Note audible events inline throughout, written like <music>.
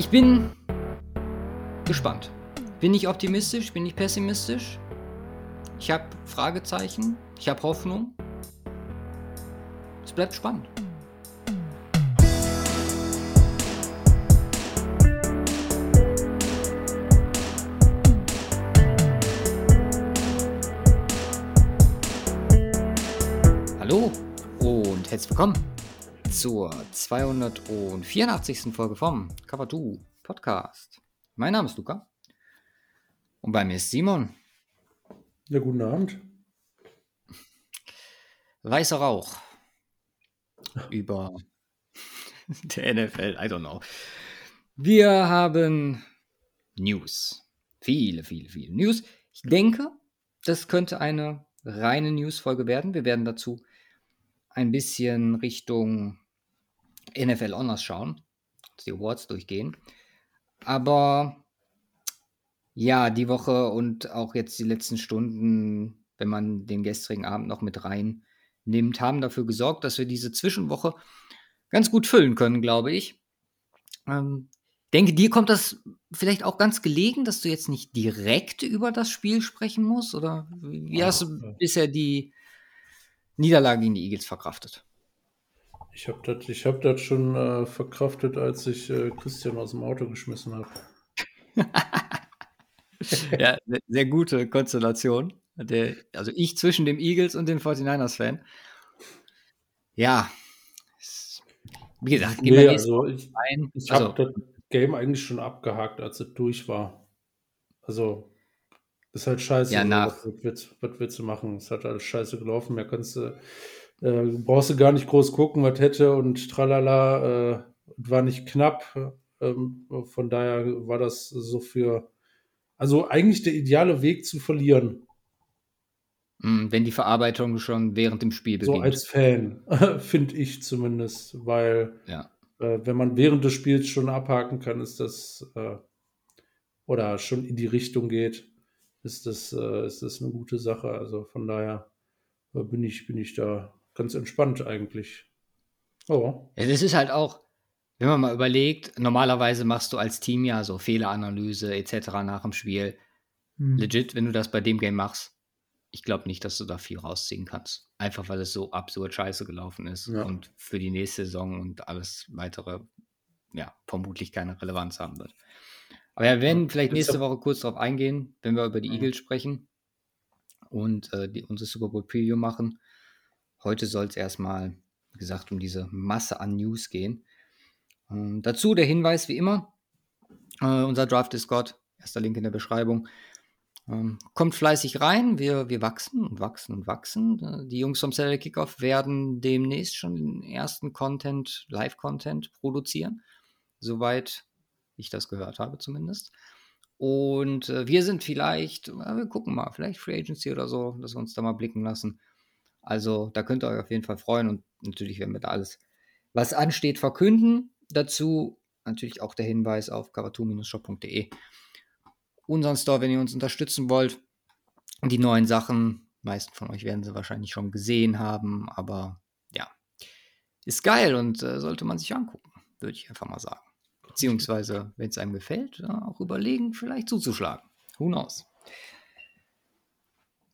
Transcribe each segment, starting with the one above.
Ich bin gespannt. Bin ich optimistisch? Bin ich pessimistisch? Ich habe Fragezeichen. Ich habe Hoffnung. Es bleibt spannend. Hallo und herzlich willkommen zur 284. Folge vom Cover 2 Podcast. Mein Name ist Luca und bei mir ist Simon. Ja, guten Abend. Weißer Rauch <laughs> über <laughs> der NFL, I don't know. Wir haben News. Viele, viele, viele News. Ich denke, das könnte eine reine News-Folge werden. Wir werden dazu ein bisschen Richtung NFL Honors schauen, die Awards durchgehen. Aber ja, die Woche und auch jetzt die letzten Stunden, wenn man den gestrigen Abend noch mit rein nimmt, haben dafür gesorgt, dass wir diese Zwischenwoche ganz gut füllen können, glaube ich. Ähm, denke, dir kommt das vielleicht auch ganz gelegen, dass du jetzt nicht direkt über das Spiel sprechen musst? Oder wie hast du bisher die Niederlage gegen die Eagles verkraftet? Ich habe das hab schon äh, verkraftet, als ich äh, Christian aus dem Auto geschmissen habe. <laughs> ja, sehr gute Konstellation. Der, also ich zwischen dem Eagles und dem 49ers-Fan. Ja. Wie gesagt, nee, also ich, ich habe also, das Game eigentlich schon abgehakt, als es durch war. Also, ist halt scheiße. Ja, nach. Was, willst, was willst du machen? Es hat alles scheiße gelaufen. Mehr kannst du, äh, brauchst du gar nicht groß gucken, was hätte und tralala. Äh, war nicht knapp. Ähm, von daher war das so für also eigentlich der ideale Weg zu verlieren. Hm, wenn die Verarbeitung schon während dem Spiel beginnt. So als Fan, <laughs> finde ich zumindest, weil ja. äh, wenn man während des Spiels schon abhaken kann, ist das äh, oder schon in die Richtung geht, ist das, äh, ist das eine gute Sache. Also von daher äh, bin ich, bin ich da ganz entspannt eigentlich. Oh. Ja, das ist halt auch, wenn man mal überlegt, normalerweise machst du als Team ja so Fehleranalyse etc. nach dem Spiel. Hm. Legit, wenn du das bei dem Game machst, ich glaube nicht, dass du da viel rausziehen kannst. Einfach weil es so absurd scheiße gelaufen ist ja. und für die nächste Saison und alles weitere, ja, vermutlich keine Relevanz haben wird. Aber ja, wir werden vielleicht nächste Woche kurz darauf eingehen, wenn wir über die mhm. Eagles sprechen und äh, die, unsere Super Bowl Preview machen. Heute soll es erstmal, wie gesagt, um diese Masse an News gehen. Ähm, dazu der Hinweis, wie immer, äh, unser Draft Discord, erster Link in der Beschreibung. Ähm, kommt fleißig rein, wir, wir wachsen und wachsen und wachsen. Äh, die Jungs vom Saturday Kickoff werden demnächst schon den ersten Content, Live-Content produzieren, soweit ich das gehört habe zumindest. Und äh, wir sind vielleicht, äh, wir gucken mal, vielleicht Free Agency oder so, dass wir uns da mal blicken lassen. Also da könnt ihr euch auf jeden Fall freuen und natürlich werden wir da alles, was ansteht, verkünden. Dazu natürlich auch der Hinweis auf cover2-shop.de. Unseren Store, wenn ihr uns unterstützen wollt. Die neuen Sachen, meisten von euch werden sie wahrscheinlich schon gesehen haben, aber ja, ist geil und äh, sollte man sich angucken, würde ich einfach mal sagen. Beziehungsweise, wenn es einem gefällt, auch überlegen, vielleicht zuzuschlagen. Who knows?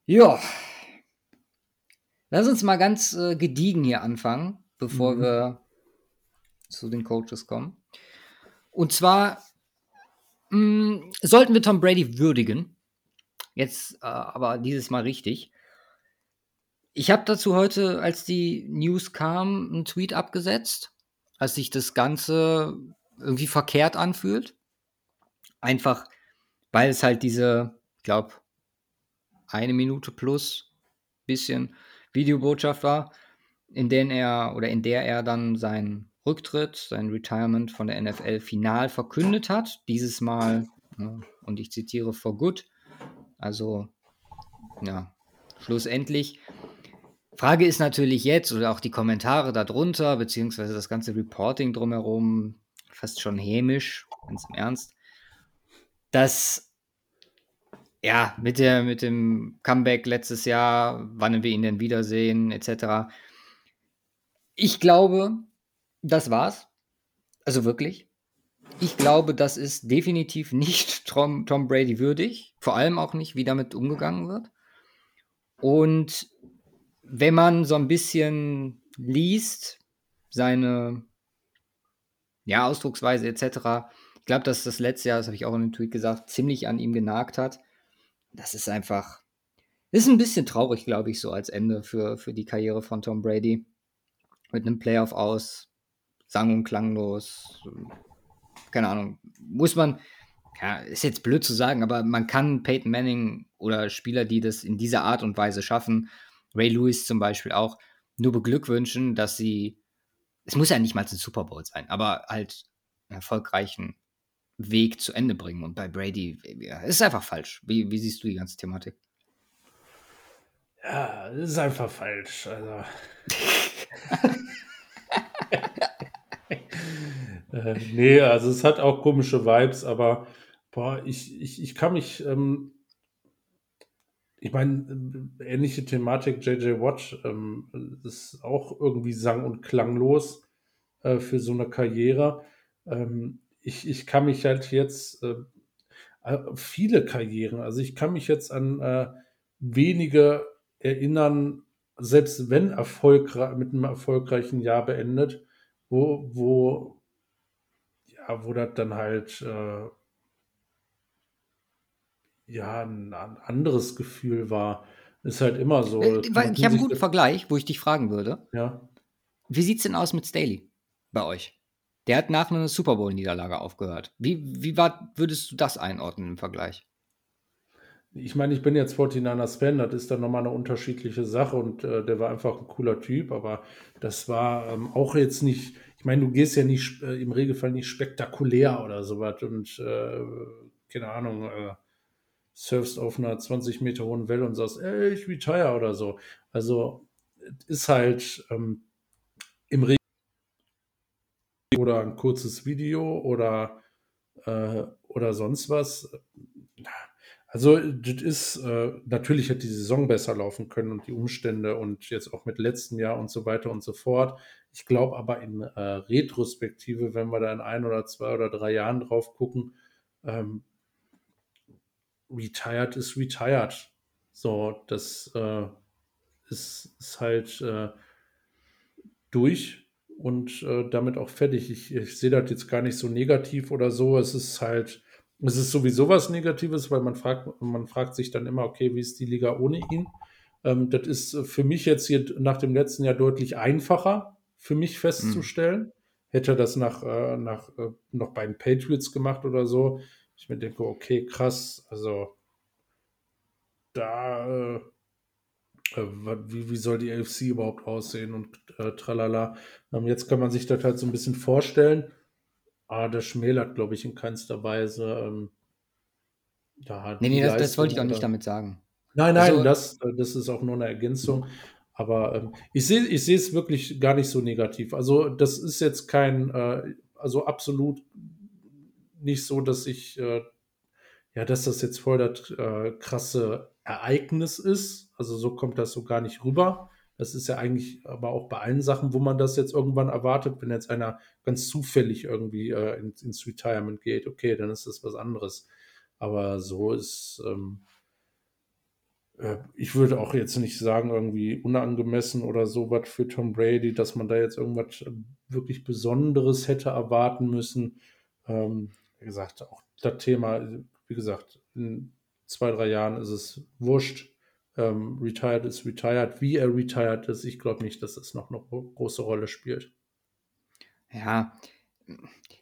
Ja. Lass uns mal ganz äh, gediegen hier anfangen, bevor mhm. wir zu den Coaches kommen. Und zwar mh, mm, sollten wir Tom Brady würdigen. Jetzt äh, aber dieses Mal richtig. Ich habe dazu heute, als die News kam, einen Tweet abgesetzt, als sich das Ganze irgendwie verkehrt anfühlt. Einfach, weil es halt diese, ich glaube, eine Minute plus bisschen Videobotschaft war, in der er oder in der er dann sein Rücktritt, sein Retirement von der NFL final verkündet hat. Dieses Mal, und ich zitiere, for good. Also, ja, schlussendlich. Frage ist natürlich jetzt, oder auch die Kommentare darunter, beziehungsweise das ganze Reporting drumherum, fast schon hämisch, ganz im Ernst, dass ja, mit, der, mit dem Comeback letztes Jahr, wann wir ihn denn wiedersehen, etc. Ich glaube, das war's. Also wirklich. ich glaube, das ist definitiv nicht <laughs> Tom, Tom Brady würdig. Vor allem auch nicht, wie damit umgegangen wird. Und wenn man so ein bisschen liest, seine ja, Ausdrucksweise etc., ich glaube, dass das letzte Jahr, das habe ich auch in einem Tweet gesagt, ziemlich an ihm genagt hat. Das ist einfach, ist ein bisschen traurig, glaube ich, so als Ende für, für die Karriere von Tom Brady. Mit einem Playoff aus, sang- und klanglos. Keine Ahnung. Muss man, ja, ist jetzt blöd zu sagen, aber man kann Peyton Manning oder Spieler, die das in dieser Art und Weise schaffen, Ray Lewis zum Beispiel auch, nur beglückwünschen, dass sie, es muss ja nicht mal ein Super Bowl sein, aber halt einen erfolgreichen Weg zu Ende bringen. Und bei Brady ja, ist einfach falsch. Wie, wie siehst du die ganze Thematik? Ja, das ist einfach falsch. Also. <laughs> äh, nee, also es hat auch komische Vibes, aber boah, ich, ich, ich kann mich, ähm, ich meine, äh, ähnliche Thematik, JJ Watt ähm, ist auch irgendwie sang- und klanglos äh, für so eine Karriere. Ähm, ich, ich kann mich halt jetzt äh, äh, viele Karrieren, also ich kann mich jetzt an äh, wenige erinnern, selbst wenn erfolgreich mit einem erfolgreichen Jahr beendet, wo, wo, ja, wo das dann halt äh, ja ein, ein, anderes Gefühl war. Ist halt immer so. Äh, ich habe einen guten Vergleich, wo ich dich fragen würde. Ja. Wie sieht es denn aus mit Staley bei euch? Der hat nach einer Super Bowl-Niederlage aufgehört. Wie, wie war, würdest du das einordnen im Vergleich? Ich meine, ich bin jetzt 49ers-Fan, das ist dann nochmal eine unterschiedliche Sache und äh, der war einfach ein cooler Typ, aber das war ähm, auch jetzt nicht, ich meine, du gehst ja nicht äh, im Regelfall nicht spektakulär oder sowas und äh, keine Ahnung, äh, surfst auf einer 20 Meter hohen Welle und sagst, ey, ich retire oder so. Also ist halt ähm, im Regelfall oder ein kurzes Video oder, äh, oder sonst was. Also, das ist, äh, natürlich hätte die Saison besser laufen können und die Umstände und jetzt auch mit letztem Jahr und so weiter und so fort. Ich glaube aber in äh, Retrospektive, wenn wir da in ein oder zwei oder drei Jahren drauf gucken, ähm, retired ist retired. So, das äh, ist, ist halt äh, durch und äh, damit auch fertig. Ich, ich sehe das jetzt gar nicht so negativ oder so. Es ist halt, es ist sowieso was Negatives, weil man fragt, man fragt sich dann immer, okay, wie ist die Liga ohne ihn? Ähm, das ist für mich jetzt hier nach dem letzten Jahr deutlich einfacher für mich festzustellen. Mhm. Hätte das nach, äh, nach äh, noch bei den Patriots gemacht oder so, ich mir denke, okay, krass, also da äh, äh, wie, wie soll die AFC überhaupt aussehen und äh, tralala. Ähm, jetzt kann man sich das halt so ein bisschen vorstellen. Aber das schmälert, glaube ich, in keinster Weise. Ähm, da hat nee, nee, das, das, wollte ich auch nicht damit sagen. Nein, nein, also, das, äh, das ist auch nur eine Ergänzung. Aber ähm, ich sehe ich es wirklich gar nicht so negativ. Also, das ist jetzt kein, äh, also absolut nicht so, dass ich, äh, ja, dass das jetzt voll das äh, krasse Ereignis ist. Also so kommt das so gar nicht rüber. Das ist ja eigentlich aber auch bei allen Sachen, wo man das jetzt irgendwann erwartet, wenn jetzt einer ganz zufällig irgendwie äh, ins, ins, Retirement geht, okay, dann ist das was anderes. Aber so ist, ähm, äh, ich würde auch jetzt nicht sagen, irgendwie unangemessen oder so was für Tom Brady, dass man da jetzt irgendwas wirklich Besonderes hätte erwarten müssen. Ähm, wie gesagt, auch das Thema, wie gesagt, in zwei, drei Jahren ist es wurscht. Ähm, retired ist retired. Wie er retired ist, ich glaube nicht, dass das noch eine große Rolle spielt. Ja,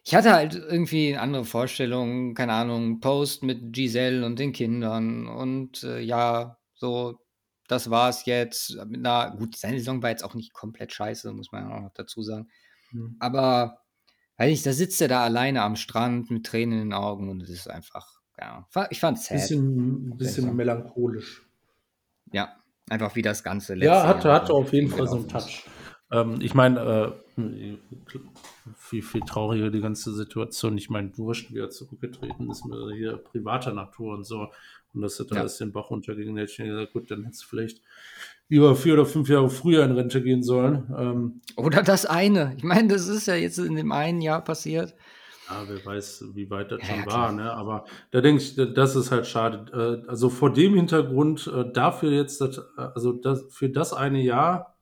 ich hatte halt irgendwie eine andere Vorstellung, keine Ahnung, Post mit Giselle und den Kindern und äh, ja, so, das war's jetzt. Mit einer, gut, seine Saison war jetzt auch nicht komplett scheiße, muss man ja auch noch dazu sagen. Mhm. Aber, weiß ich, da sitzt er da alleine am Strand mit Tränen in den Augen und es ist einfach ja, ich fand es. Bisschen, bisschen melancholisch. Ja, einfach wie das Ganze Ja, hatte, hatte auf jeden Fall so einen Touch. Ähm, ich meine, äh, viel, viel trauriger die ganze Situation. Ich meine, wurscht, wie er zurückgetreten ist, hier privater Natur und so. Und dass er da ja. den Bach runterging. hätte ich gesagt, gut, dann hätte es vielleicht lieber vier oder fünf Jahre früher in Rente gehen sollen. Ähm, oder das eine. Ich meine, das ist ja jetzt in dem einen Jahr passiert. Ja, wer weiß, wie weit das ja, schon war, ne? Aber da denke ich, das ist halt schade. Äh, also vor dem Hintergrund, äh, dafür jetzt, das, also das, für das eine Jahr,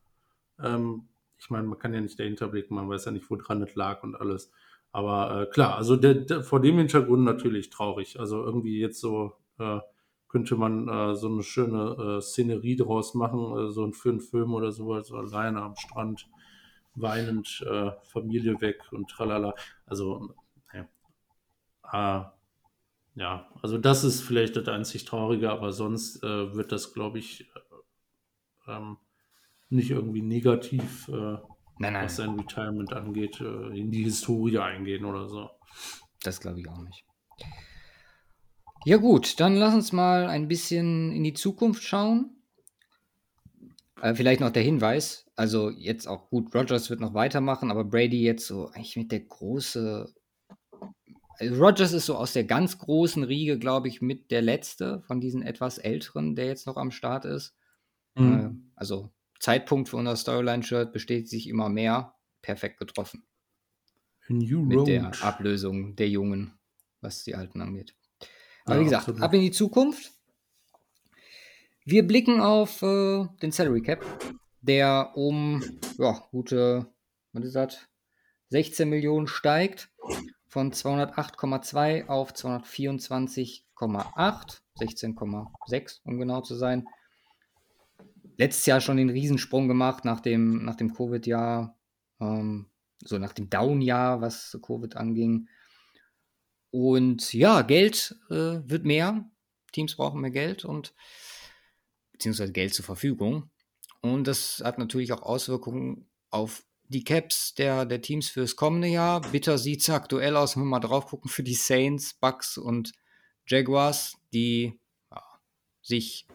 ähm, ich meine, man kann ja nicht dahinter blicken, man weiß ja nicht, wo dran das lag und alles. Aber äh, klar, also der, der, vor dem Hintergrund natürlich traurig. Also irgendwie jetzt so äh, könnte man äh, so eine schöne äh, Szenerie draus machen, so für einen Film oder sowas, so alleine am Strand, weinend, Familie weg und tralala. Also äh, ja, also das ist vielleicht das einzig Traurige, aber sonst äh, wird das, glaube ich, äh, ähm, nicht irgendwie negativ, äh, nein, nein. was sein Retirement angeht, äh, in die Historie eingehen oder so. Das glaube ich auch nicht. Ja gut, dann lass uns mal ein bisschen in die Zukunft schauen. Äh, vielleicht noch der Hinweis, also jetzt auch gut, Rogers wird noch weitermachen, aber Brady jetzt so eigentlich mit der große also Rogers ist so aus der ganz großen Riege, glaube ich, mit der letzte von diesen etwas älteren, der jetzt noch am Start ist. Mhm. Äh, also Zeitpunkt für unser Storyline-Shirt besteht sich immer mehr. Perfekt getroffen. mit road. der Ablösung der Jungen, was die Alten angeht. Aber ja, wie gesagt, absolut. ab in die Zukunft. Wir blicken auf äh, den Salary Cap, der um ja, gute, was ist das, 16 Millionen steigt von 208,2 auf 224,8, 16,6 um genau zu sein. Letztes Jahr schon den Riesensprung gemacht nach dem, nach dem Covid-Jahr, ähm, so nach dem Down-Jahr, was Covid anging. Und ja, Geld äh, wird mehr. Teams brauchen mehr Geld und beziehungsweise Geld zur Verfügung. Und das hat natürlich auch Auswirkungen auf die Caps der, der Teams fürs kommende Jahr. Bitter sieht es aktuell aus, wenn wir mal drauf gucken, für die Saints, Bucks und Jaguars, die ja, sich,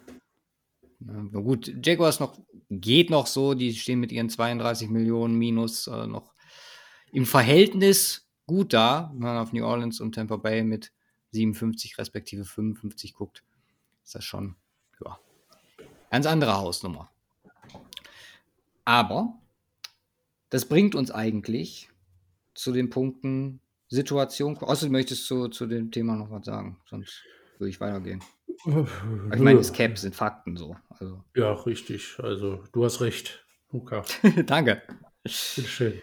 na gut, Jaguars noch, geht noch so, die stehen mit ihren 32 Millionen Minus äh, noch im Verhältnis gut da, wenn man auf New Orleans und Tampa Bay mit 57 respektive 55 guckt, ist das schon, ja, ganz andere Hausnummer. Aber das bringt uns eigentlich zu den Punkten Situation. Außerdem möchtest du zu dem Thema noch was sagen, sonst würde ich weitergehen. ich meine, das Cap sind Fakten so. Also. Ja, richtig. Also du hast recht, Luca. <laughs> Danke. Bitteschön.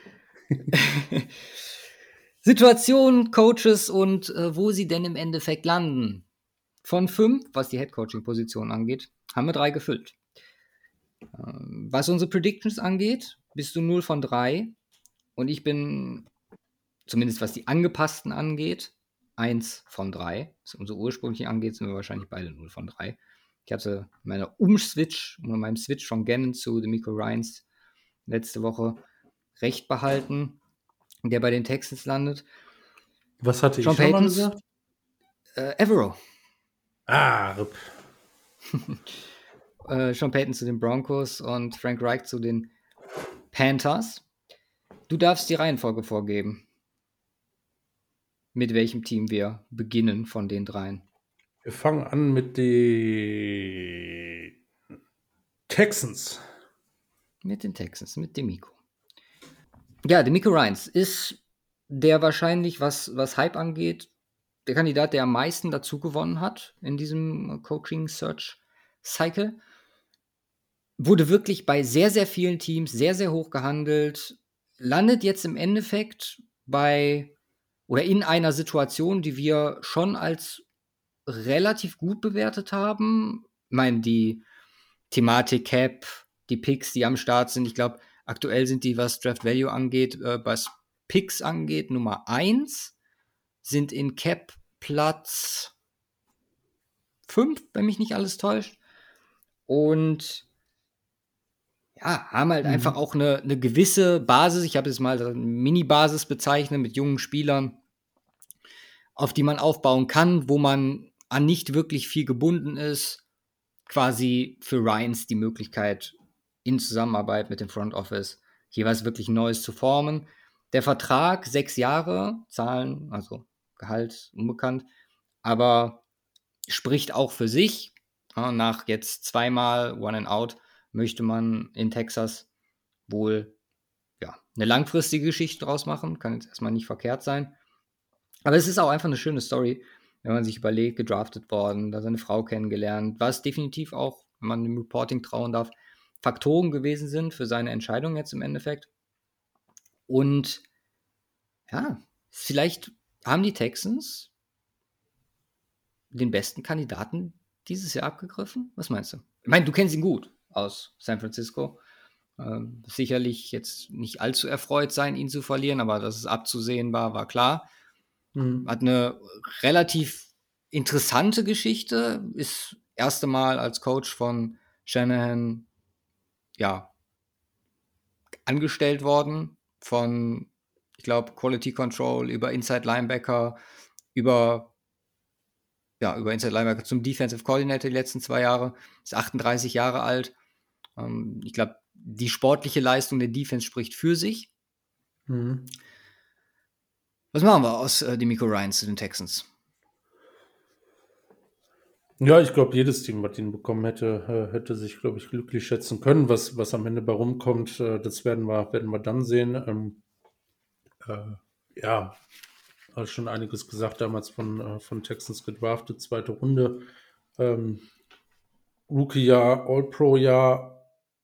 <laughs> Situation, Coaches und äh, wo sie denn im Endeffekt landen. Von fünf, was die Head-Coaching-Position angeht, haben wir drei gefüllt. Ähm, was unsere Predictions angeht, bist du 0 von 3 und ich bin, zumindest was die angepassten angeht, 1 von 3. Was unsere ursprünglichen angeht, sind wir wahrscheinlich beide 0 von 3. Ich hatte meiner Umswitch, meinem Switch von Gannon zu Demico Ryans letzte Woche recht behalten, der bei den Texans landet. Was hatte ich John schon Paytons, mal gesagt? Äh, Evero. Ah, <laughs> äh, Sean Payton zu den Broncos und Frank Reich zu den Panthers. Du darfst die Reihenfolge vorgeben. Mit welchem Team wir beginnen von den dreien. Wir fangen an mit den Texans. Mit den Texans, mit Demico. Ja, Demico Ryans ist der wahrscheinlich, was, was Hype angeht, der Kandidat, der am meisten dazu gewonnen hat in diesem Coaching Search Cycle wurde wirklich bei sehr, sehr vielen Teams sehr, sehr hoch gehandelt, landet jetzt im Endeffekt bei oder in einer Situation, die wir schon als relativ gut bewertet haben. Ich meine, die Thematik Cap, die Picks, die am Start sind, ich glaube, aktuell sind die, was Draft Value angeht, äh, was Picks angeht, Nummer 1, sind in Cap Platz 5, wenn mich nicht alles täuscht. Und ja, haben halt mhm. einfach auch eine, eine gewisse Basis. Ich habe es mal eine Mini-Basis bezeichnet mit jungen Spielern, auf die man aufbauen kann, wo man an nicht wirklich viel gebunden ist. Quasi für Ryans die Möglichkeit, in Zusammenarbeit mit dem Front Office jeweils wirklich Neues zu formen. Der Vertrag, sechs Jahre, Zahlen, also Gehalt unbekannt, aber spricht auch für sich. nach jetzt zweimal One and Out möchte man in Texas wohl ja, eine langfristige Geschichte draus machen. Kann jetzt erstmal nicht verkehrt sein. Aber es ist auch einfach eine schöne Story, wenn man sich überlegt, gedraftet worden, da seine Frau kennengelernt, was definitiv auch, wenn man dem Reporting trauen darf, Faktoren gewesen sind für seine Entscheidung jetzt im Endeffekt. Und ja, vielleicht haben die Texans den besten Kandidaten dieses Jahr abgegriffen? Was meinst du? Ich meine, du kennst ihn gut aus San Francisco. Ähm, sicherlich jetzt nicht allzu erfreut sein, ihn zu verlieren, aber dass es abzusehen war, war klar. Mhm. Hat eine relativ interessante Geschichte, ist erste Mal als Coach von Shanahan ja angestellt worden von ich glaube Quality Control über Inside Linebacker über ja, über Inside Linebacker zum Defensive Coordinator die letzten zwei Jahre, ist 38 Jahre alt. Ähm, ich glaube, die sportliche Leistung der Defense spricht für sich. Mhm. Was machen wir aus äh, Demico Ryan zu den Texans? Ja, ich glaube, jedes Team, was ihn bekommen hätte, äh, hätte sich, glaube ich, glücklich schätzen können. Was, was am Ende bei rumkommt, äh, das werden wir, werden wir dann sehen. Ähm, äh, ja, hat schon einiges gesagt, damals von, äh, von Texans gedraftet, zweite Runde. Ähm, Rookie-Jahr, All-Pro-Jahr,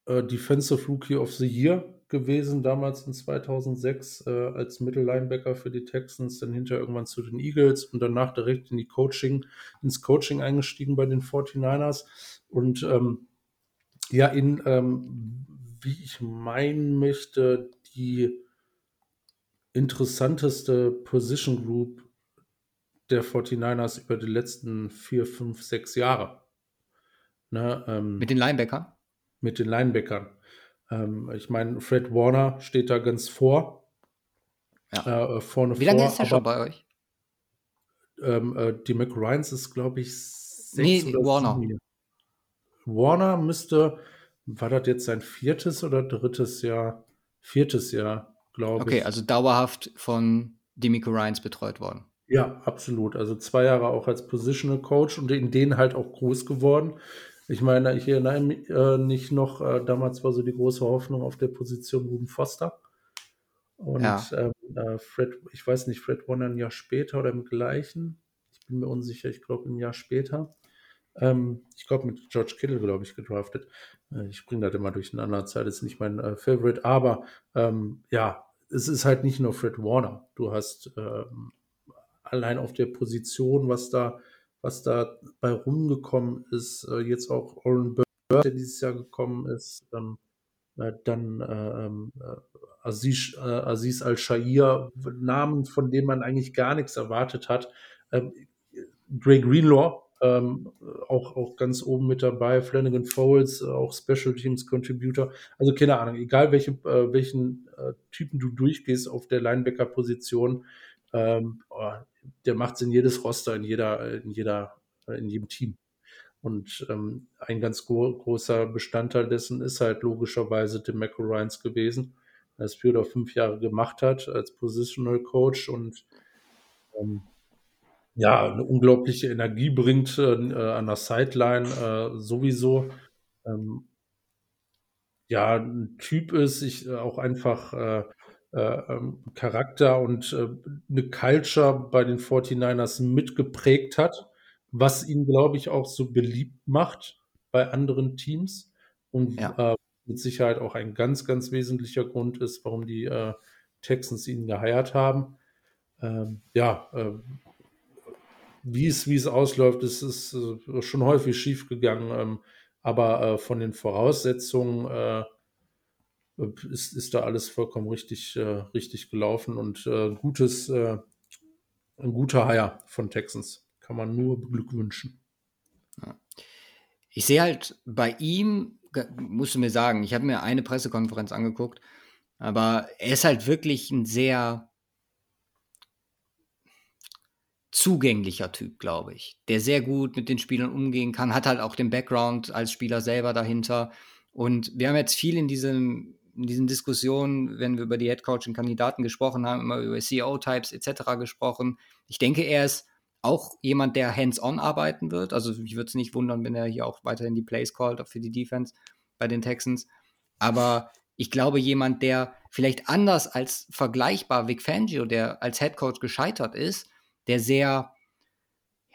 äh, Defensive Rookie of the Year gewesen, damals in 2006 äh, als Mittellinebacker für die Texans, dann hinterher irgendwann zu den Eagles und danach direkt in die Coaching, ins Coaching eingestiegen bei den 49ers. Und ähm, ja, in, ähm, wie ich meinen möchte, die interessanteste Position Group der 49ers über die letzten vier, fünf, sechs Jahre. Ne, ähm, mit den Linebackern? Mit den Linebackern. Ähm, ich meine, Fred Warner steht da ganz vor. Ja. Äh, vorne Wie lange vor, ist er schon bei euch? Ähm, äh, die McRyans ist, glaube ich, sechs nee, Warner. Sieben. Warner müsste, war das jetzt sein viertes oder drittes Jahr? Viertes Jahr, glaube okay, ich. Okay, also dauerhaft von Demico Ryans betreut worden. Ja, absolut. Also zwei Jahre auch als Positional Coach und in denen halt auch groß geworden. Ich meine, ich erinnere mich äh, nicht noch, äh, damals war so die große Hoffnung auf der Position Ruben Foster. Und ja. ähm, äh, Fred, ich weiß nicht, Fred Warner ein Jahr später oder im gleichen. Ich bin mir unsicher, ich glaube ein Jahr später. Ähm, ich glaube mit George Kittle, glaube ich, gedraftet. Äh, ich bringe das immer durcheinander. Zeit ist nicht mein äh, Favorite, aber ähm, ja, es ist halt nicht nur Fred Warner. Du hast ähm, allein auf der Position, was da was da bei rumgekommen ist. Äh, jetzt auch Oren Bird, der dieses Jahr gekommen ist. Ähm, äh, dann äh, ähm, äh, Aziz, Aziz Al-Shair, Namen, von denen man eigentlich gar nichts erwartet hat. Ähm, Greg Greenlaw, ähm, auch, auch ganz oben mit dabei, Flanagan Foles, äh, auch Special Teams Contributor. Also keine Ahnung, egal welche, äh, welchen äh, Typen du durchgehst auf der Linebacker-Position, ähm, oh, der macht es in jedes Roster, in jeder, in jeder, in jedem Team. Und ähm, ein ganz gro großer Bestandteil dessen ist halt logischerweise Tim McElryans gewesen, der es vier oder fünf Jahre gemacht hat als Positional Coach und ähm, ja, eine unglaubliche Energie bringt äh, an der Sideline äh, sowieso. Ähm, ja, ein Typ ist, ich äh, auch einfach äh, äh, Charakter und äh, eine Culture bei den 49ers mitgeprägt hat, was ihn, glaube ich, auch so beliebt macht bei anderen Teams und ja. äh, mit Sicherheit auch ein ganz, ganz wesentlicher Grund ist, warum die äh, Texans ihn geheiert haben. Ähm, ja, äh, wie es, wie es ausläuft, ist es äh, schon häufig schief gegangen, ähm, aber von den Voraussetzungen ist, ist da alles vollkommen richtig, äh, richtig gelaufen und äh, gutes, äh, ein guter Hire von Texans. Kann man nur beglückwünschen. Ich sehe halt bei ihm, musst du mir sagen, ich habe mir eine Pressekonferenz angeguckt, aber er ist halt wirklich ein sehr zugänglicher Typ, glaube ich, der sehr gut mit den Spielern umgehen kann, hat halt auch den Background als Spieler selber dahinter. Und wir haben jetzt viel in diesem in diesen Diskussionen, wenn wir über die Headcoaching-Kandidaten gesprochen haben, immer über CEO-Types etc. gesprochen. Ich denke, er ist auch jemand, der hands-on arbeiten wird. Also ich würde es nicht wundern, wenn er hier auch weiterhin die Plays callt, für die Defense bei den Texans. Aber ich glaube, jemand, der vielleicht anders als vergleichbar Vic Fangio, der als Headcoach gescheitert ist, der sehr,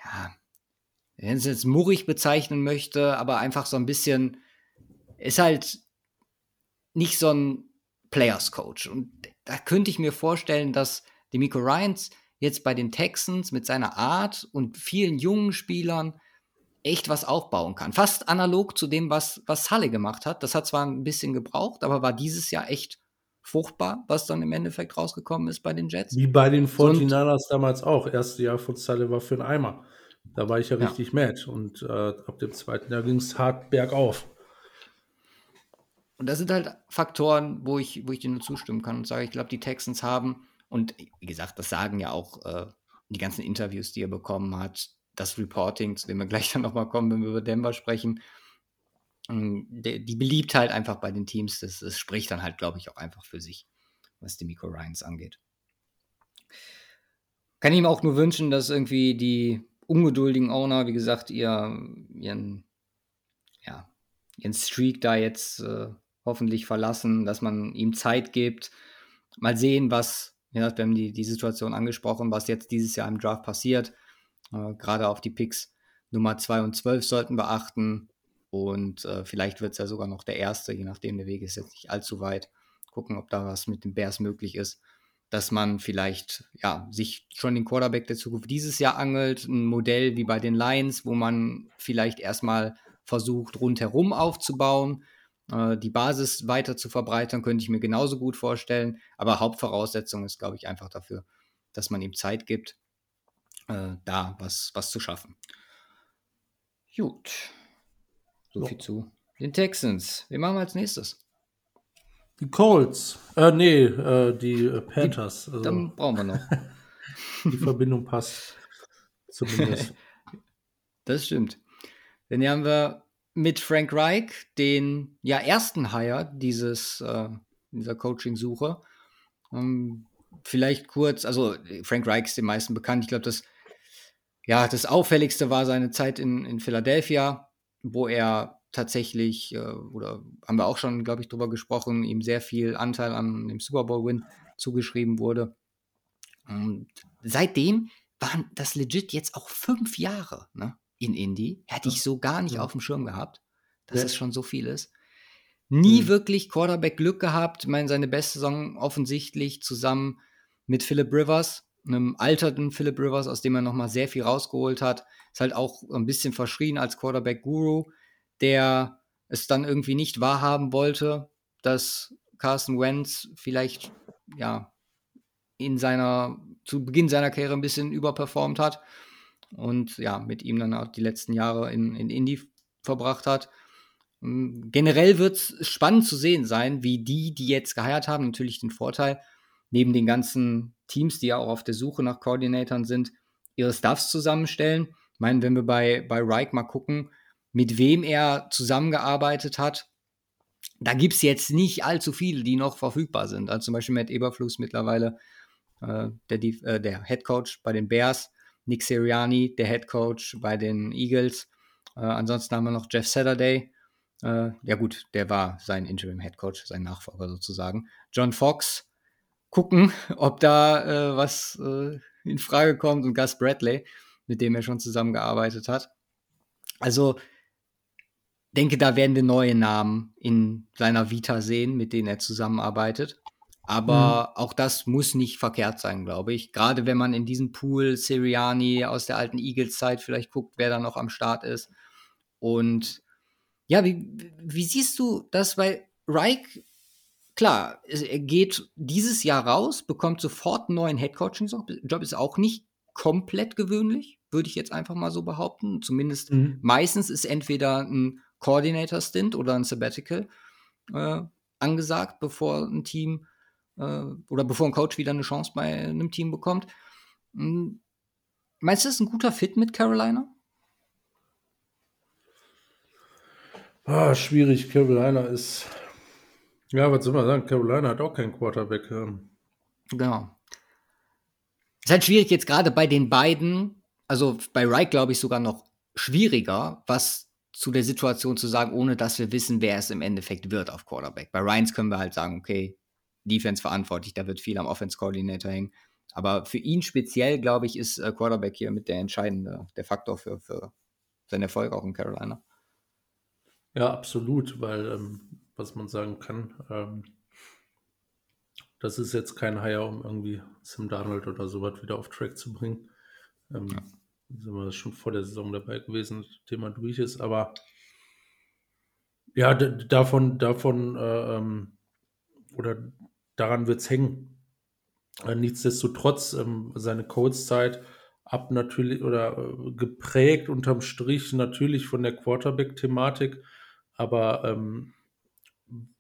ja, wenn es jetzt murrig bezeichnen möchte, aber einfach so ein bisschen, ist halt nicht so ein Players Coach. Und da könnte ich mir vorstellen, dass Demico Ryans jetzt bei den Texans mit seiner Art und vielen jungen Spielern echt was aufbauen kann. Fast analog zu dem, was, was Sully gemacht hat. Das hat zwar ein bisschen gebraucht, aber war dieses Jahr echt fruchtbar, was dann im Endeffekt rausgekommen ist bei den Jets. Wie bei den 49ers damals auch. Erste Jahr von Sully war für einen Eimer. Da war ich ja richtig ja. mad. Und äh, ab dem zweiten Jahr ging es hart bergauf. Und das sind halt Faktoren, wo ich, wo ich dir nur zustimmen kann und sage, ich glaube, die Texans haben, und wie gesagt, das sagen ja auch äh, die ganzen Interviews, die er bekommen hat, das Reporting, zu dem wir gleich dann nochmal kommen, wenn wir über Denver sprechen, ähm, die, die Beliebtheit einfach bei den Teams, das, das spricht dann halt, glaube ich, auch einfach für sich, was die Miko Ryans angeht. Kann ihm auch nur wünschen, dass irgendwie die ungeduldigen Owner, wie gesagt, ihr, ihren, ja, ihren Streak da jetzt äh, hoffentlich verlassen, dass man ihm Zeit gibt. Mal sehen, was, wir haben die, die Situation angesprochen, was jetzt dieses Jahr im Draft passiert. Äh, Gerade auf die Picks Nummer 2 und 12 sollten wir achten. Und äh, vielleicht wird es ja sogar noch der erste, je nachdem, der Weg ist jetzt nicht allzu weit. Gucken, ob da was mit den Bears möglich ist. Dass man vielleicht ja, sich schon den Quarterback der Zukunft dieses Jahr angelt. Ein Modell wie bei den Lions, wo man vielleicht erstmal versucht, rundherum aufzubauen. Äh, die Basis weiter zu verbreitern, könnte ich mir genauso gut vorstellen. Aber Hauptvoraussetzung ist, glaube ich, einfach dafür, dass man ihm Zeit gibt äh, da was, was zu schaffen. Gut. So viel zu den Texans. Wen machen wir als nächstes? Die Colts. Äh, nee, äh, die äh, Panthers. Die, also, dann brauchen wir noch. <laughs> die Verbindung passt. <laughs> Zumindest. das stimmt. Hier haben wir mit Frank Reich den ja ersten Hire dieses, äh, dieser Coaching-Suche. Um, ähm, vielleicht kurz, also Frank Reich ist den meisten bekannt. Ich glaube, das ja, das Auffälligste war seine Zeit in, in Philadelphia, wo er tatsächlich, äh, oder haben wir auch schon, glaube ich, drüber gesprochen, ihm sehr viel Anteil an dem Super Bowl-Win zugeschrieben wurde. Und seitdem waren das legit jetzt auch fünf Jahre ne, in Indy. Hätte ich so gar nicht ja. auf dem Schirm gehabt, dass ja. es schon so viel ist. Nie mhm. wirklich Quarterback Glück gehabt. Ich meine, seine beste Saison offensichtlich zusammen mit Philip Rivers, einem alterten Philip Rivers, aus dem er nochmal sehr viel rausgeholt hat. Ist halt auch ein bisschen verschrien als Quarterback-Guru, der es dann irgendwie nicht wahrhaben wollte, dass Carson Wentz vielleicht, ja, in seiner, zu Beginn seiner Karriere ein bisschen überperformt hat und ja, mit ihm dann auch die letzten Jahre in, in Indy verbracht hat. Ähm, generell wird es spannend zu sehen sein, wie die, die jetzt geheiert haben, natürlich den Vorteil, neben den ganzen Teams, die ja auch auf der Suche nach Koordinatoren sind, ihre Staffs zusammenstellen. Ich meine, wenn wir bei, bei Reich mal gucken, mit wem er zusammengearbeitet hat, da gibt es jetzt nicht allzu viele, die noch verfügbar sind. Also zum Beispiel Matt Eberfluss mittlerweile, äh, der, äh, der Head Coach bei den Bears, Nick Siriani, der Head Coach bei den Eagles. Äh, ansonsten haben wir noch Jeff Saturday. Äh, ja gut, der war sein Interim Head Coach, sein Nachfolger sozusagen. John Fox, gucken, <laughs> ob da äh, was äh, in Frage kommt und Gus Bradley, mit dem er schon zusammengearbeitet hat. Also denke, da werden wir neue Namen in seiner Vita sehen, mit denen er zusammenarbeitet. Aber mhm. auch das muss nicht verkehrt sein, glaube ich. Gerade wenn man in diesem Pool Siriani aus der alten Eagles-Zeit vielleicht guckt, wer da noch am Start ist. Und ja, wie, wie siehst du das? Weil Reich klar, er geht dieses Jahr raus, bekommt sofort einen neuen Headcoaching-Job, ist auch nicht komplett gewöhnlich, würde ich jetzt einfach mal so behaupten. Zumindest mhm. meistens ist entweder ein Coordinator-Stint oder ein Sabbatical äh, angesagt, bevor ein Team oder bevor ein Coach wieder eine Chance bei einem Team bekommt. Mhm. Meinst du, das ist ein guter Fit mit Carolina? Ah, schwierig. Carolina ist ja, was soll man sagen? Carolina hat auch keinen Quarterback. Genau. Ist halt schwierig jetzt gerade bei den beiden, also bei Wright glaube ich sogar noch schwieriger, was zu der Situation zu sagen, ohne dass wir wissen, wer es im Endeffekt wird auf Quarterback. Bei Ryans können wir halt sagen, okay, Defense verantwortlich, da wird viel am Offense Coordinator hängen. Aber für ihn speziell, glaube ich, ist äh, Quarterback hier mit der entscheidende, der Faktor für, für seinen Erfolg auch in Carolina. Ja, absolut, weil, ähm, was man sagen kann, ähm, das ist jetzt kein Hire, um irgendwie Sam Darnold oder sowas wieder auf Track zu bringen. Ähm, ja. Sind wir schon vor der Saison dabei gewesen, das Thema durch ist, aber ja, davon, davon äh, ähm, oder daran wird es hängen. Äh, nichtsdestotrotz, ähm, seine Codes-Zeit ab natürlich oder äh, geprägt unterm Strich natürlich von der Quarterback-Thematik, aber ähm,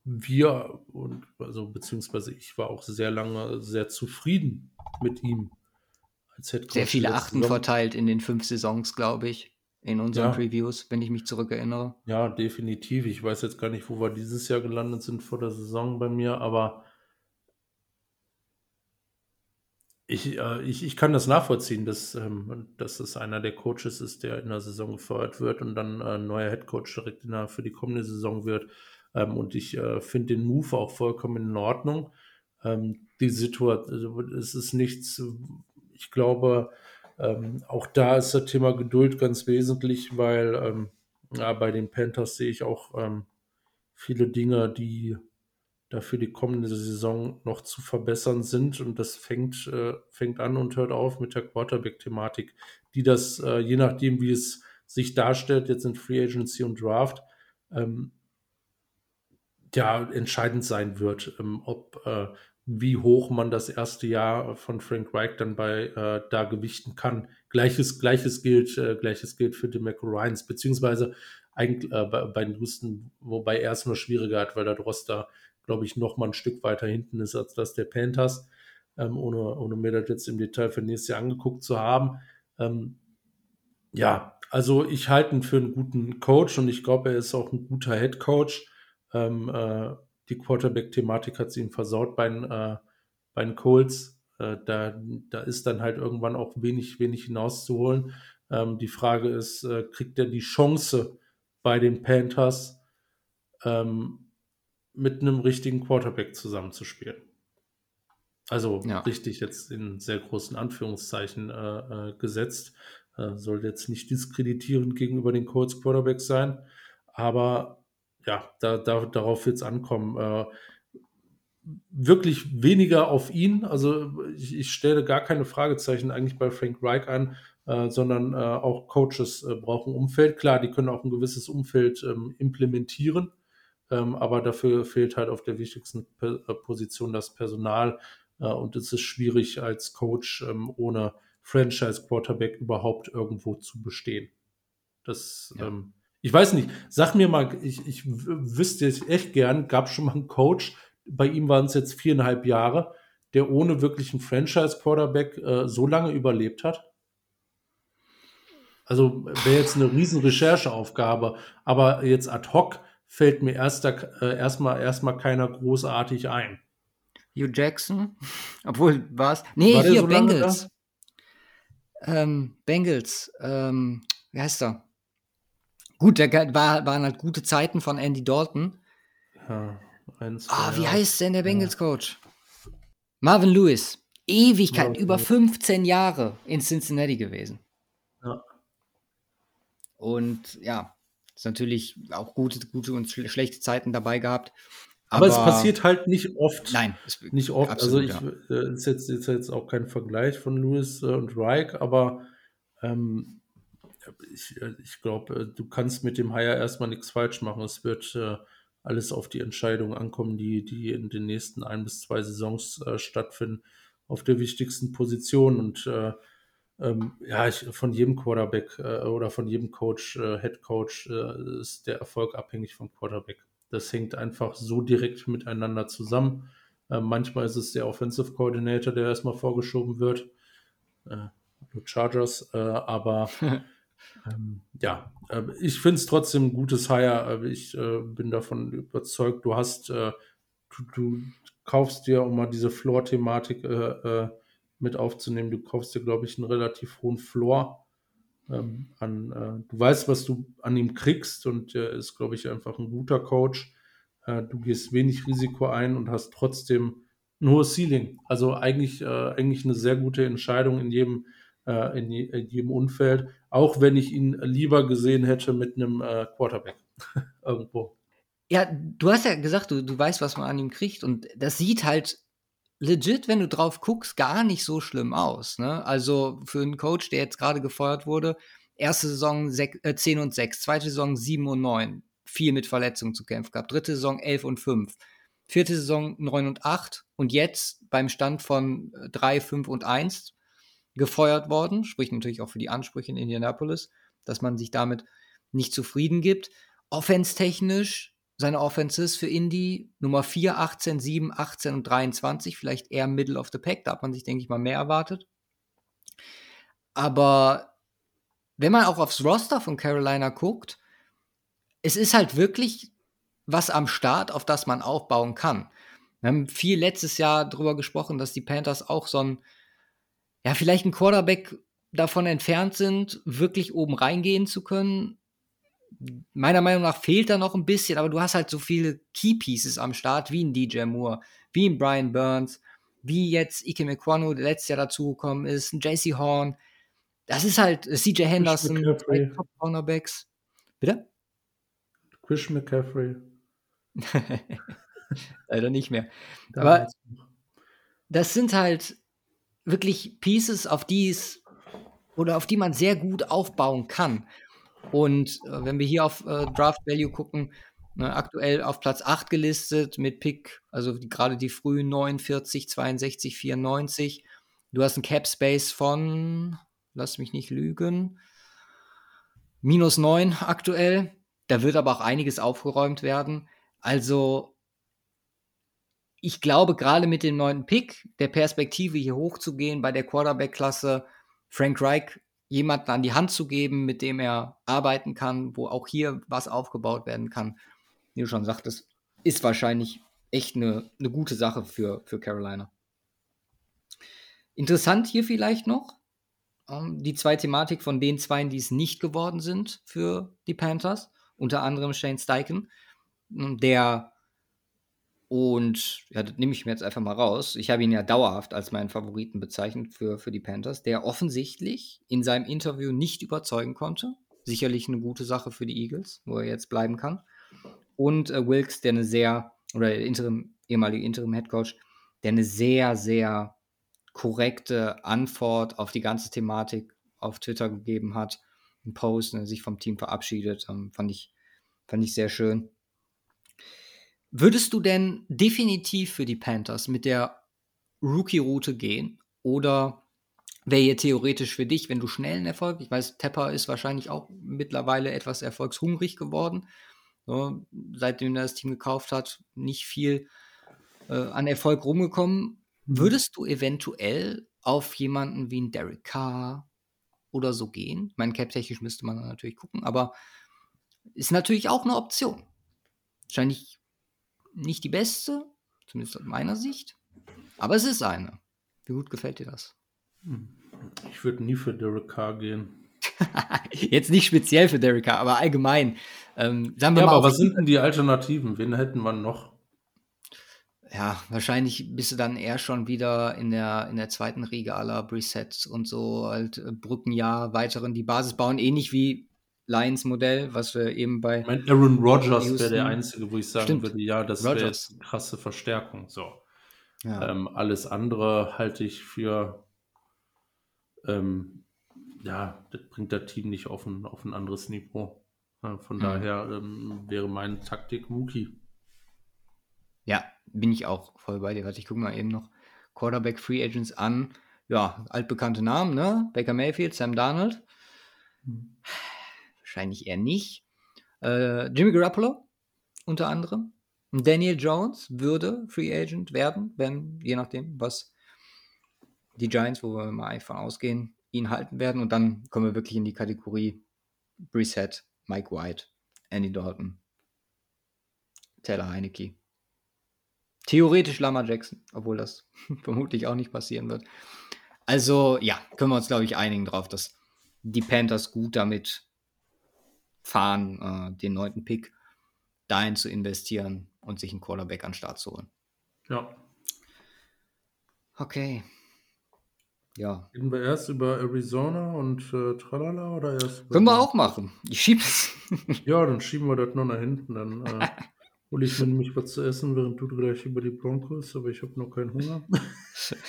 wir und also beziehungsweise ich war auch sehr lange sehr zufrieden mit ihm als Head Coach. Sehr viele Achten Saison. verteilt in den fünf Saisons, glaube ich, in unseren ja. Previews, wenn ich mich zurückerinnere. Ja, definitiv. Ich weiß jetzt gar nicht, wo wir dieses Jahr gelandet sind vor der Saison bei mir, aber ich, äh, ich, ich kann das nachvollziehen, dass, ähm, dass es einer der Coaches ist, der in der Saison gefeuert wird und dann äh, neuer Head Coach direkt in der, für die kommende Saison wird. Ähm, und ich äh, finde den Move auch vollkommen in Ordnung. Ähm, die Situation, also es ist nichts, ich glaube, ähm, auch da ist das Thema Geduld ganz wesentlich, weil ähm, ja, bei den Panthers sehe ich auch ähm, viele Dinge, die da für die kommende Saison noch zu verbessern sind. Und das fängt, äh, fängt an und hört auf mit der Quarterback-Thematik, die das, äh, je nachdem, wie es sich darstellt, jetzt in Free Agency und Draft, ähm, ja, entscheidend sein wird, ähm, ob äh, wie hoch man das erste Jahr von Frank Reich dann bei äh, da gewichten kann. Gleiches, gleiches gilt, äh, gleiches gilt für DeMarco Ryans, beziehungsweise eigentlich äh, bei, bei den Houston, wobei er es nur schwieriger hat, weil der Droster glaube ich, noch mal ein Stück weiter hinten ist als das der Panthers, ähm, ohne, ohne mir das jetzt im Detail für nächstes Jahr angeguckt zu haben. Ähm, ja, also ich halte ihn für einen guten Coach und ich glaube, er ist auch ein guter Head Coach. Ähm, äh, die Quarterback-Thematik hat sie ihm versaut bei den, äh, bei den Colts. Äh, da, da ist dann halt irgendwann auch wenig, wenig hinauszuholen. Ähm, die Frage ist, äh, kriegt er die Chance bei den Panthers? Ähm, mit einem richtigen Quarterback zusammenzuspielen. Also ja. richtig jetzt in sehr großen Anführungszeichen äh, äh, gesetzt. Äh, soll jetzt nicht diskreditierend gegenüber den Colts Quarterback sein, aber ja, da, da, darauf wird es ankommen. Äh, wirklich weniger auf ihn. Also ich, ich, stelle gar keine Fragezeichen eigentlich bei Frank Reich an, äh, sondern äh, auch Coaches äh, brauchen Umfeld. Klar, die können auch ein gewisses Umfeld ähm, implementieren. Ähm, aber dafür fehlt halt auf der wichtigsten äh, Position das Personal. Äh, und es ist schwierig als Coach ähm, ohne Franchise-Quarterback überhaupt irgendwo zu bestehen. Das, ja. ähm, ich weiß nicht, sag mir mal, ich, ich wüsste es echt gern, gab schon mal einen Coach, bei ihm waren es jetzt viereinhalb Jahre, der ohne wirklich einen Franchise-Quarterback äh, so lange überlebt hat? Also wäre jetzt eine riesen Rechercheaufgabe, aber jetzt ad hoc fällt mir erst da, äh, erstmal erstmal keiner großartig ein. Hugh Jackson, <laughs> obwohl war es. Nee, war hier so Bengals. Ähm, Bengals, ähm, wie heißt er? Gut, da war, waren halt gute Zeiten von Andy Dalton. Ja, eins, ah, wie heißt denn der Bengals-Coach? Ja. Marvin Lewis. Ewigkeiten, Marvin über 15 Jahre in Cincinnati gewesen. Ja. Und ja, ist natürlich auch gute, gute und schlechte Zeiten dabei gehabt. Aber, aber, es passiert halt nicht oft. Nein, nicht oft. Absolut, also ich ja. Äh, ist jetzt ist jetzt auch kein Vergleich von Lewis äh, und Reich, aber ähm, ich, äh, ich glaube, du kannst mit dem Hire erstmal nichts falsch machen. Es wird äh, alles auf die Entscheidung ankommen, die, die in den nächsten ein bis zwei Saisons äh, stattfinden, auf der wichtigsten Position. Und äh, ähm, ja, ich, von jedem Quarterback äh, oder von jedem Coach, äh, Head Coach, äh, ist der Erfolg abhängig vom Quarterback. Das hängt einfach so direkt miteinander zusammen. Äh, manchmal ist es der Offensive Coordinator, der erstmal vorgeschoben wird. Äh, Chargers, äh, aber <laughs> ähm, ja, ich finde es trotzdem ein gutes Hire. Ich bin davon überzeugt, du hast, du, du, kaufst dir, um mal diese Floor-Thematik äh, mit aufzunehmen. Du kaufst dir, glaube ich, einen relativ hohen Floor ähm, an. Äh, du weißt, was du an ihm kriegst und er ist, glaube ich, einfach ein guter Coach. Äh, du gehst wenig Risiko ein und hast trotzdem ein hohes Ceiling. Also eigentlich, äh, eigentlich eine sehr gute Entscheidung in jedem, äh, in, je, in, jedem Umfeld, auch wenn ich ihn lieber gesehen hätte mit einem äh, Quarterback <laughs> irgendwo. Ja, du hast ja gesagt, du, du weißt, was man an ihm kriegt und das sieht halt legit, wenn du drauf guckst, gar nicht so schlimm aus. Ne? Also für einen Coach, der jetzt gerade gefeuert wurde, erste Saison 6, äh, 10 und 6, zweite Saison 7 und 9, viel mit Verletzungen zu kämpfen gehabt, dritte Saison 11 und 5, vierte Saison 9 und 8 und jetzt beim Stand von 3, äh, 5 und 1 gefeuert worden, spricht natürlich auch für die Ansprüche in Indianapolis, dass man sich damit nicht zufrieden gibt. Offense-technisch seine Offenses für Indy Nummer 4, 18, 7, 18 und 23, vielleicht eher Middle of the Pack, da hat man sich, denke ich mal, mehr erwartet. Aber wenn man auch aufs Roster von Carolina guckt, es ist halt wirklich was am Start, auf das man aufbauen kann. Wir haben viel letztes Jahr darüber gesprochen, dass die Panthers auch so ein, ja, vielleicht ein Quarterback davon entfernt sind, wirklich oben reingehen zu können meiner Meinung nach fehlt da noch ein bisschen, aber du hast halt so viele Key Pieces am Start, wie ein DJ Moore, wie ein Brian Burns, wie jetzt Ike McQuano, der letztes Jahr dazugekommen ist, ein JC Horn. Das ist halt äh, CJ Henderson, zwei Top Cornerbacks. Bitte? Chris McCaffrey. <laughs> Leider nicht mehr. Aber das sind halt wirklich Pieces, auf die es oder auf die man sehr gut aufbauen kann. Und äh, wenn wir hier auf äh, Draft Value gucken, ne, aktuell auf Platz 8 gelistet mit Pick, also gerade die frühen 49, 62, 94. Du hast einen Cap Space von, lass mich nicht lügen, minus 9 aktuell. Da wird aber auch einiges aufgeräumt werden. Also, ich glaube, gerade mit dem neunten Pick, der Perspektive hier hochzugehen bei der Quarterback-Klasse, Frank Reich jemanden an die Hand zu geben, mit dem er arbeiten kann, wo auch hier was aufgebaut werden kann. Wie du schon sagtest, ist wahrscheinlich echt eine, eine gute Sache für, für Carolina. Interessant hier vielleicht noch ähm, die zwei Thematik von den zwei, die es nicht geworden sind für die Panthers, unter anderem Shane Steichen, der und ja, das nehme ich mir jetzt einfach mal raus. Ich habe ihn ja dauerhaft als meinen Favoriten bezeichnet für, für die Panthers, der offensichtlich in seinem Interview nicht überzeugen konnte. Sicherlich eine gute Sache für die Eagles, wo er jetzt bleiben kann. Und äh, Wilkes, der eine sehr, oder der Interim, ehemalige Interim-Headcoach, der eine sehr, sehr korrekte Antwort auf die ganze Thematik auf Twitter gegeben hat. Ein Post, ne, sich vom Team verabschiedet. Ähm, fand, ich, fand ich sehr schön. Würdest du denn definitiv für die Panthers mit der Rookie-Route gehen? Oder wäre hier theoretisch für dich, wenn du schnellen Erfolg, ich weiß, Tepper ist wahrscheinlich auch mittlerweile etwas erfolgshungrig geworden, so, seitdem er das Team gekauft hat, nicht viel äh, an Erfolg rumgekommen. Mhm. Würdest du eventuell auf jemanden wie einen Derek Carr oder so gehen? Ich meine, cap-technisch müsste man natürlich gucken, aber ist natürlich auch eine Option. Wahrscheinlich nicht die beste, zumindest aus meiner Sicht, aber es ist eine. Wie gut gefällt dir das? Hm. Ich würde nie für Derek Carr gehen. <laughs> Jetzt nicht speziell für Derek Carr, aber allgemein. Ähm, sagen wir ja, mal aber was sind denn die Alternativen? Wen hätten wir noch? Ja, wahrscheinlich bist du dann eher schon wieder in der, in der zweiten Riege aller Presets und so halt äh, Brückenjahr, weiteren die Basis bauen, ähnlich wie Lions-Modell, was wir eben bei. Ich meine, Aaron Rodgers wäre der Einzige, wo ich sagen Stimmt. würde, ja, das wäre jetzt eine krasse Verstärkung. So. Ja. Ähm, alles andere halte ich für, ähm, ja, das bringt das Team nicht auf ein, auf ein anderes Niveau. Ja, von mhm. daher ähm, wäre meine Taktik Rookie. Ja, bin ich auch voll bei dir. Warte, ich gucke mal eben noch Quarterback Free Agents an. Ja, altbekannte Namen, ne? Baker Mayfield, Sam Darnold. Mhm wahrscheinlich eher nicht. Äh, Jimmy Garoppolo unter anderem. Daniel Jones würde Free Agent werden, wenn, je nachdem, was die Giants, wo wir mal einfach ausgehen, ihn halten werden. Und dann kommen wir wirklich in die Kategorie Reset, Mike White, Andy Dalton, Taylor Heinecke. Theoretisch Lama Jackson, obwohl das <laughs> vermutlich auch nicht passieren wird. Also ja, können wir uns, glaube ich, einigen darauf, dass die Panthers gut damit fahren, äh, den neunten Pick dahin zu investieren und sich einen Quarterback an den Start zu holen. Ja. Okay. Ja. Reden wir erst über Arizona und äh, Tralala oder erst? Können wir auch machen. Ich schieb's. <laughs> ja, dann schieben wir das noch nach hinten. Dann äh, <laughs> hole ich mir nämlich was zu essen, während du gleich über die Broncos, aber ich habe noch keinen Hunger.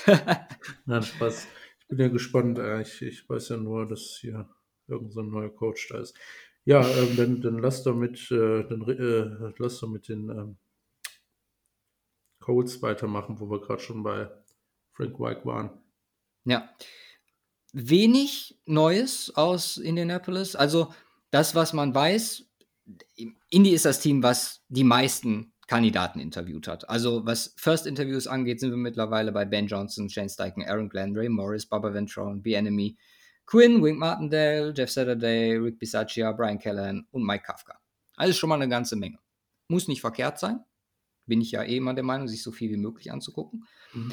<laughs> Nein, Spaß. Ich bin ja gespannt. Äh, ich, ich weiß ja nur, dass hier irgendein so neuer Coach da ist. Ja, ähm, dann, dann lass doch mit, äh, dann, äh, lass doch mit den ähm, Colts weitermachen, wo wir gerade schon bei Frank White waren. Ja. Wenig Neues aus Indianapolis. Also das, was man weiß, Indy ist das Team, was die meisten Kandidaten interviewt hat. Also was First Interviews angeht, sind wir mittlerweile bei Ben Johnson, Shane Steichen, Aaron Glenn, Ray Morris, Baba Ventrone, B-Enemy, Quinn, Wink Martindale, Jeff Saturday, Rick Bisaccia, Brian Callahan und Mike Kafka. Alles schon mal eine ganze Menge. Muss nicht verkehrt sein. Bin ich ja eh immer der Meinung, sich so viel wie möglich anzugucken. Mhm.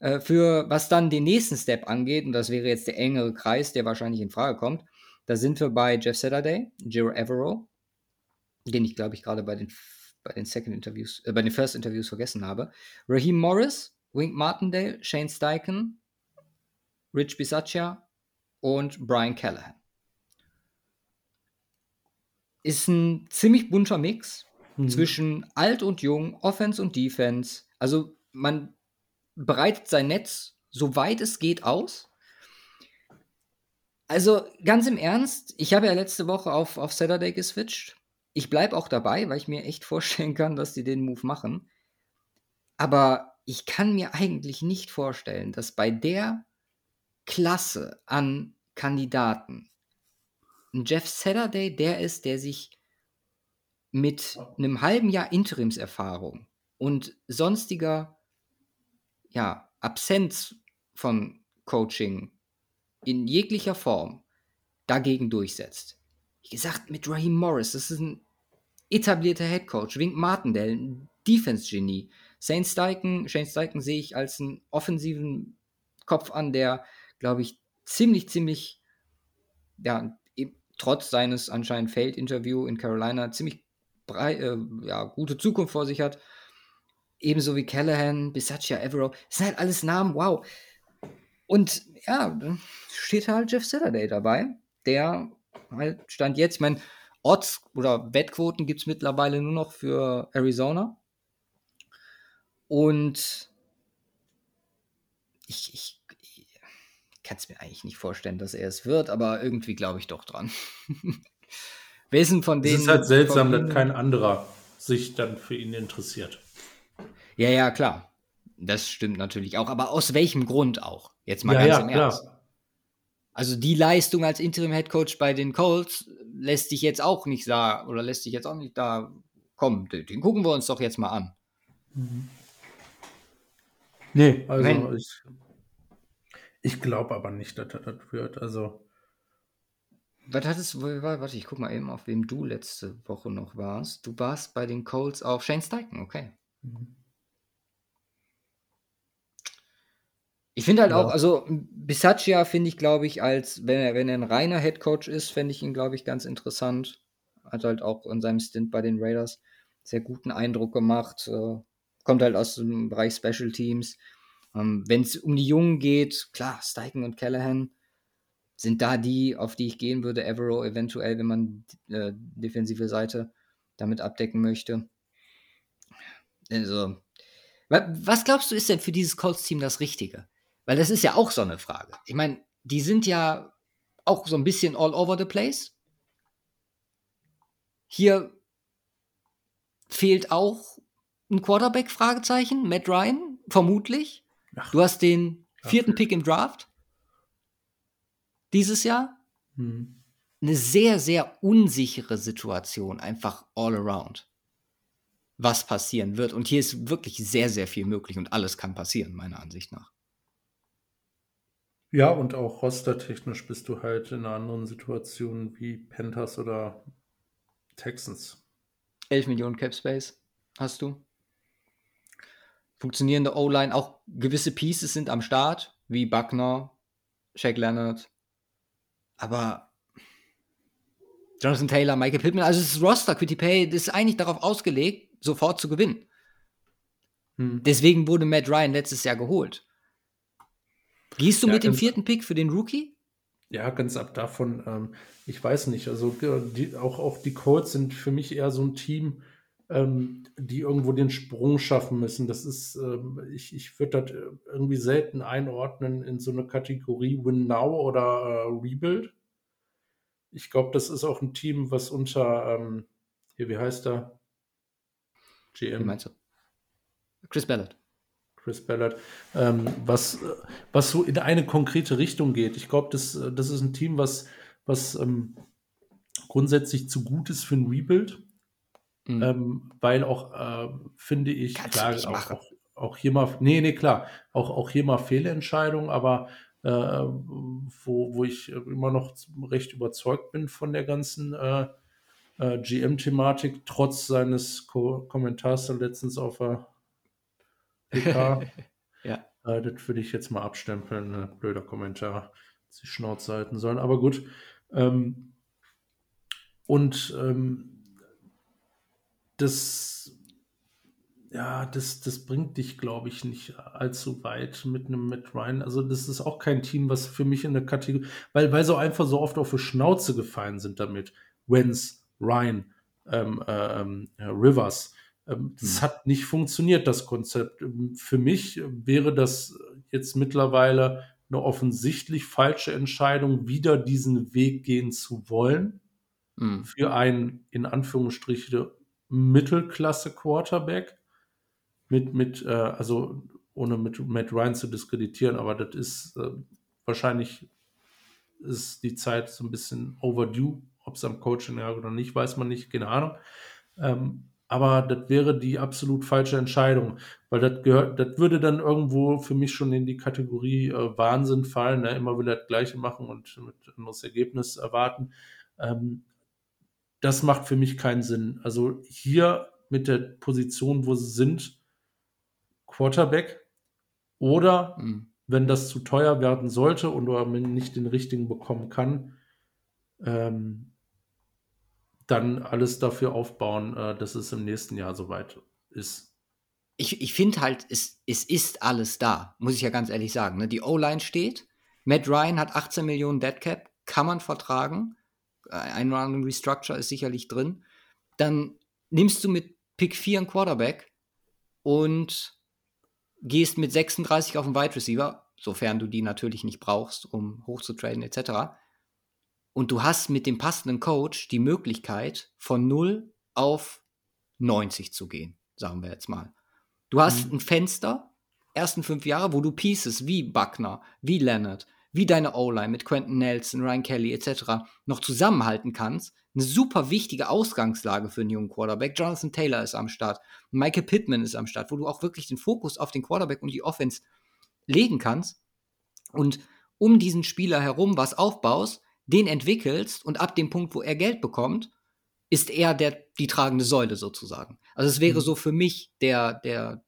Äh, für was dann den nächsten Step angeht, und das wäre jetzt der engere Kreis, der wahrscheinlich in Frage kommt, da sind wir bei Jeff Saturday, Jiro Evero, den ich glaube ich gerade bei den, bei den Second Interviews, äh, bei den First Interviews vergessen habe. Raheem Morris, Wink Martindale, Shane Steichen, Rich Bisaccia und Brian Callahan. Ist ein ziemlich bunter Mix mhm. zwischen alt und jung, Offense und Defense. Also man breitet sein Netz so weit es geht aus. Also ganz im Ernst, ich habe ja letzte Woche auf, auf Saturday geswitcht. Ich bleibe auch dabei, weil ich mir echt <laughs> vorstellen kann, dass die den Move machen. Aber ich kann mir eigentlich nicht vorstellen, dass bei der Klasse an Kandidaten ein Jeff Saturday der ist, der sich mit einem halben Jahr Interimserfahrung und sonstiger ja, Absenz von Coaching in jeglicher Form dagegen durchsetzt. Wie gesagt, mit Raheem Morris, das ist ein etablierter Head Coach. Wink Martindale, ein Defense-Genie. Shane Steichen, Shane Steichen sehe ich als einen offensiven Kopf an, der, glaube ich, ziemlich, ziemlich, ja, trotz seines anscheinend Failed-Interview in Carolina ziemlich brei äh, ja, gute Zukunft vor sich hat. Ebenso wie Callahan, Bisaccia, Evero. Das sind halt alles Namen, wow. Und ja, steht halt Jeff Saturday dabei, der halt stand jetzt, ich meine, Odds oder Wettquoten gibt es mittlerweile nur noch für Arizona. Und ich, ich kann es mir eigentlich nicht vorstellen, dass er es wird, aber irgendwie glaube ich doch dran. <laughs> Denn von denen? Es ist halt seltsam, dass kein anderer sich dann für ihn interessiert. Ja, ja, klar. Das stimmt natürlich auch. Aber aus welchem Grund auch? Jetzt mal ja, ganz ja, im Ernst. Klar. Also die Leistung als Interim-Headcoach bei den Colts lässt sich jetzt auch nicht sagen, oder lässt sich jetzt auch nicht da kommen. Den, den gucken wir uns doch jetzt mal an. Mhm. Nee, also Wenn, ich, ich glaube aber nicht, dass er das wird. Also. Was hattest du, warte, ich guck mal eben, auf wem du letzte Woche noch warst. Du warst bei den Colts auf Shane Steichen, okay. Mhm. Ich finde halt ja. auch, also Bisaccia finde ich, glaube ich, als wenn er, wenn er ein reiner Headcoach ist, fände ich ihn, glaube ich, ganz interessant. Hat halt auch in seinem Stint bei den Raiders sehr guten Eindruck gemacht. Äh, kommt halt aus dem Bereich Special Teams. Ähm, wenn es um die Jungen geht, klar, Steichen und Callahan sind da die, auf die ich gehen würde. Evero eventuell, wenn man äh, defensive Seite damit abdecken möchte. Also, was glaubst du, ist denn für dieses Colts-Team das Richtige? Weil das ist ja auch so eine Frage. Ich meine, die sind ja auch so ein bisschen all over the place. Hier fehlt auch ein Quarterback, Fragezeichen, Matt Ryan, vermutlich. Ach, du hast den vierten Pick im Draft dieses Jahr. Hm. Eine sehr, sehr unsichere Situation, einfach all around, was passieren wird. Und hier ist wirklich sehr, sehr viel möglich und alles kann passieren, meiner Ansicht nach. Ja, und auch rostertechnisch bist du halt in einer anderen Situation wie Panthers oder Texans. 11 Millionen Cap Space hast du. Funktionierende O-Line, auch gewisse Pieces sind am Start, wie Buckner, Shaq Leonard. Aber Jonathan Taylor, Michael Pittman, also das Roster, Quitty Pay, das ist eigentlich darauf ausgelegt, sofort zu gewinnen. Hm. Deswegen wurde Matt Ryan letztes Jahr geholt. Gehst du ja, mit dem vierten Pick für den Rookie? Ja, ganz ab davon, ähm, ich weiß nicht. Also die, auch, auch die Colts sind für mich eher so ein Team, ähm, die irgendwo den Sprung schaffen müssen. Das ist, ähm, ich, ich würde das irgendwie selten einordnen in so eine Kategorie Win Now oder äh, Rebuild. Ich glaube, das ist auch ein Team, was unter, ähm, hier, wie heißt er? GM. Wie meinst du? Chris Ballard. Chris Ballard, ähm, was, was so in eine konkrete Richtung geht. Ich glaube, das, das ist ein Team, was, was ähm, grundsätzlich zu gut ist für ein Rebuild, mhm. ähm, weil auch, äh, finde ich, Kannst klar, auch, auch, auch, hier mal, nee, nee, klar, auch, auch hier mal Fehlentscheidungen, aber äh, wo, wo ich immer noch recht überzeugt bin von der ganzen äh, äh GM-Thematik, trotz seines Ko Kommentars letztens auf der PK. <laughs> ja. Äh, das würde ich jetzt mal abstempeln. Ein blöder Kommentar. Sie Schnauze halten sollen. Aber gut. Ähm, und ähm, das, ja, das, das bringt dich, glaube ich, nicht allzu weit mit einem Matt Ryan. Also, das ist auch kein Team, was für mich in der Kategorie, weil, weil sie einfach so oft auf die Schnauze gefallen sind damit. Wenz, Ryan, ähm, äh, ähm, Rivers. Ähm, das hm. hat nicht funktioniert, das Konzept. Ähm, für mich wäre das jetzt mittlerweile eine offensichtlich falsche Entscheidung, wieder diesen Weg gehen zu wollen mhm. für einen in Anführungsstrichen Mittelklasse Quarterback mit mit äh, also ohne mit Matt Ryan zu diskreditieren, aber das ist äh, wahrscheinlich ist die Zeit so ein bisschen overdue, ob es am Coaching lag oder nicht, weiß man nicht, keine Ahnung. Ähm, aber das wäre die absolut falsche Entscheidung, weil das gehört, das würde dann irgendwo für mich schon in die Kategorie äh, Wahnsinn fallen, ne? immer wieder das Gleiche machen und mit anderes Ergebnis erwarten. Ähm, das macht für mich keinen Sinn. Also hier mit der Position, wo sie sind, Quarterback oder mhm. wenn das zu teuer werden sollte und man nicht den richtigen bekommen kann, ähm, dann alles dafür aufbauen, äh, dass es im nächsten Jahr soweit ist. Ich, ich finde halt, es, es ist alles da, muss ich ja ganz ehrlich sagen. Ne? Die O-Line steht, Matt Ryan hat 18 Millionen Dead Cap, kann man vertragen. Ein Random Restructure ist sicherlich drin. Dann nimmst du mit Pick 4 einen Quarterback und gehst mit 36 auf den Wide Receiver, sofern du die natürlich nicht brauchst, um hochzutraden etc. Und du hast mit dem passenden Coach die Möglichkeit, von 0 auf 90 zu gehen, sagen wir jetzt mal. Du hast mhm. ein Fenster, ersten fünf Jahre, wo du Pieces wie Buckner, wie Leonard, wie deine O-Line mit Quentin Nelson, Ryan Kelly etc. noch zusammenhalten kannst. Eine super wichtige Ausgangslage für einen jungen Quarterback. Jonathan Taylor ist am Start, Michael Pittman ist am Start, wo du auch wirklich den Fokus auf den Quarterback und die Offense legen kannst und um diesen Spieler herum was aufbaust, den entwickelst und ab dem Punkt, wo er Geld bekommt, ist er der, die tragende Säule sozusagen. Also es wäre mhm. so für mich der, der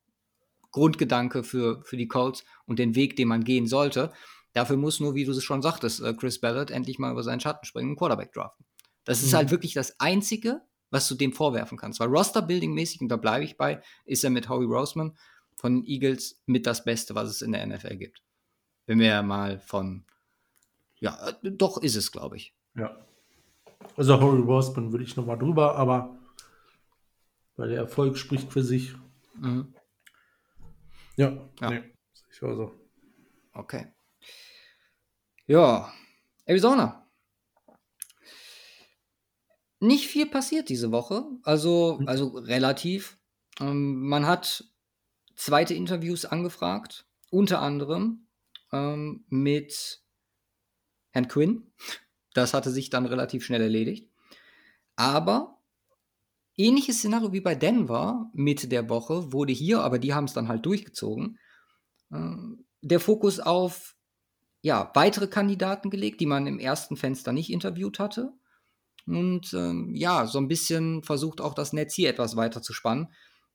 Grundgedanke für, für die Colts und den Weg, den man gehen sollte. Dafür muss nur, wie du es schon sagtest, äh, Chris Ballard endlich mal über seinen Schatten springen und Quarterback draften. Das ist mhm. halt wirklich das Einzige, was du dem vorwerfen kannst. Weil Roster-Building-mäßig, und da bleibe ich bei, ist er mit Howie Roseman von den Eagles mit das Beste, was es in der NFL gibt. Wenn wir mal von ja, äh, doch ist es, glaube ich. Ja. Also Horry Roseman würde ich nochmal drüber, aber weil der Erfolg spricht für sich. Mhm. Ja, ja. Nee, ich so. Okay. Ja, Arizona. Nicht viel passiert diese Woche, also, mhm. also relativ. Ähm, man hat zweite Interviews angefragt, unter anderem ähm, mit Herrn Quinn. Das hatte sich dann relativ schnell erledigt. Aber ähnliches Szenario wie bei Denver Mitte der Woche wurde hier, aber die haben es dann halt durchgezogen, äh, der Fokus auf ja, weitere Kandidaten gelegt, die man im ersten Fenster nicht interviewt hatte. Und ähm, ja, so ein bisschen versucht auch das Netz hier etwas weiter zu spannen.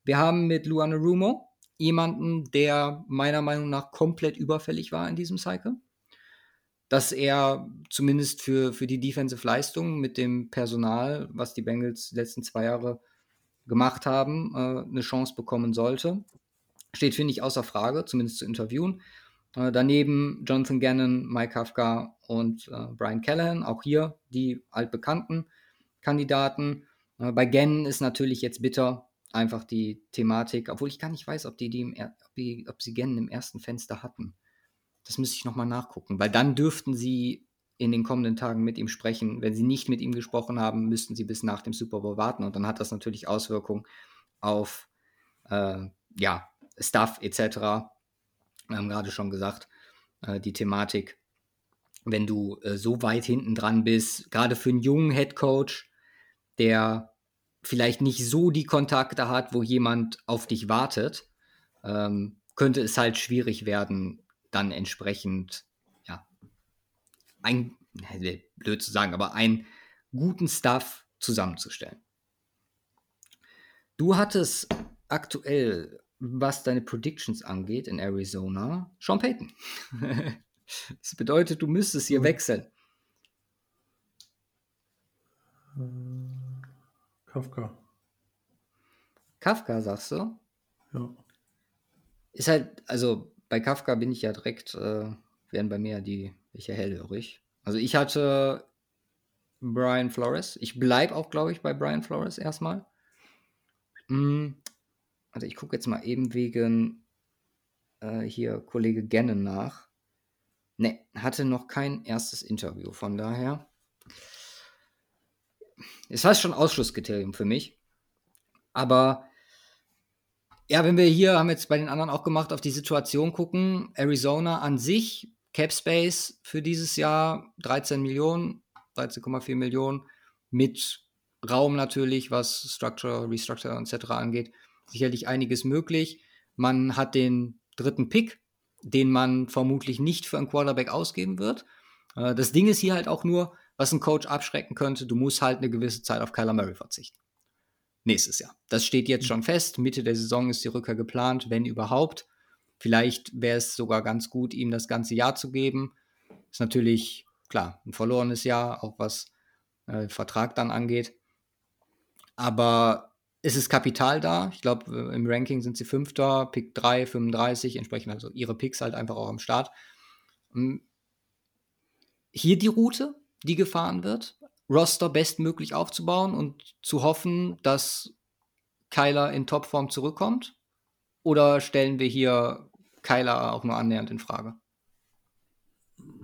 Wir haben mit Luane Rumo jemanden, der meiner Meinung nach komplett überfällig war in diesem Cycle dass er zumindest für, für die Defensive Leistung mit dem Personal, was die Bengals die letzten zwei Jahre gemacht haben, äh, eine Chance bekommen sollte. Steht, finde ich, außer Frage, zumindest zu interviewen. Äh, daneben Jonathan Gannon, Mike Kafka und äh, Brian Callahan, auch hier die altbekannten Kandidaten. Äh, bei Gannon ist natürlich jetzt bitter einfach die Thematik, obwohl ich gar nicht weiß, ob die, die, im, ob, die ob sie Gannon im ersten Fenster hatten. Das müsste ich nochmal nachgucken, weil dann dürften sie in den kommenden Tagen mit ihm sprechen. Wenn sie nicht mit ihm gesprochen haben, müssten sie bis nach dem Super Bowl warten und dann hat das natürlich Auswirkungen auf äh, ja, Stuff etc. Wir haben gerade schon gesagt, äh, die Thematik, wenn du äh, so weit hinten dran bist, gerade für einen jungen Head Coach, der vielleicht nicht so die Kontakte hat, wo jemand auf dich wartet, ähm, könnte es halt schwierig werden, dann entsprechend, ja, ein, blöd zu sagen, aber einen guten Stuff zusammenzustellen. Du hattest aktuell, was deine Predictions angeht in Arizona, Sean Payton. <laughs> das bedeutet, du müsstest hier wechseln. Äh, Kafka. Kafka, sagst du? Ja. Ist halt, also bei Kafka bin ich ja direkt, äh, werden bei mir die welche hellhörig. Also ich hatte Brian Flores. Ich bleibe auch, glaube ich, bei Brian Flores erstmal. Hm, also ich gucke jetzt mal eben wegen äh, hier Kollege Gannon nach. Ne, hatte noch kein erstes Interview, von daher. Ist fast schon Ausschlusskriterium für mich. Aber ja, wenn wir hier, haben jetzt bei den anderen auch gemacht, auf die Situation gucken, Arizona an sich, Cap Space für dieses Jahr 13 Millionen, 13,4 Millionen, mit Raum natürlich, was Structure, Restructure etc. angeht, sicherlich einiges möglich. Man hat den dritten Pick, den man vermutlich nicht für einen Quarterback ausgeben wird. Äh, das Ding ist hier halt auch nur, was ein Coach abschrecken könnte, du musst halt eine gewisse Zeit auf Kyler Murray verzichten. Nächstes Jahr. Das steht jetzt schon fest. Mitte der Saison ist die Rückkehr geplant, wenn überhaupt. Vielleicht wäre es sogar ganz gut, ihm das ganze Jahr zu geben. Ist natürlich, klar, ein verlorenes Jahr, auch was äh, Vertrag dann angeht. Aber es ist Kapital da. Ich glaube, äh, im Ranking sind sie Fünfter, Pick 3, 35, entsprechend also ihre Picks halt einfach auch am Start. Hm. Hier die Route, die gefahren wird, Roster bestmöglich aufzubauen und zu hoffen, dass Kyler in Topform zurückkommt? Oder stellen wir hier Kyler auch nur annähernd in Frage?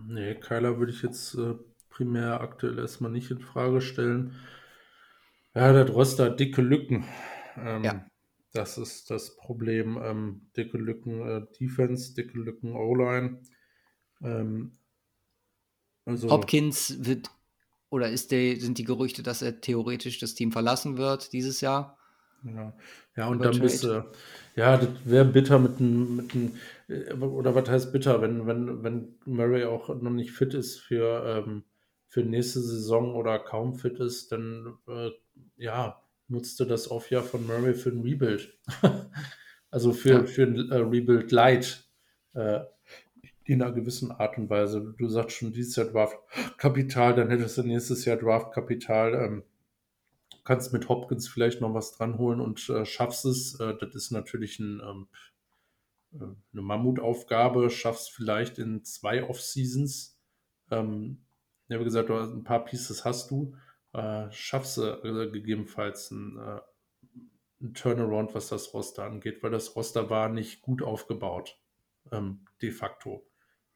Nee, Kyler würde ich jetzt äh, primär aktuell erstmal nicht in Frage stellen. Ja, der Roster hat dicke Lücken. Ähm, ja. Das ist das Problem. Ähm, dicke Lücken äh, Defense, dicke Lücken O-Line. Ähm, also, Hopkins wird, oder ist der, sind die Gerüchte, dass er theoretisch das Team verlassen wird dieses Jahr? Ja, ja und dann bist du, ja, das wäre bitter mit einem, mit einem, äh, oder was heißt bitter, wenn, wenn, wenn Murray auch noch nicht fit ist für, ähm, für nächste Saison oder kaum fit ist, dann äh, ja, nutzte das Off-Jahr von Murray für ein Rebuild. <laughs> also für, ja. für ein äh, Rebuild Light. Äh, in einer gewissen Art und Weise. Du sagst schon, dieses Jahr Draft-Kapital, dann hättest du nächstes Jahr Draft-Kapital. Ähm, kannst mit Hopkins vielleicht noch was dranholen und äh, schaffst es. Äh, das ist natürlich ein, ähm, äh, eine Mammutaufgabe. Schaffst vielleicht in zwei Off-Seasons. Ähm, ich habe gesagt, ein paar Pieces hast du. Äh, schaffst du äh, gegebenenfalls ein, äh, ein Turnaround, was das Roster angeht, weil das Roster war nicht gut aufgebaut, ähm, de facto.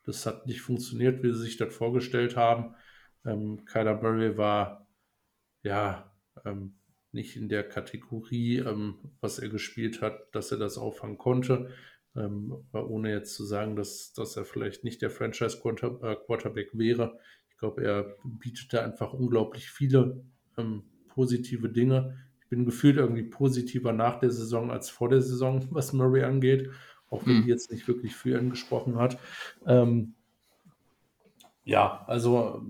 Das hat nicht funktioniert, wie sie sich das vorgestellt haben. Ähm, Kyler Murray war ja ähm, nicht in der Kategorie, ähm, was er gespielt hat, dass er das auffangen konnte. Ähm, ohne jetzt zu sagen, dass, dass er vielleicht nicht der Franchise-Quarterback äh, wäre. Ich glaube, er bietet da einfach unglaublich viele ähm, positive Dinge. Ich bin gefühlt irgendwie positiver nach der Saison als vor der Saison, <laughs> was Murray angeht auch wenn mhm. die jetzt nicht wirklich für ihn gesprochen hat. Ähm, ja, also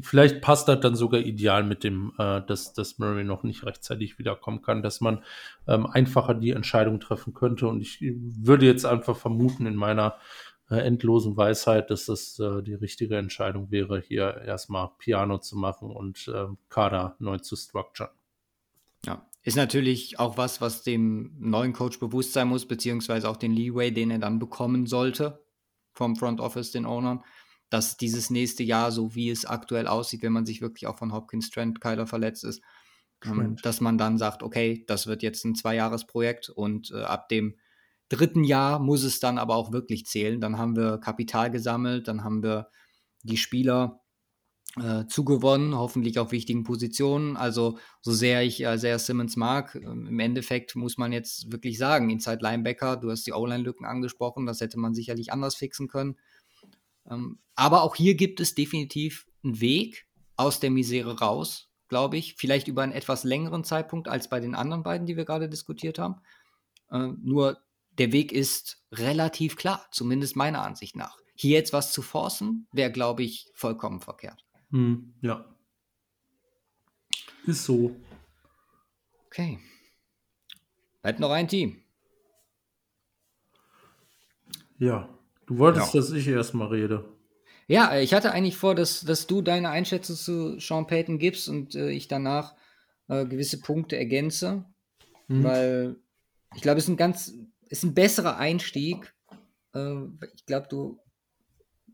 vielleicht passt das dann sogar ideal mit dem, äh, dass, dass Murray noch nicht rechtzeitig wiederkommen kann, dass man ähm, einfacher die Entscheidung treffen könnte. Und ich würde jetzt einfach vermuten in meiner endlosen Weisheit, dass das äh, die richtige Entscheidung wäre, hier erstmal Piano zu machen und äh, Kader neu zu structuren. Ja, ist natürlich auch was, was dem neuen Coach bewusst sein muss, beziehungsweise auch den Leeway, den er dann bekommen sollte. vom Front Office, den Ownern, dass dieses nächste Jahr, so wie es aktuell aussieht, wenn man sich wirklich auch von Hopkins Trent Kyler verletzt ist, ähm, dass man dann sagt, okay, das wird jetzt ein Zweijahresprojekt und äh, ab dem dritten Jahr muss es dann aber auch wirklich zählen. Dann haben wir Kapital gesammelt, dann haben wir die Spieler äh, zugewonnen, hoffentlich auf wichtigen Positionen. Also so sehr ich äh, sehr Simmons mag, äh, im Endeffekt muss man jetzt wirklich sagen, Inside Linebacker, du hast die O-Line-Lücken angesprochen, das hätte man sicherlich anders fixen können. Ähm, aber auch hier gibt es definitiv einen Weg aus der Misere raus, glaube ich. Vielleicht über einen etwas längeren Zeitpunkt als bei den anderen beiden, die wir gerade diskutiert haben. Äh, nur der Weg ist relativ klar, zumindest meiner Ansicht nach. Hier jetzt was zu forcen, wäre, glaube ich, vollkommen verkehrt. Hm, ja. Ist so. Okay. Bleibt noch ein Team. Ja. Du wolltest, ja. dass ich erstmal rede. Ja, ich hatte eigentlich vor, dass, dass du deine Einschätzung zu Sean Payton gibst und äh, ich danach äh, gewisse Punkte ergänze. Mhm. Weil ich glaube, es ist ein ganz, ist ein besserer Einstieg. Äh, ich glaube, du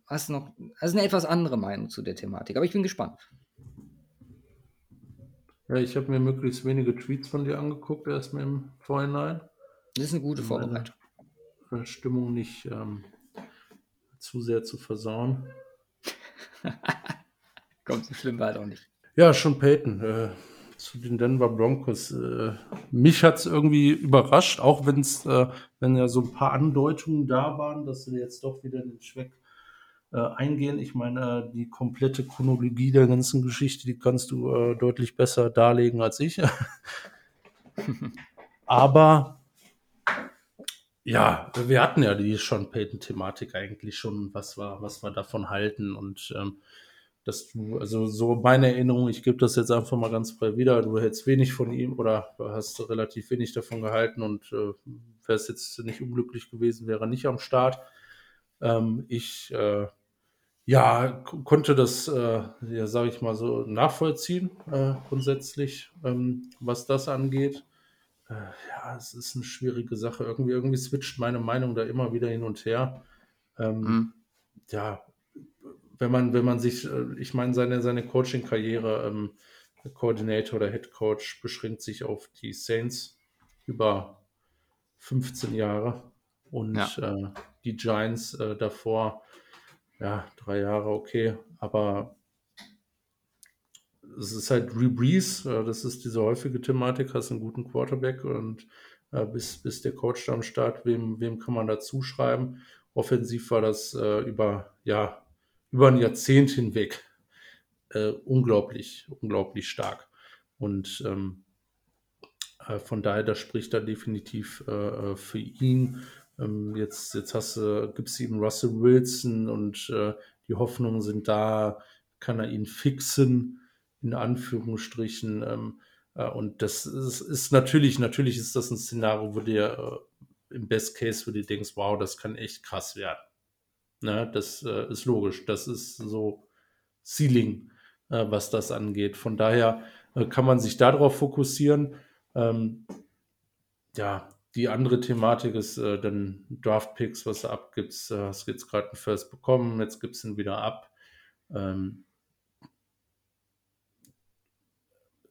hast noch hast eine etwas andere Meinung zu der Thematik, aber ich bin gespannt. Ja, ich habe mir möglichst wenige Tweets von dir angeguckt, erstmal im Vorhinein. Das ist eine gute Vorbereitung. Stimmung nicht ähm, zu sehr zu versauen. <laughs> Kommt so schlimm war halt auch nicht. Ja, schon Peyton. Äh, zu den Denver Broncos. Äh, mich hat es irgendwie überrascht, auch wenn's, äh, wenn ja so ein paar Andeutungen da waren, dass sie jetzt doch wieder den Schweck äh, eingehen. Ich meine, äh, die komplette Chronologie der ganzen Geschichte, die kannst du äh, deutlich besser darlegen als ich. <laughs> Aber ja, wir hatten ja die schon Peyton-Thematik eigentlich schon, was wir, was wir davon halten und ähm, dass du, also so meine Erinnerung, ich gebe das jetzt einfach mal ganz frei wieder, du hältst wenig von ihm oder hast relativ wenig davon gehalten und äh, wäre es jetzt nicht unglücklich gewesen, wäre nicht am Start. Ähm, ich äh, ja, konnte das, äh, ja, sage ich mal so, nachvollziehen, äh, grundsätzlich, ähm, was das angeht. Äh, ja, es ist eine schwierige Sache. Irgendwie, irgendwie switcht meine Meinung da immer wieder hin und her. Ähm, mhm. Ja, wenn man, wenn man sich, äh, ich meine, seine, seine Coaching-Karriere, ähm, Coordinator oder Head Coach, beschränkt sich auf die Saints über 15 Jahre und ja. äh, die Giants äh, davor, ja, drei Jahre, okay, aber es ist halt Drew Brees, äh, das ist diese häufige Thematik, hast einen guten Quarterback und äh, bis, bis der Coach da am Start, wem, wem kann man da zuschreiben? Offensiv war das äh, über, ja, über ein Jahrzehnt hinweg äh, unglaublich, unglaublich stark. Und ähm, äh, von daher, das spricht da definitiv äh, für ihn. Ähm, jetzt, jetzt du, gibt es ihm Russell Wilson und die Hoffnungen sind da, kann er ihn fixen in Anführungsstrichen. Ähm, äh, und das ist, ist, natürlich, natürlich ist das ein Szenario, wo dir äh, im Best Case, wo du denkst, wow, das kann echt krass werden. Ne, das äh, ist logisch. Das ist so Ceiling, äh, was das angeht. Von daher äh, kann man sich darauf fokussieren. Ähm, ja, die andere Thematik ist äh, dann Draft Picks, was du abgibst. Äh, hast jetzt gerade einen First bekommen, jetzt gibst du ihn wieder ab. Ähm,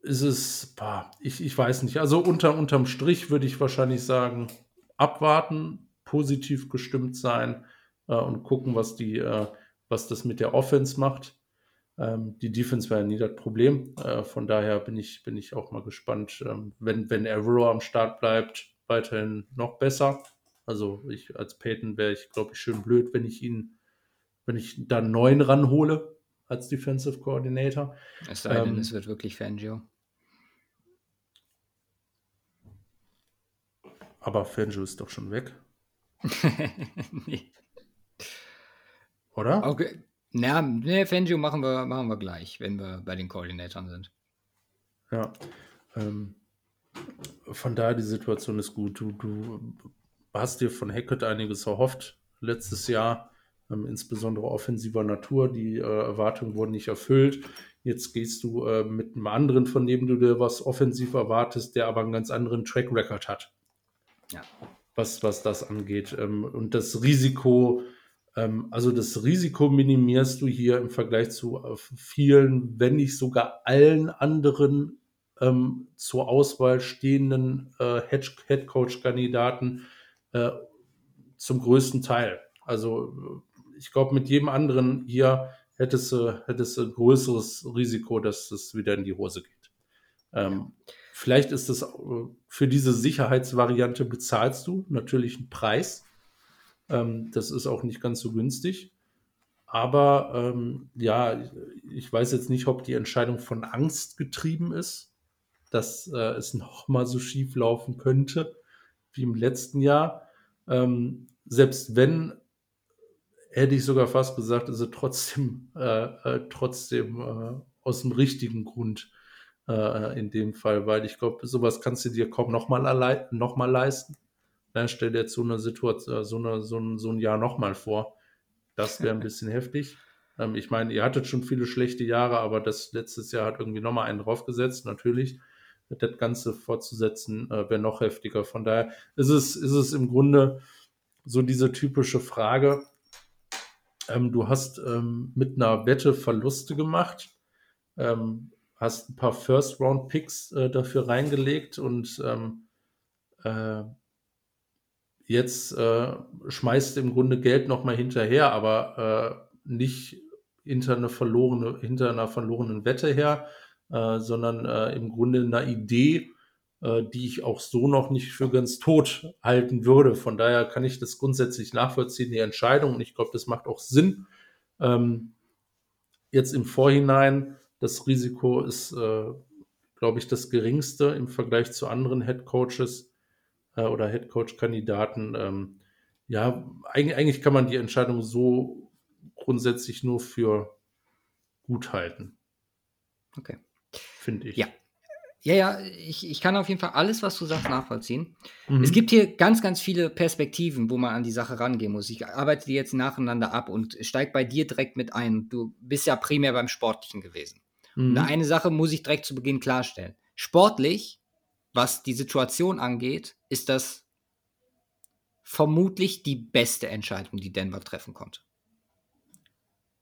ist es, boah, ich, ich weiß nicht. Also unter, unterm Strich würde ich wahrscheinlich sagen, abwarten, positiv gestimmt sein äh, und gucken, was die, äh, was das mit der Offense macht. Ähm, die Defense wäre ja nie das Problem. Äh, von daher bin ich, bin ich auch mal gespannt, ähm, wenn, wenn Avero am Start bleibt, weiterhin noch besser. Also ich als Peyton wäre ich, glaube ich, schön blöd, wenn ich ihn, wenn ich da einen neuen ranhole als Defensive Coordinator. Es sei denn, ähm, es wird wirklich Fangio. Aber Fangio ist doch schon weg. <laughs> <laughs> nee. Oder? Okay. Na, nee, Fangio machen wir, machen wir gleich, wenn wir bei den Koordinatoren sind. Ja. Ähm, von daher, die Situation ist gut. Du, du hast dir von Hackett einiges erhofft letztes Jahr, ähm, insbesondere offensiver Natur. Die äh, Erwartungen wurden nicht erfüllt. Jetzt gehst du äh, mit einem anderen, von dem du dir was offensiv erwartest, der aber einen ganz anderen Track Record hat. Ja. Was, was das angeht. Ähm, und das Risiko also das Risiko minimierst du hier im Vergleich zu äh, vielen, wenn nicht sogar allen anderen ähm, zur Auswahl stehenden äh, Head Coach-Kandidaten äh, zum größten Teil. Also ich glaube, mit jedem anderen hier hättest du, hättest ein größeres Risiko, dass es wieder in die Hose geht. Ähm, vielleicht ist es äh, für diese Sicherheitsvariante bezahlst du natürlich einen Preis. Ähm, das ist auch nicht ganz so günstig. Aber ähm, ja, ich weiß jetzt nicht, ob die Entscheidung von Angst getrieben ist, dass äh, es <laughs> noch mal so schief laufen könnte wie im letzten Jahr. Ähm, selbst wenn, hätte ich sogar fast gesagt, ist es trotzdem, <laughs> äh, äh, trotzdem äh, aus dem richtigen Grund äh, in dem Fall, weil ich glaube, sowas kannst du dir kaum nochmal noch leisten. Ja, stell dir jetzt so eine Situation, so, eine, so, ein, so ein Jahr nochmal vor. Das wäre ein bisschen heftig. <laughs> Ähm, ich meine, ihr hattet schon viele schlechte Jahre, aber das letztes Jahr hat irgendwie nochmal einen draufgesetzt, natürlich. Das Ganze fortzusetzen äh, wäre noch heftiger. Von daher ist es, ist es im Grunde so diese typische Frage. Ähm, du hast ähm, mit einer Wette Verluste gemacht. Ähm, hast ein paar First-Round-Picks äh, dafür reingelegt und ähm, äh, jetzt äh, schmeißt im Grunde Geld nochmal hinterher, aber äh, nicht hinter, eine verlorene, hinter einer verlorenen Wette her, äh, sondern äh, im Grunde einer Idee, die ich auch so noch nicht für ganz tot halten würde. Von daher kann ich das grundsätzlich nachvollziehen, die Entscheidung. Und ich glaube, das macht auch Sinn. Ähm, jetzt im Vorhinein das Risiko ist, äh, glaube ich, das geringste im Vergleich zu anderen Head Coaches äh, oder Head Coach Kandidaten. Ähm, ja, eigentlich, eigentlich kann man die Entscheidung so grundsätzlich nur für gut halten. Okay. Finde ich. Ja, ja, ja, ich, ich kann auf jeden Fall alles, was du sagst, nachvollziehen. Mhm. Es gibt hier ganz, ganz viele Perspektiven, wo man an die Sache rangehen muss. Ich arbeite die jetzt nacheinander ab und steige bei dir direkt mit ein. Du bist ja primär beim Sportlichen gewesen. Mhm. Und eine Sache muss ich direkt zu Beginn klarstellen. Sportlich, was die Situation angeht, ist das vermutlich die beste Entscheidung, die Denver treffen konnte.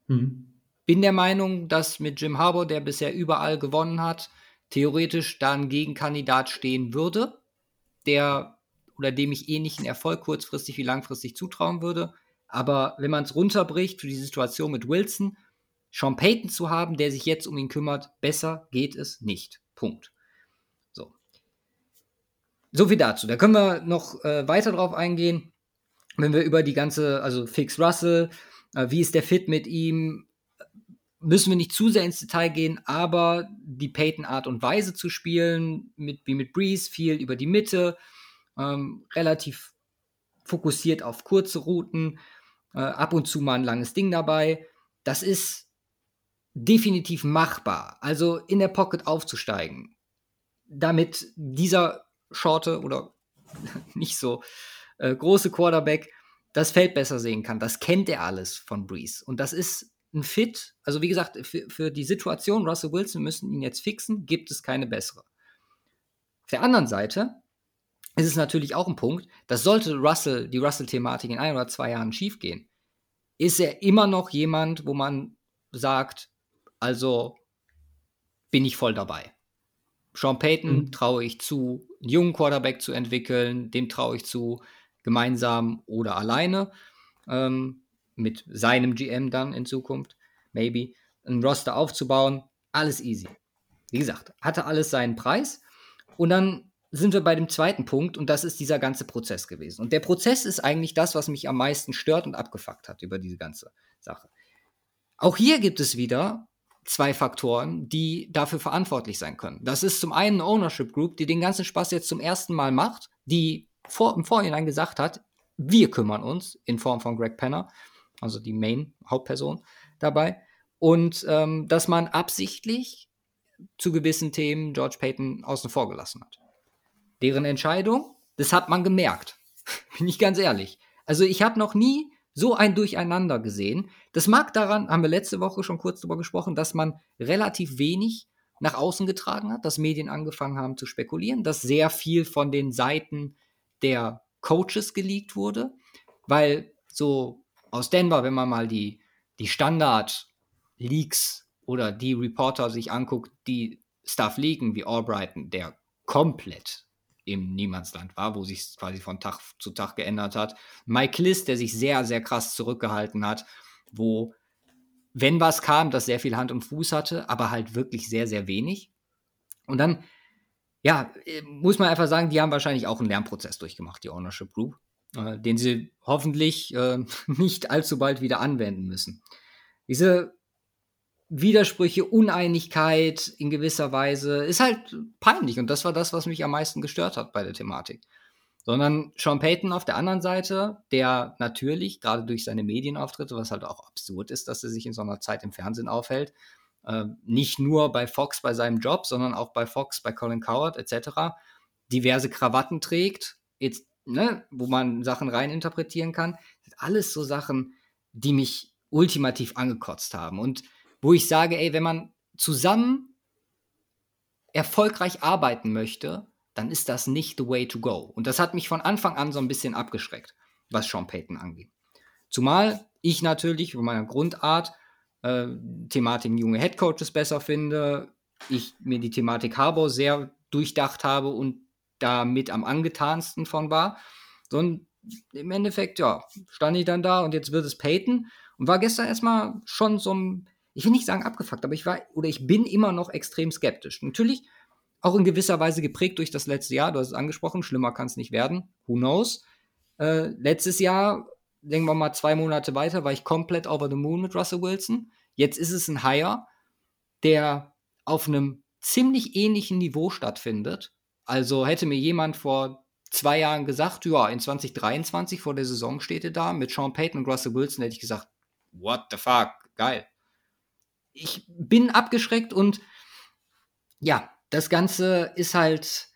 Mhm. Bin der Meinung, dass mit Jim Harbour, der bisher überall gewonnen hat, theoretisch da ein Gegenkandidat stehen würde, der oder dem ich ähnlichen Erfolg kurzfristig wie langfristig zutrauen würde. Aber wenn man es runterbricht für die Situation mit Wilson, Sean Payton zu haben, der sich jetzt um ihn kümmert, besser geht es nicht. Punkt. So. Viel dazu. Da können wir noch äh, weiter drauf eingehen, wenn wir über die ganze, also Fix Russell, äh, wie ist der Fit mit ihm, müssen wir nicht zu sehr ins Detail gehen, aber die Peyton-Art und Weise zu spielen, mit, wie mit Breeze, viel über die Mitte, ähm, relativ fokussiert auf kurze Routen, äh, ab und zu mal ein langes Ding dabei. Das ist definitiv machbar. Also in der Pocket aufzusteigen, damit dieser shorte oder <laughs> nicht so äh, große Quarterback das Feld besser sehen kann. Das kennt er alles von Breeze. Und das ist ein Fit, also wie gesagt, für, für die Situation, Russell Wilson müssen ihn jetzt fixen, gibt es keine bessere. Auf der anderen Seite ist es natürlich auch ein Punkt, dass sollte Russell, die Russell-Thematik in ein oder zwei Jahren schiefgehen, ist er immer noch jemand, wo man sagt, also bin ich voll dabei. Sean Payton mhm. traue ich zu, einen jungen Quarterback zu entwickeln, dem traue ich zu, gemeinsam oder alleine. Ähm, mit seinem GM dann in Zukunft, maybe, ein Roster aufzubauen, alles easy. Wie gesagt, hatte alles seinen Preis. Und dann sind wir bei dem zweiten Punkt und das ist dieser ganze Prozess gewesen. Und der Prozess ist eigentlich das, was mich am meisten stört und abgefuckt hat über diese ganze Sache. Auch hier gibt es wieder zwei Faktoren, die dafür verantwortlich sein können. Das ist zum einen eine Ownership Group, die den ganzen Spaß jetzt zum ersten Mal macht, die vor, im Vorhinein gesagt hat, wir kümmern uns in Form von Greg Penner also die Main-Hauptperson dabei. Und ähm, dass man absichtlich zu gewissen Themen George Payton außen vor gelassen hat. Deren Entscheidung, das hat man gemerkt. <laughs> Bin ich ganz ehrlich. Also ich habe noch nie so ein Durcheinander gesehen. Das mag daran, haben wir letzte Woche schon kurz darüber gesprochen, dass man relativ wenig nach außen getragen hat, dass Medien angefangen haben zu spekulieren, dass sehr viel von den Seiten der Coaches geleakt wurde, weil so aus Denver, wenn man mal die, die Standard-Leaks oder die Reporter sich anguckt, die Stuff liegen, wie Albrighton, der komplett im Niemandsland war, wo sich quasi von Tag zu Tag geändert hat. Mike Liss, der sich sehr, sehr krass zurückgehalten hat, wo, wenn was kam, das sehr viel Hand und Fuß hatte, aber halt wirklich sehr, sehr wenig. Und dann, ja, äh, muss man einfach sagen, die haben wahrscheinlich auch einen Lernprozess durchgemacht, die Ownership Group, äh, den sie hoffentlich äh, <laughs> nicht allzu bald wieder anwenden müssen. Diese Widersprüche, Uneinigkeit in gewisser Weise ist halt peinlich und das war das, was mich am meisten gestört hat bei der Thematik. Sondern Sean Payton auf der anderen Seite, der natürlich, gerade durch seine Medienauftritte, was halt auch absurd ist, dass er sich in so einer Zeit im Fernsehen aufhält, äh, nicht nur bei Fox bei seinem Job, sondern auch bei Fox, bei Colin Coward etc., diverse Krawatten trägt, jetzt, ne, wo man Sachen reininterpretieren kann. alles so Sachen, die mich ultimativ angekotzt haben. Und wo ich sage, ey, wenn man zusammen erfolgreich arbeiten möchte, dann ist das nicht the way to go. Und das hat mich von Anfang an so ein bisschen abgeschreckt, was Sean Payton angeht. Zumal ich natürlich von meiner Grundart äh, Thematiken junge Headcoaches besser finde, ich mir die Thematik Harbour sehr durchdacht habe und damit am angetansten von war. Sondern im Endeffekt, ja, stand ich dann da und jetzt wird es Payton und war gestern erstmal schon so ein ich will nicht sagen abgefuckt, aber ich war oder ich bin immer noch extrem skeptisch. Natürlich auch in gewisser Weise geprägt durch das letzte Jahr. Du hast es angesprochen, schlimmer kann es nicht werden. Who knows? Äh, letztes Jahr, denken wir mal zwei Monate weiter, war ich komplett over the moon mit Russell Wilson. Jetzt ist es ein Hire, der auf einem ziemlich ähnlichen Niveau stattfindet. Also hätte mir jemand vor zwei Jahren gesagt, ja, in 2023 vor der Saison steht er da mit Sean Payton und Russell Wilson, hätte ich gesagt, what the fuck, geil ich bin abgeschreckt und ja, das Ganze ist halt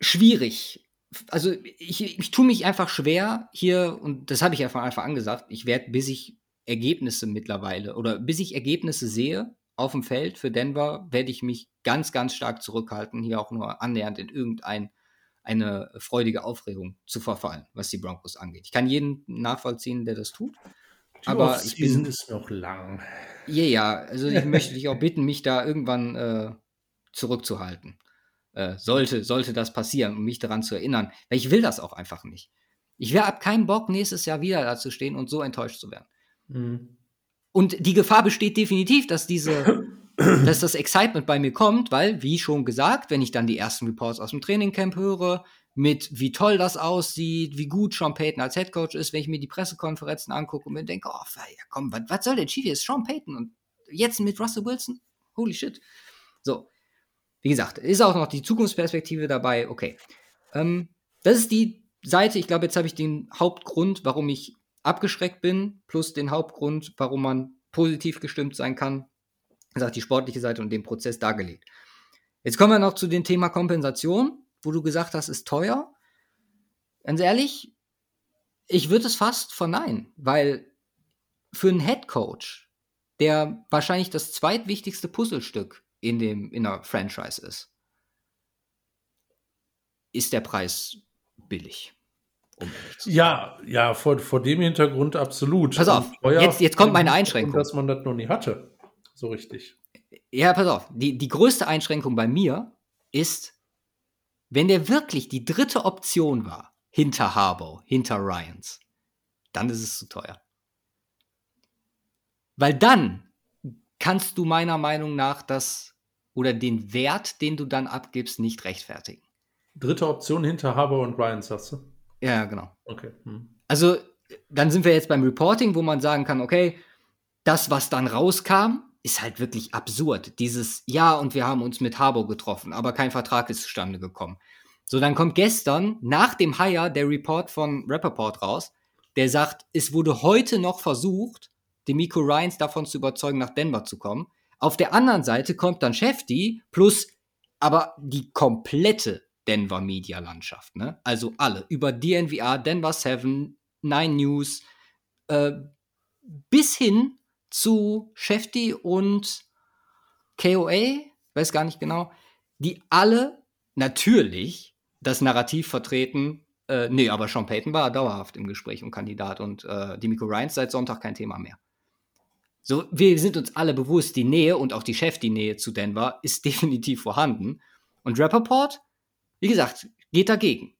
schwierig. Also ich, ich tue mich einfach schwer hier, und das habe ich ja von Anfang an gesagt, ich werde, bis ich Ergebnisse mittlerweile oder bis ich Ergebnisse sehe auf dem Feld für Denver, werde ich mich ganz, ganz stark zurückhalten, hier auch nur annähernd in irgendein eine freudige Aufregung zu verfallen, was die Broncos angeht. Ich kann jeden nachvollziehen, der das tut. Die aber ich bin ist noch lang. Ja, ja, also ich möchte dich auch <laughs> bitten, mich da irgendwann äh, zurückzuhalten. Äh, sollte, sollte das passieren, um mich daran zu erinnern. Weil ich will das auch einfach nicht. Ich wäre ab keinen Bock, nächstes Jahr wieder da zu stehen und so enttäuscht zu werden. Mhm. Und die Gefahr besteht definitiv, dass diese, <coughs> dass das Excitement bei mir kommt, weil, wie schon gesagt, wenn ich dann die ersten Reports aus dem Trainingcamp höre, mit wie toll das aussieht, wie gut Sean Payton als Headcoach ist, wenn ich mir die Pressekonferenzen angucke und mir denke, oh, ja, komm, was, was soll denn schief? Ist Sean Payton und jetzt mit Russell Wilson? Holy shit. So, wie gesagt, ist auch noch die Zukunftsperspektive dabei. Okay, ähm, das ist die Seite. Ich glaube, jetzt habe ich den Hauptgrund, warum ich abgeschreckt bin, plus den Hauptgrund, warum man positiv gestimmt sein kann. Ist auch die sportliche Seite und den Prozess dargelegt. Jetzt kommen wir noch zu dem Thema Kompensation wo du gesagt hast, ist teuer. Ganz ehrlich, ich würde es fast verneinen, weil für einen Head Coach, der wahrscheinlich das zweitwichtigste Puzzlestück in, dem, in der Franchise ist, ist der Preis billig. Um ja, ja, vor, vor dem Hintergrund absolut. Pass auf, jetzt, jetzt kommt meine Einschränkung. Dass man das noch nie hatte. So richtig. Ja, pass auf. Die, die größte Einschränkung bei mir ist, wenn der wirklich die dritte Option war, hinter Harbour, hinter Ryans, dann ist es zu teuer. Weil dann kannst du meiner Meinung nach das oder den Wert, den du dann abgibst, nicht rechtfertigen. Dritte Option hinter Harbour und Ryans, hast du? Ja, genau. Okay. Hm. Also, dann sind wir jetzt beim Reporting, wo man sagen kann, okay, das, was dann rauskam, ist halt wirklich absurd. Dieses Ja und wir haben uns mit Harbour getroffen, aber kein Vertrag ist zustande gekommen. So, dann kommt gestern nach dem Hire der Report von Rappaport raus, der sagt, es wurde heute noch versucht, Demico Ryans davon zu überzeugen, nach Denver zu kommen. Auf der anderen Seite kommt dann Shefty plus aber die komplette Denver Media Landschaft, ne? Also alle über DNVR, Denver 7, Nine News, äh, bis hin zu Shefty und KOA, weiß gar nicht genau, die alle natürlich das Narrativ vertreten, Äh, nee, aber Sean Payton war dauerhaft im Gespräch und Kandidat und äh, Demico Ryans seit Sonntag kein Thema mehr. So, wir sind uns alle bewusst, die Nähe und auch die Chef, die Nähe zu Denver ist <laughs> definitiv vorhanden. Und Rappaport, wie gesagt, geht dagegen.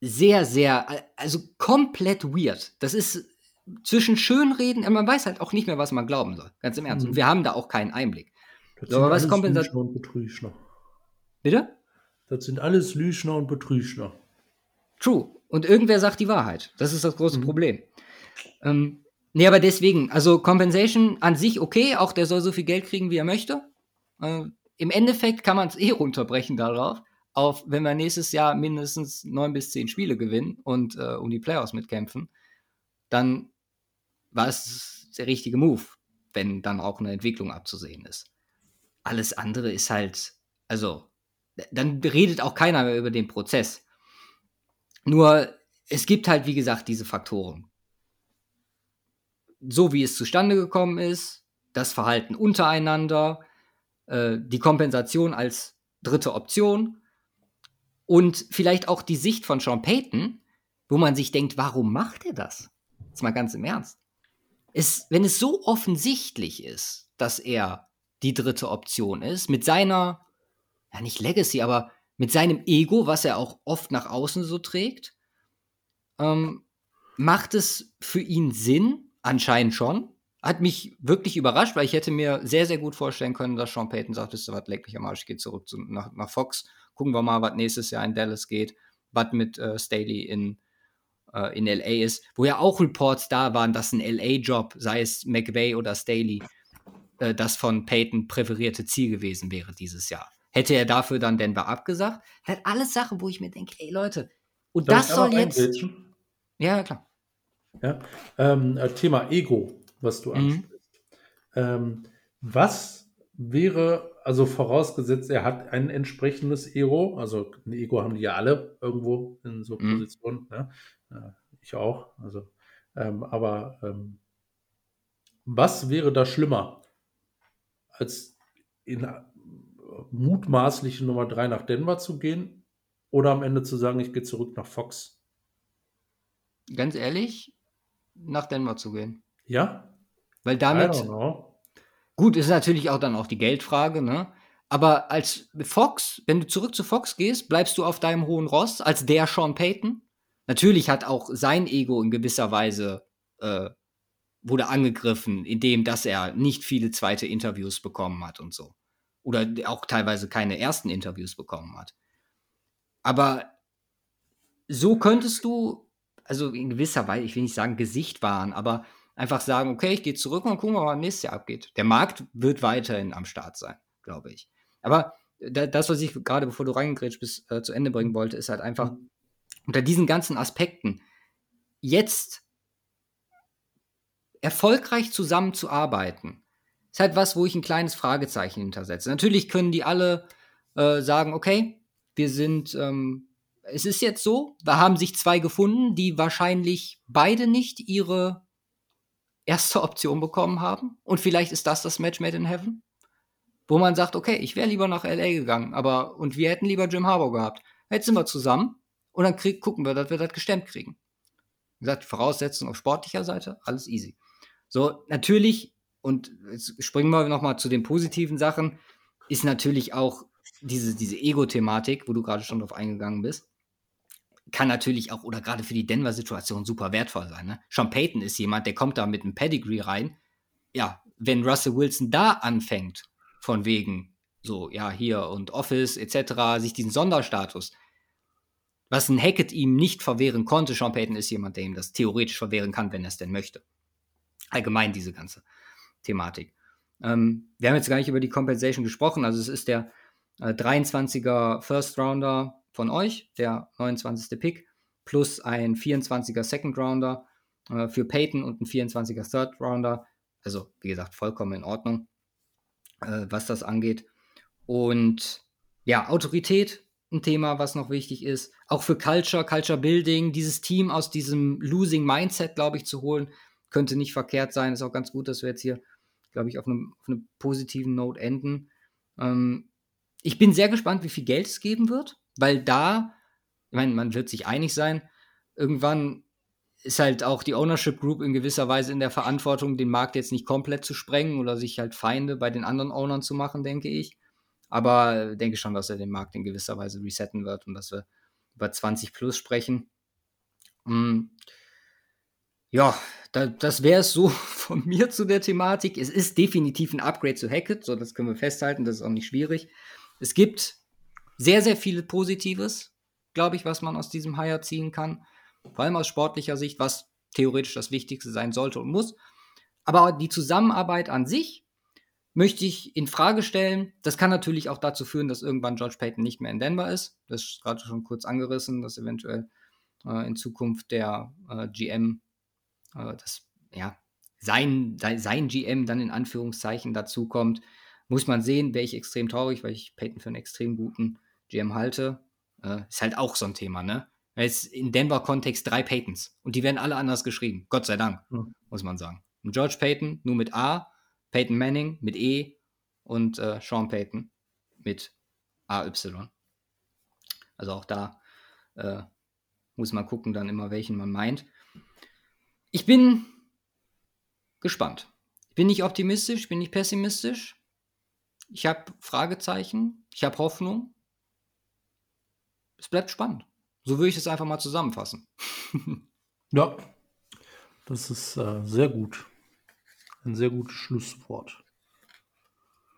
Sehr, sehr, also komplett weird. Das ist zwischen Schönreden, man weiß halt auch nicht mehr, was man glauben soll. Ganz im Ernst. Mhm. Und wir haben da auch keinen Einblick. Das so, aber was da? und Betrügner. Bitte? Das sind alles Lüschner und Betrügner. True. Und irgendwer sagt die Wahrheit. Das ist das große mhm. Problem. Ähm, nee, aber deswegen, also Compensation an sich okay, auch der soll so viel Geld kriegen, wie er möchte. Äh, Im Endeffekt kann man es eh runterbrechen darauf, auf, wenn wir nächstes Jahr mindestens neun bis zehn Spiele gewinnen und äh, um die Playoffs mitkämpfen, dann war es der richtige Move, wenn dann auch eine Entwicklung abzusehen ist. Alles andere ist halt, also, dann redet auch keiner mehr über den Prozess. Nur, es gibt halt, wie gesagt, diese Faktoren. So wie es zustande gekommen ist, das Verhalten untereinander, äh, die Kompensation als dritte Option und vielleicht auch die Sicht von Sean Payton, wo man sich denkt, warum macht er das? Jetzt mal ganz im Ernst es, wenn es so offensichtlich ist, dass er die dritte Option ist, mit seiner, ja nicht Legacy, aber mit seinem Ego, was er auch oft nach außen so trägt, ähm, macht es für ihn Sinn? Anscheinend schon. Hat mich wirklich überrascht, weil ich hätte mir sehr, sehr gut vorstellen können, dass Sean Payton sagt, wisst ihr was, leck mich am Arsch, ich gehe zurück zu, nach, nach Fox. Gucken wir mal, was nächstes Jahr in Dallas geht, was mit äh, Staley in äh, in LA ist, wo ja auch Reports da waren, dass ein LA-Job, sei es McVay oder Staley, äh, das von Peyton präferierte Ziel gewesen wäre dieses Jahr. Hätte er dafür dann Denver abgesagt? Das hat alles Sachen, wo ich mir denke, ey Leute, und Darf das soll jetzt. Ja, klar. Ja, ähm, äh, Thema Ego, was du mhm. ansprichst. Mhm. Ähm, was wäre, also vorausgesetzt, er hat ein entsprechendes Ego, also ein Ego haben die ja alle irgendwo in so mhm. Positionen, ne? Ich auch. Also, ähm, aber ähm, was wäre da schlimmer, als in äh, mutmaßliche Nummer 3 nach Denver zu gehen oder am Ende zu sagen, ich gehe zurück nach Fox? Ganz ehrlich, nach Denver zu gehen. Ja? Weil damit. Gut, ist natürlich auch dann auch die Geldfrage, ne? Aber als Fox, wenn du zurück zu Fox gehst, bleibst du auf deinem hohen Ross als der Sean Payton? Natürlich hat auch sein Ego in gewisser Weise äh, wurde angegriffen, indem dass er nicht viele zweite Interviews bekommen hat und so. Oder auch teilweise keine ersten Interviews bekommen hat. Aber so könntest du, also in gewisser Weise, ich will nicht sagen Gesicht wahren, aber einfach sagen, okay, ich gehe zurück und gucken, was nächstes Jahr abgeht. Der Markt wird weiterhin am Start sein, glaube ich. Aber das, was ich gerade, bevor du reingrätscht bist, äh, zu Ende bringen wollte, ist halt einfach, mhm unter diesen ganzen Aspekten jetzt erfolgreich zusammenzuarbeiten, ist halt was, wo ich ein kleines Fragezeichen hintersetze. Natürlich können die alle äh, sagen, okay, wir sind, ähm, es ist jetzt so, da haben sich zwei gefunden, die wahrscheinlich beide nicht ihre erste Option bekommen haben. Und vielleicht ist das das Match made in heaven, wo man sagt, okay, ich wäre lieber nach LA gegangen, aber und wir hätten lieber Jim Harbour gehabt. Jetzt sind wir zusammen und dann krieg, gucken wir, dass wir das gestemmt kriegen. Wie gesagt, Voraussetzungen auf sportlicher Seite, alles easy. So, natürlich, und jetzt springen wir nochmal zu den positiven Sachen, ist natürlich auch diese, diese Ego-Thematik, wo du gerade schon drauf eingegangen bist, kann natürlich auch, oder gerade für die Denver-Situation super wertvoll sein. Ne? Sean Payton ist jemand, der kommt da mit einem Pedigree rein. Ja, wenn Russell Wilson da anfängt, von wegen so, ja, hier und Office etc., sich diesen Sonderstatus was ein Hackett ihm nicht verwehren konnte. Sean Payton ist jemand, der ihm das theoretisch verwehren kann, wenn er es denn möchte. Allgemein diese ganze Thematik. Ähm, wir haben jetzt gar nicht über die Compensation gesprochen. Also es ist der äh, 23er First Rounder von euch, der 29. Pick, plus ein 24er Second Rounder äh, für Payton und ein 24er Third Rounder. Also wie gesagt, vollkommen in Ordnung, äh, was das angeht. Und ja, Autorität ein Thema, was noch wichtig ist. Auch für Culture, Culture Building, dieses Team aus diesem Losing Mindset, glaube ich, zu holen, könnte nicht verkehrt sein. Ist auch ganz gut, dass wir jetzt hier, glaube ich, auf einem, auf einem positiven Note enden. Ähm, ich bin sehr gespannt, wie viel Geld es geben wird, weil da Ich meine, man wird sich einig sein. Irgendwann ist halt auch die Ownership Group in gewisser Weise in der Verantwortung, den Markt jetzt nicht komplett zu sprengen oder sich halt Feinde bei den anderen Ownern zu machen, denke ich. Aber denke schon, dass er den Markt in gewisser Weise resetten wird und dass wir über 20 plus sprechen. Mm. Ja, da, das wäre es so <laughs> von mir zu der Thematik. Es ist definitiv ein Upgrade zu Hackett, so das können wir festhalten, das ist auch nicht schwierig. Es gibt sehr, sehr viele Positives, glaube ich, was man aus diesem Hire ziehen kann. Vor allem aus sportlicher Sicht, was theoretisch das Wichtigste sein sollte und muss. Aber die Zusammenarbeit an sich möchte ich in Frage stellen. Das kann natürlich auch dazu führen, dass irgendwann George Payton nicht mehr in Denver ist. Das ist gerade schon kurz angerissen, dass eventuell äh, in Zukunft der äh, GM, äh, das, ja, sein, sein GM dann in Anführungszeichen dazu kommt. Muss man sehen, wäre ich extrem traurig, weil ich Payton für einen extrem guten GM halte. Äh, ist halt auch so ein Thema, ne? Jetzt in Denver-Kontext drei Paytons und die werden alle anders geschrieben. Gott sei Dank, mhm. muss man sagen. Und George Payton nur mit A, Peyton Manning mit E und äh, Sean Payton mit AY. Also auch da äh, muss man gucken, dann immer welchen man meint. Ich bin gespannt. Ich bin nicht optimistisch, ich bin nicht pessimistisch. Ich habe Fragezeichen, ich habe Hoffnung. Es bleibt spannend. So würde ich es einfach mal zusammenfassen. <laughs> ja, das ist äh, sehr gut. Ein sehr gutes Schlusswort.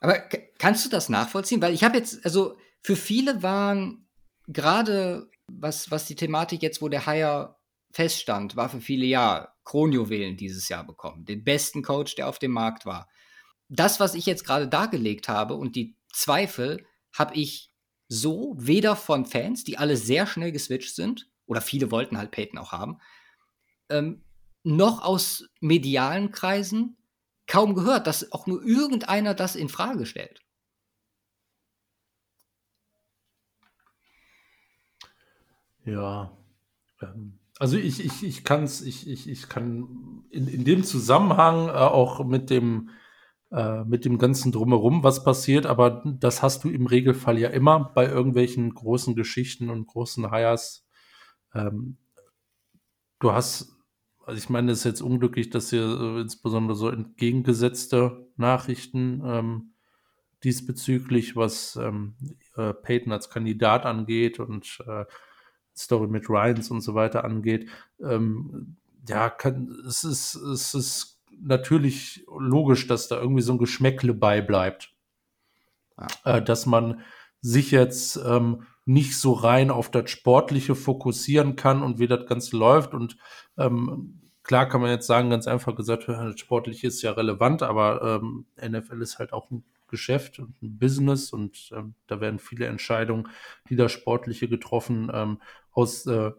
Aber kannst du das nachvollziehen? Weil ich habe jetzt, also für viele waren gerade, was, was die Thematik jetzt, wo der Hire feststand, war für viele ja Kronjuwelen dieses Jahr bekommen. Den besten Coach, der auf dem Markt war. Das, was ich jetzt gerade dargelegt habe und die Zweifel, habe ich so weder von Fans, die alle sehr schnell geswitcht sind, oder viele wollten halt Peyton auch haben, ähm, noch aus medialen Kreisen kaum gehört, dass auch nur irgendeiner das in Frage stellt. Ja, ähm, also ich, ich, ich kann es, ich, ich, ich kann in, in dem Zusammenhang äh, auch mit dem, äh, mit dem ganzen Drumherum, was passiert, aber das hast du im Regelfall ja immer bei irgendwelchen großen Geschichten und großen Hires. Ähm, du hast also ich meine, es ist jetzt unglücklich, dass hier äh, insbesondere so entgegengesetzte Nachrichten ähm, diesbezüglich, was ähm, äh, Peyton als Kandidat angeht und äh, Story mit Ryans und so weiter angeht. Ähm, ja, kann, es, ist, es ist natürlich logisch, dass da irgendwie so ein Geschmäckle beibleibt. Ja. Äh, dass man sich jetzt ähm, nicht so rein auf das Sportliche fokussieren kann und wie das Ganze läuft. Und ähm, klar kann man jetzt sagen, ganz einfach gesagt, das Sportliche ist ja relevant, aber ähm, NFL ist halt auch ein Geschäft und ein Business und ähm, da werden viele Entscheidungen, die das Sportliche getroffen, ähm, aus äh,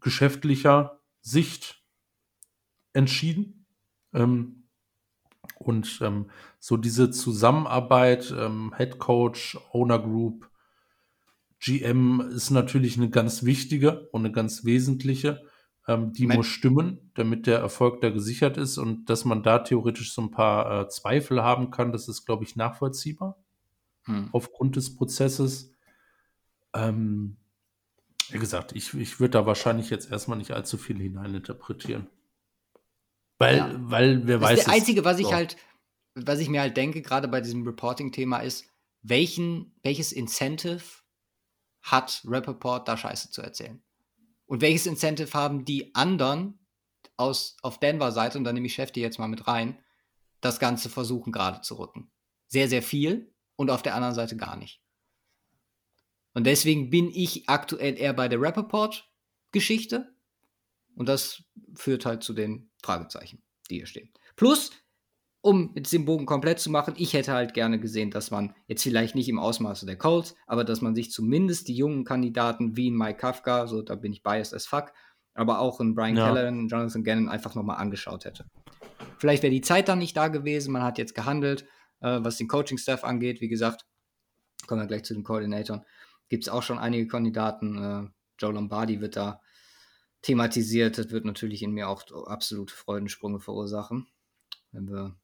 geschäftlicher Sicht entschieden. Ähm, und ähm, so diese Zusammenarbeit, ähm, Head Coach, Owner Group, GM ist natürlich eine ganz wichtige und eine ganz wesentliche. Ähm, die mein muss stimmen, damit der Erfolg da gesichert ist und dass man da theoretisch so ein paar äh, Zweifel haben kann, das ist, glaube ich, nachvollziehbar hm. aufgrund des Prozesses. Ähm, wie gesagt, ich, ich würde da wahrscheinlich jetzt erstmal nicht allzu viel hineininterpretieren. Weil, ja. weil wer das weiß. Das Einzige, was ich halt, was ich mir halt denke, gerade bei diesem Reporting-Thema, ist, welchen, welches Incentive hat Rappaport da Scheiße zu erzählen? Und welches Incentive haben die anderen aus, auf Denver-Seite, und da nehme ich Chef jetzt mal mit rein, das Ganze versuchen gerade zu rücken? Sehr, sehr viel und auf der anderen Seite gar nicht. Und deswegen bin ich aktuell eher bei der Rappaport-Geschichte. Und das führt halt zu den Fragezeichen, die hier stehen. Plus, um jetzt den Bogen komplett zu machen, ich hätte halt gerne gesehen, dass man jetzt vielleicht nicht im Ausmaße der Colts, aber dass man sich zumindest die jungen Kandidaten wie in Mike Kafka, so da bin ich biased as fuck, aber auch in Brian ja. Keller und Jonathan Gannon einfach nochmal angeschaut hätte. Vielleicht wäre die Zeit dann nicht da gewesen, man hat jetzt gehandelt, äh, was den Coaching-Staff angeht, wie gesagt, kommen wir gleich zu den Koordinatoren, gibt es auch schon einige Kandidaten, äh, Joe Lombardi wird da thematisiert, das wird natürlich in mir auch absolute Freudensprünge verursachen, wenn wir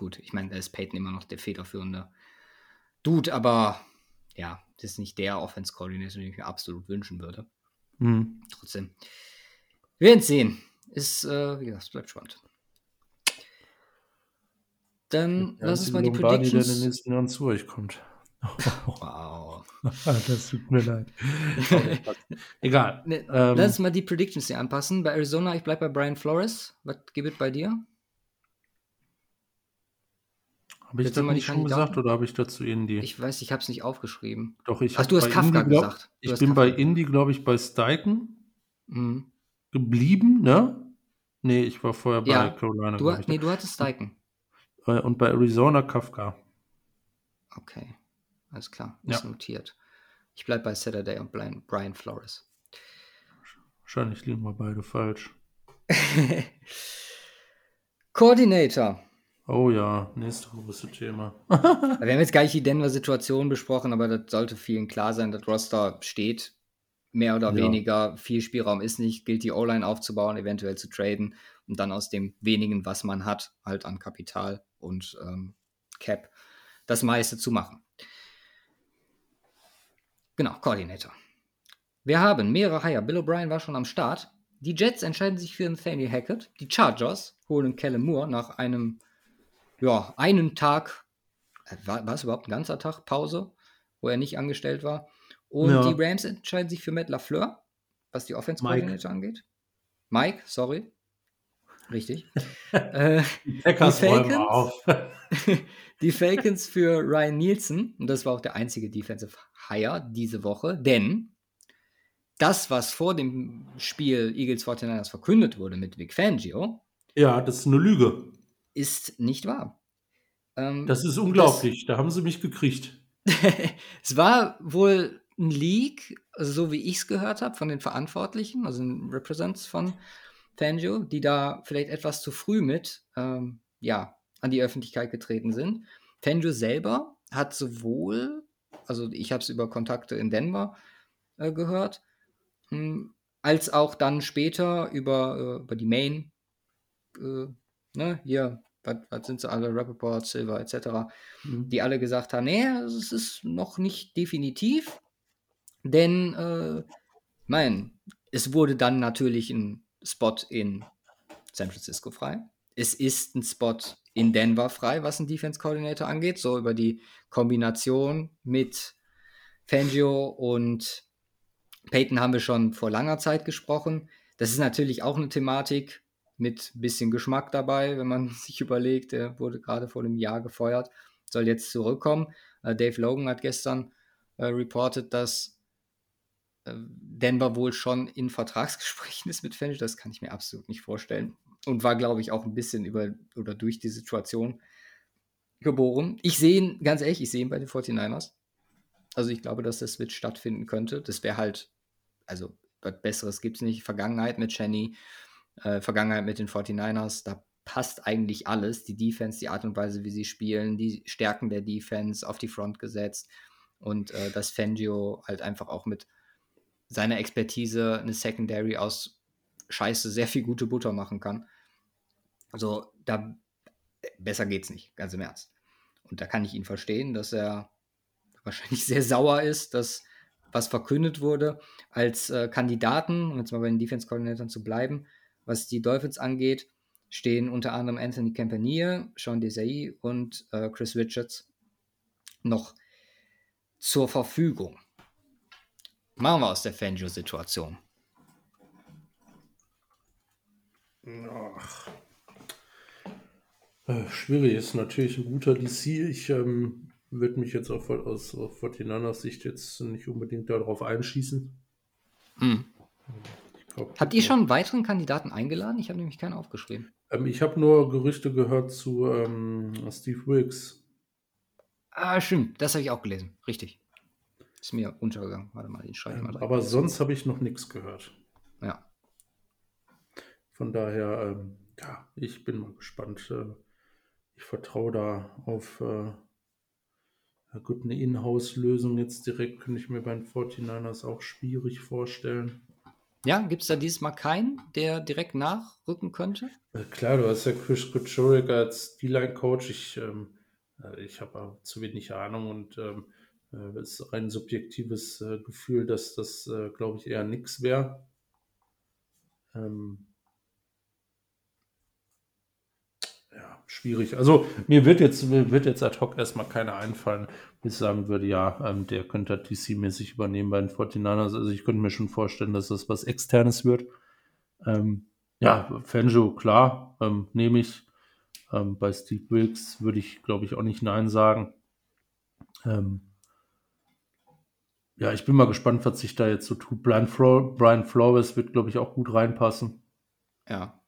gut, ich meine, da ist Peyton immer noch der federführende Dude, aber ja, das ist nicht der Offense-Coordinator, den ich mir absolut wünschen würde. Mhm. Trotzdem. Wir werden sehen. Ist, äh, wie gesagt, es bleibt spannend. Dann Der lass uns mal die Lombardi, der in den Predictions. nächsten Jahren zu euch kommt. Wow. <laughs> das tut mir leid. <laughs> Egal. Ne, Ähm, lass uns mal die Predictions hier anpassen. Bei Arizona, ich bleibe bei Brian Flores. Was gibt es bei dir? Habe ich das nicht schon gesagt oder habe ich dazu Indie? Ich weiß, ich habe es nicht aufgeschrieben. Doch, ich Ach, du hast Kafka glaub- gesagt. Du Ich bin Kafka bei. Indie, glaube ich, bei Steichen Mhm. geblieben, ne? Nee, ich war vorher bei Ja, Carolina, Du, ich. nee, Ne? du hattest Steichen. Äh, Und bei Arizona Kafka. Okay, alles klar. Ist Ja. notiert. Ich bleibe bei Saturday und Brian, Brian Flores. Wahrscheinlich liegen wir beide falsch. <laughs> Coordinator. Oh ja, nächste große Thema. Wir haben jetzt gar nicht die Denver-Situation besprochen, aber das sollte vielen klar sein. Das Roster steht mehr oder Ja. weniger. Viel Spielraum ist nicht. Gilt die O-Line aufzubauen, eventuell zu traden und dann aus dem wenigen, was man hat, halt an Kapital und ähm, Cap, das meiste zu machen. Genau, Coordinator. Wir haben mehrere Hire. Bill O'Brien war schon am Start. Die Jets entscheiden sich für Nathaniel Hackett. Die Chargers holen Kellen Moore nach einem, ja, einen Tag, äh, war, war es überhaupt ein ganzer Tag Pause, wo er nicht angestellt war. Und Ja. die Rams entscheiden sich für Matt LaFleur, was die Offense Mike. Coordinator angeht. Mike, sorry. Richtig. <laughs> äh, Die Falcons? auf. <laughs> die Falcons für Ryan Nielsen. Und das war auch der einzige Defensive Hire diese Woche, denn das, was vor dem Spiel Eagles 49ers verkündet wurde mit Vic Fangio, ja, das ist eine Lüge. Ist nicht wahr. Ähm, Das ist unglaublich. da haben sie mich gekriegt. <laughs> es war wohl ein Leak, also so wie ich es gehört habe, von den Verantwortlichen, also den Represents von Fangio, die da vielleicht etwas zu früh mit ähm, ja, an die Öffentlichkeit getreten sind. Fangio selber hat sowohl, also ich habe es über Kontakte in Denver äh, gehört, mh, als auch dann später über, äh, über die Main, äh, ne, hier, was sind sie alle, Rappaport, Silver etc., Mhm. die alle gesagt haben, nee, es ist noch nicht definitiv, denn, äh, mein, es wurde dann natürlich ein Spot in San Francisco frei. Es ist ein Spot in Denver frei, was ein Defense Coordinator angeht, so über die Kombination mit Fangio und Peyton haben wir schon vor langer Zeit gesprochen. Das ist natürlich auch eine Thematik mit bisschen Geschmack dabei, wenn man <laughs> sich überlegt, er wurde gerade vor einem Jahr gefeuert, soll jetzt zurückkommen. Äh, Dave Logan hat gestern äh, reported, dass äh, Denver wohl schon in Vertragsgesprächen <laughs> ist mit Fangio. Das kann ich mir absolut nicht vorstellen. Und war, glaube ich, auch ein bisschen über oder durch die Situation geboren. Ich sehe ihn, ganz ehrlich, ich sehe ihn bei den 49ers. Also ich glaube, dass der Switch stattfinden könnte. Das wäre halt, also was Besseres gibt es nicht. Vergangenheit mit Chenny, äh, Vergangenheit mit den 49ers, da passt eigentlich alles. Die Defense, die Art und Weise, wie sie spielen, die Stärken der Defense auf die Front gesetzt und äh, dass Fangio halt einfach auch mit seiner Expertise eine Secondary aus Scheiße sehr viel gute Butter machen kann. Also da besser geht's nicht, ganz im Ernst. Und da kann ich ihn verstehen, dass er wahrscheinlich <laughs> sehr sauer ist, dass was verkündet wurde als äh, Kandidaten, um jetzt mal bei den Defense Coordinatoren zu bleiben, was die Dolphins angeht, stehen unter anderem Anthony Campanier, Sean Desai und äh, Chris Richards noch zur Verfügung. Machen wir aus der Fangio-Situation. Ach. Äh, schwierig ist natürlich ein guter DC. Ich ähm, würde mich jetzt auch aus aus 49ers Sicht jetzt nicht unbedingt darauf einschießen. Hm. Ich glaub, Habt ihr schon einen weiteren Kandidaten eingeladen? Ich habe nämlich keinen aufgeschrieben. Ähm, ich habe nur Gerüchte gehört zu ähm, Steve Wilkes. Ah, stimmt. Das habe ich auch gelesen. Richtig. Ist mir untergegangen. Warte mal, den schreibe ich mal Ähm, direkt aber dazu. sonst habe ich noch nichts gehört. Ja. Von daher, ähm, ja, ich bin mal gespannt. Äh, ich vertraue da auf äh, gut, eine Inhouse-Lösung jetzt direkt könnte ich mir bei den 49ers auch schwierig vorstellen. Ja, gibt es da dieses Mal keinen, der direkt nachrücken könnte? Äh, klar, du hast ja Chris Kutschurek als D-Line-Coach. Ich, ähm, äh, ich habe zu wenig Ahnung und ähm, äh, ist ein subjektives äh, Gefühl, dass das, äh, glaube ich, eher nichts wäre. Ähm, ja, schwierig. Also mir wird jetzt, wird jetzt ad hoc erstmal keiner einfallen, wo ich sagen würde, ja, ähm, der könnte DC-mäßig übernehmen bei den 49ers. Also ich könnte mir schon vorstellen, dass das was Externes wird. Ähm, ja, Fangio, klar, ähm, nehme ich. Ähm, bei Steve Wilkes würde ich, glaube ich, auch nicht Nein sagen. Ähm, ja, ich bin mal gespannt, was sich da jetzt so tut. Brian Flores wird, glaube ich, auch gut reinpassen. Ja.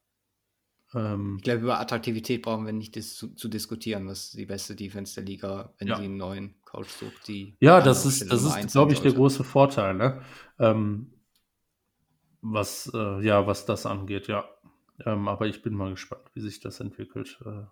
Ähm, ich glaube, über Attraktivität brauchen wir nicht dis zu, zu, diskutieren, was die beste Defense der Liga, wenn ja. sie einen neuen Coach sucht, die. Ja, das ist, das ist, glaube ich, der große Vorteil, ne? Ähm, was, äh, ja, was das angeht, ja. Ähm, aber ich bin mal gespannt, wie sich das entwickelt. Äh,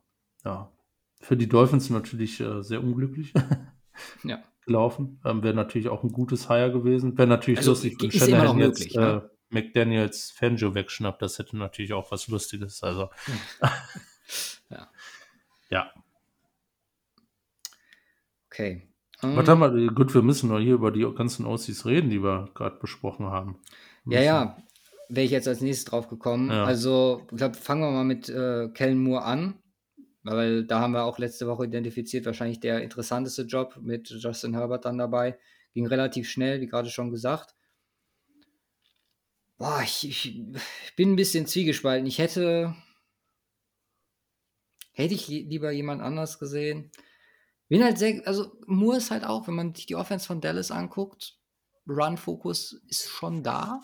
ja. Für die Dolphins natürlich äh, sehr unglücklich. <laughs> ja. Gelaufen. Ähm, Wäre natürlich auch ein gutes Hire gewesen. Wäre natürlich also, lustig, wenn Shanahan jetzt ne? McDaniels Fangio wegschnappt. Das hätte natürlich auch was Lustiges. Also. <laughs> ja. ja. Okay. Was haben wir? Gut, wir müssen noch hier über die ganzen Aussies reden, die wir gerade besprochen haben. Ja, ja, wäre ich jetzt als nächstes drauf gekommen. Ja. Also, ich glaube, fangen wir mal mit äh, Kellen Moore an, weil da haben wir auch letzte Woche identifiziert, wahrscheinlich der interessanteste Job mit Justin Herbert dann dabei. Ging relativ schnell, wie gerade schon gesagt. Boah, ich, ich, bin ein bisschen zwiegespalten. Ich hätte. Hätte ich lieber jemand anders gesehen. Bin halt sehr. Also, Moore ist halt auch, wenn man sich die Offense von Dallas anguckt, Run-Fokus ist schon da.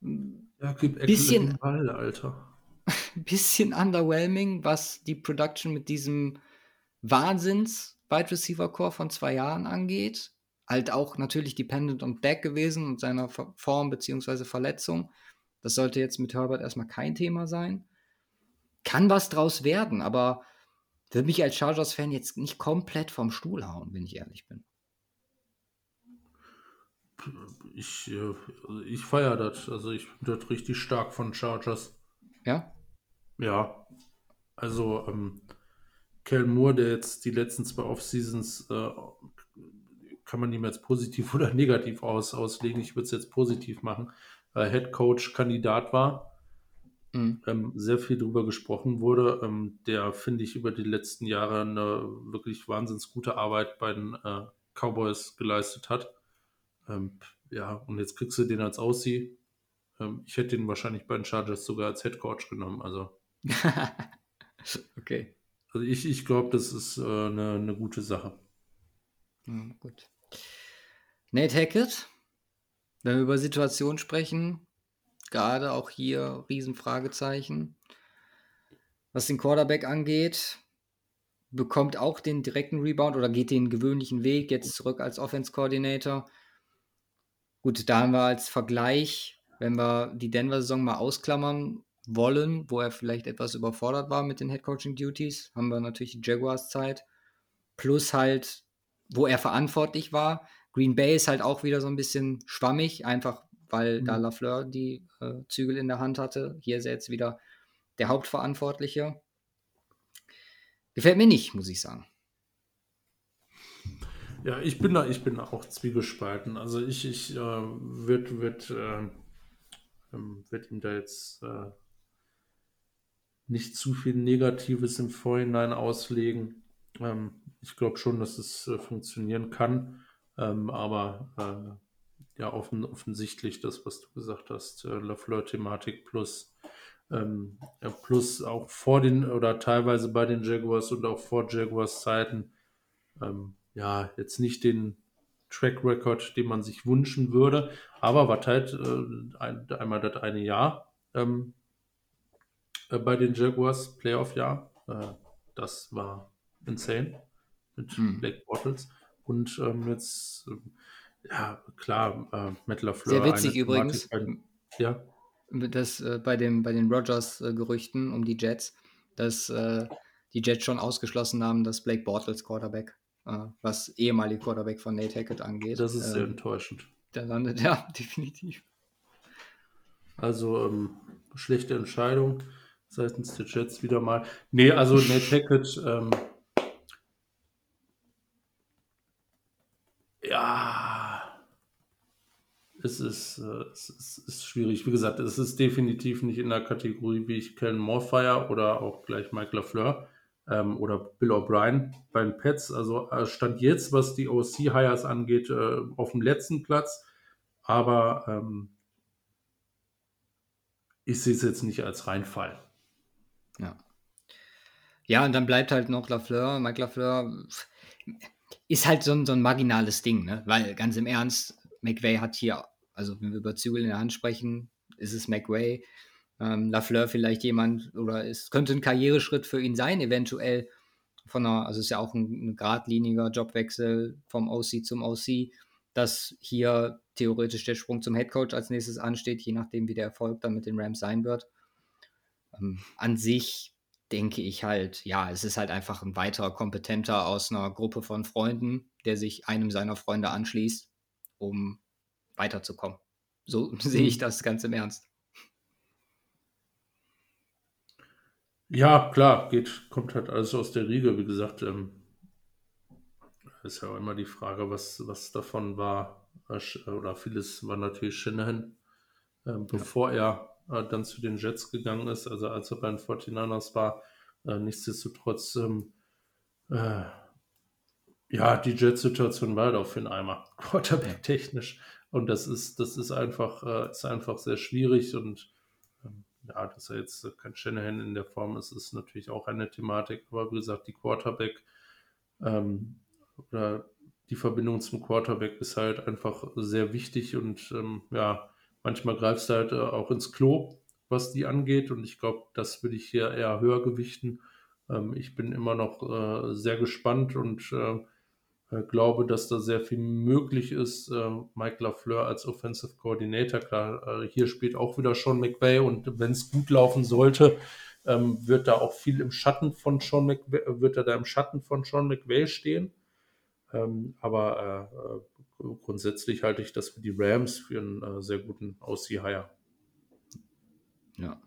Ja, gib bisschen, Ball, Alter. <laughs> bisschen underwhelming, was die Production mit diesem Wahnsinns Wide Receiver Core von zwei Jahren angeht. Halt auch natürlich dependent on Deck gewesen und seiner Form bzw. Verletzung. Das sollte jetzt mit Herbert erstmal kein Thema sein. Kann was draus werden, aber würde mich als Chargers-Fan jetzt nicht komplett vom Stuhl hauen, wenn ich ehrlich bin ich, äh, ich feiere das. Also ich bin das richtig stark von Chargers. Ja? Ja. Also ähm, Kel Moore, der jetzt die letzten zwei Off-Seasons äh, kann man ihm jetzt positiv <laughs> oder negativ aus, auslegen. Ich würde es jetzt positiv machen. Äh, Head Coach Kandidat war. Mhm. Ähm, sehr viel darüber gesprochen wurde, ähm, der, finde ich, über die letzten Jahre eine wirklich wahnsinnig gute Arbeit bei den äh, Cowboys geleistet hat. Ähm, ja, und jetzt kriegst du den als Aussie. Ähm, ich hätte den wahrscheinlich bei den Chargers sogar als Head Coach genommen. Also. <laughs> okay. Also ich, ich glaube, das ist äh, eine, eine gute Sache. Ja, gut. Nate Hackett, wenn wir über Situationen sprechen, gerade auch hier Riesenfragezeichen. Was den Quarterback angeht, bekommt auch den direkten Rebound oder geht den gewöhnlichen Weg jetzt zurück als Offense Coordinator. Gut, da haben wir als Vergleich, wenn wir die Denver-Saison mal ausklammern wollen, wo er vielleicht etwas überfordert war mit den Head-Coaching-Duties, haben wir natürlich die Jaguars-Zeit. Plus halt, wo er verantwortlich war. Green Bay ist halt auch wieder so ein bisschen schwammig, einfach weil mhm. da Lafleur die äh, Zügel in der Hand hatte. Hier ist er jetzt wieder der Hauptverantwortliche. Gefällt mir nicht, muss ich sagen. Ja, ich bin da, ich bin auch zwiegespalten. Also ich, ich äh, wird, wird, äh, ähm, wird ihm da jetzt äh, nicht zu viel Negatives im Vorhinein auslegen. Ähm, ich glaube schon, dass es äh, funktionieren kann. Ähm, aber äh, ja, offen, offensichtlich das, was du gesagt hast, äh, Lafleur-Thematik plus ähm, ja, plus auch vor den oder teilweise bei den Jaguars und auch vor Jaguars Zeiten ähm, ja, jetzt nicht den Track Record, den man sich wünschen würde, aber war halt äh, ein, einmal das eine Jahr ähm, äh, bei den Jaguars, Playoff-Jahr. Äh, das war insane mit hm. Blake Bottles. Und ähm, jetzt, äh, ja, klar, äh, Matt LaFleur. Sehr witzig übrigens. Ein, ja. Das äh, bei, dem, bei den Rogers-Gerüchten um die Jets, dass äh, die Jets schon ausgeschlossen haben, dass Blake Bortles Quarterback äh, was ehemalige Quarterback von Nate Hackett angeht. Das ist ähm, sehr enttäuschend. Der landet ja <laughs> definitiv. Also ähm, schlechte Entscheidung seitens der Jets wieder mal. Nee, also Nate Hackett, ähm, es ist, äh, es ist, ist, schwierig. Wie gesagt, es ist definitiv nicht in der Kategorie wie ich Kellen Morfire oder auch gleich Mike LaFleur ähm, oder Bill O'Brien bei den Pets. Also äh, stand jetzt, was die OC-Hires angeht, äh, auf dem letzten Platz. Aber ähm, ich sehe es jetzt nicht als Reinfall. Ja. Ja, und dann bleibt halt noch Lafleur. Mike Lafleur ist halt so ein, so ein marginales Ding, ne? Weil ganz im Ernst, McVay hat hier, also wenn wir über Zügel in der Hand sprechen, ist es McVay. Ähm, Lafleur vielleicht jemand, oder es könnte ein Karriereschritt für ihn sein, eventuell von einer, also es ist ja auch ein, ein geradliniger Jobwechsel vom OC zum OC, dass hier theoretisch der Sprung zum Headcoach als nächstes ansteht, je nachdem, wie der Erfolg dann mit den Rams sein wird. Ähm, an sich denke ich halt, ja, es ist halt einfach ein weiterer Kompetenter aus einer Gruppe von Freunden, der sich einem seiner Freunde anschließt, um weiterzukommen. So <laughs> sehe ich mhm. das ganz im Ernst. Ja, klar, geht, kommt halt alles aus der Riege. Wie gesagt, ähm, ist ja auch immer die Frage, was, was davon war, äh, oder vieles war natürlich Shanahan, äh, bevor ja. er äh, dann zu den Jets gegangen ist, also als er bei den 49ers war. Äh, nichtsdestotrotz, ähm, äh, ja, die Jets-Situation war halt auch für den Eimer, <laughs> Quarterback-technisch. Und das ist, das ist einfach, äh, ist einfach sehr schwierig und ähm, ja, dass er jetzt kein Shanahan in der Form ist, ist natürlich auch eine Thematik. Aber wie gesagt, die Quarterback ähm, oder die Verbindung zum Quarterback ist halt einfach sehr wichtig und ähm, ja, manchmal greifst du halt äh, auch ins Klo, was die angeht und ich glaube, das würde ich hier eher höher gewichten. Ähm, ich bin immer noch äh, sehr gespannt und äh, äh glaube, dass da sehr viel möglich ist. Äh, Mike LaFleur als Offensive Coordinator, klar, äh, hier spielt auch wieder Sean McVay und wenn es gut laufen sollte, ähm, wird da auch viel im Schatten von Sean McVay, wird er da im Schatten von Sean McVay stehen. Ähm, aber äh, äh, grundsätzlich halte ich das für die Rams für einen äh, sehr guten OC-Hire. Ja.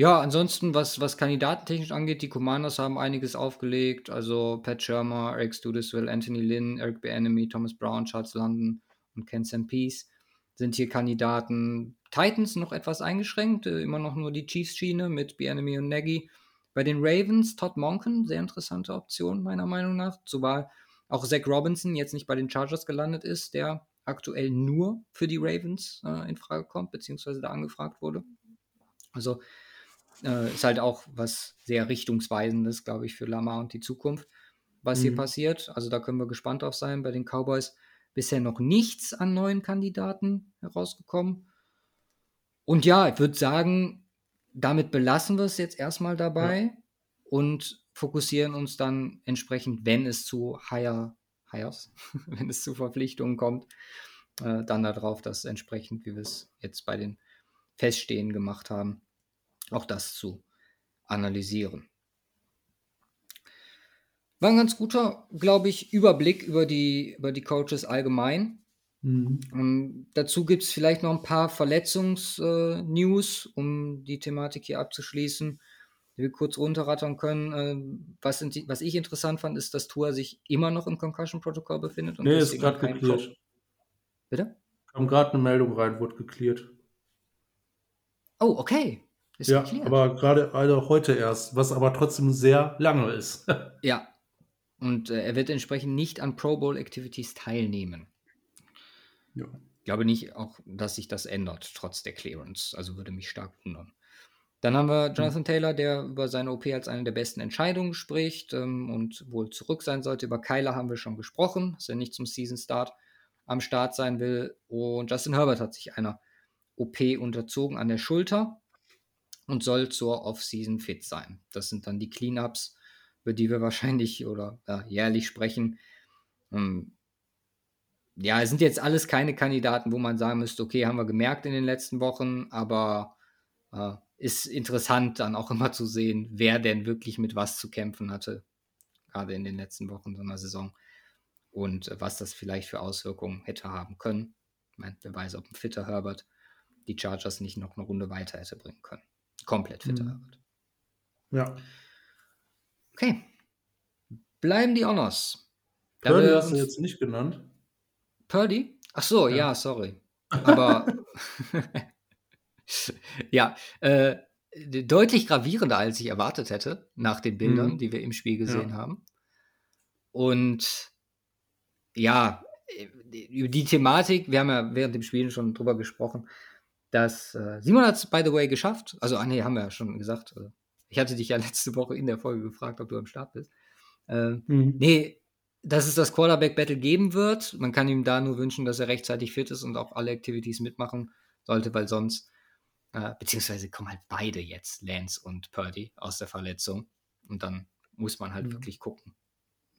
Ja, ansonsten, was, was kandidatentechnisch angeht, die Commanders haben einiges aufgelegt. Also Pat Shermer, Eric Studisville, Anthony Lynn, Eric Bieniemy, Thomas Brown, Charles London und Ken. Peace sind hier Kandidaten. Titans noch etwas eingeschränkt, äh, immer noch nur die Chiefs-Schiene mit Bieniemy und Nagy. Bei den Ravens Todd Monken, sehr interessante Option meiner Meinung nach, zumal auch Zach Robinson jetzt nicht bei den Chargers gelandet ist, der aktuell nur für die Ravens äh, in Frage kommt, beziehungsweise da angefragt wurde. Also äh, ist halt auch was sehr richtungsweisendes, glaube ich, für Lamar und die Zukunft, was mhm. hier passiert. Also da können wir gespannt drauf sein. Bei den Cowboys bisher noch nichts an neuen Kandidaten herausgekommen. Und ja, ich würde sagen, damit belassen wir es jetzt erstmal dabei ja. und fokussieren uns dann entsprechend, wenn es zu Hire, Hires, <laughs> wenn es zu Verpflichtungen kommt, äh, dann darauf, dass entsprechend, wie wir es jetzt bei den Feststehen gemacht haben, auch das zu analysieren. War ein ganz guter, glaube ich, Überblick über die, über die Coaches allgemein. Mhm. Ähm, dazu gibt es vielleicht noch ein paar Verletzungs-News, äh, um die Thematik hier abzuschließen, die wir kurz runterrattern können. Äh, was, die, was, ich interessant fand, ist, dass Tour sich immer noch im Concussion-Protokoll befindet. Und nee, ist gerade geklärt. Bitte? Kam gerade eine Meldung rein, wurde geklärt. Oh, okay. Ist ja, geklärt. aber gerade also heute erst, was aber trotzdem sehr lange ist. <laughs> ja. Und äh, er wird entsprechend nicht an Pro Bowl Activities teilnehmen. Ja. Ich glaube nicht auch, dass sich das ändert, trotz der Clearance. Also würde mich stark wundern. Dann haben wir Jonathan Taylor, der über seine OP als eine der besten Entscheidungen spricht ähm, und wohl zurück sein sollte. Über Kyler haben wir schon gesprochen, dass er nicht zum Season Start am Start sein will. Und Justin Herbert hat sich einer OP unterzogen an der Schulter und soll zur Off-Season fit sein. Das sind dann die Cleanups, über die wir wahrscheinlich <laughs> oder äh, jährlich sprechen. Ähm, ja, es sind jetzt alles keine Kandidaten, wo man sagen müsste, okay, haben wir gemerkt in den letzten Wochen, aber äh, ist interessant dann auch immer zu sehen, wer denn wirklich mit was zu kämpfen hatte, gerade in den letzten Wochen so einer Saison und äh, was das vielleicht für Auswirkungen hätte haben können. Ich meine, wer weiß, ob ein fitter Herbert die Chargers nicht noch eine Runde weiter hätte bringen können. Komplett fitter mhm. Herbert. Ja. Okay. Bleiben die Honors. Purdy hast du jetzt nicht genannt. Purdy? Ach so, ja, ja sorry. Aber <laughs> ja, äh, deutlich gravierender, als ich erwartet hätte, nach den Bildern, mhm. die wir im Spiel gesehen ja. haben. Und ja, über die Thematik, wir haben ja während dem Spiel schon drüber gesprochen, dass äh, Simon hat es, by the way, geschafft. Also, ah nee, haben wir ja schon gesagt. Also, ich hatte dich ja <laughs> letzte Woche in der Folge gefragt, ob du am Start bist. Äh, mhm. Nee, dass es das Quarterback-Battle geben wird. Man kann ihm da nur wünschen, dass er rechtzeitig fit ist und auch alle Activities mitmachen sollte, weil sonst, äh, beziehungsweise kommen halt beide jetzt, Lance und Purdy, aus der Verletzung. Und dann muss man halt mhm. wirklich gucken.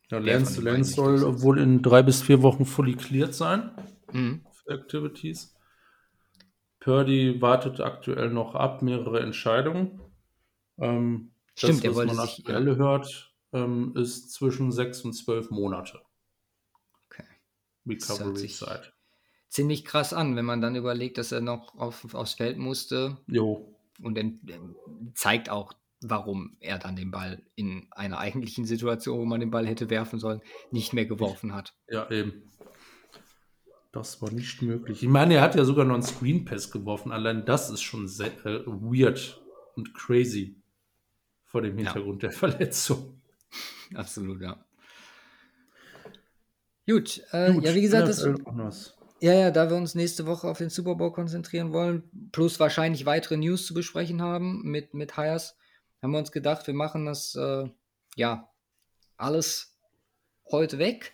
Ja, Lance, Lance soll wohl in drei bis vier Wochen fully cleared sein mhm. für Activities. Purdy wartet aktuell noch ab, mehrere Entscheidungen. Ähm, Stimmt, das, wollte man sich, aktuell ja. hört, ähm, ist zwischen sechs und zwölf Monate. Okay. Recovery-Zeit. Ziemlich krass an, wenn man dann überlegt, dass er noch auf, aufs Feld musste. Jo. Und dann zeigt auch, warum er dann den Ball in einer eigentlichen Situation, wo man den Ball hätte werfen sollen, nicht mehr geworfen hat. Ja, eben. Das war nicht möglich. Ich meine, er hat ja sogar noch einen Screen Pass geworfen. Allein das ist schon sehr, äh, weird und crazy vor dem Hintergrund ja. der <laughs> Verletzung. Absolut, ja. Gut, äh, Gut ja, wie gesagt, das, ja, ja, da wir uns nächste Woche auf den Super Bowl konzentrieren wollen, plus wahrscheinlich weitere News zu besprechen haben mit, mit Hires, haben wir uns gedacht, wir machen das, äh, ja, alles heute weg.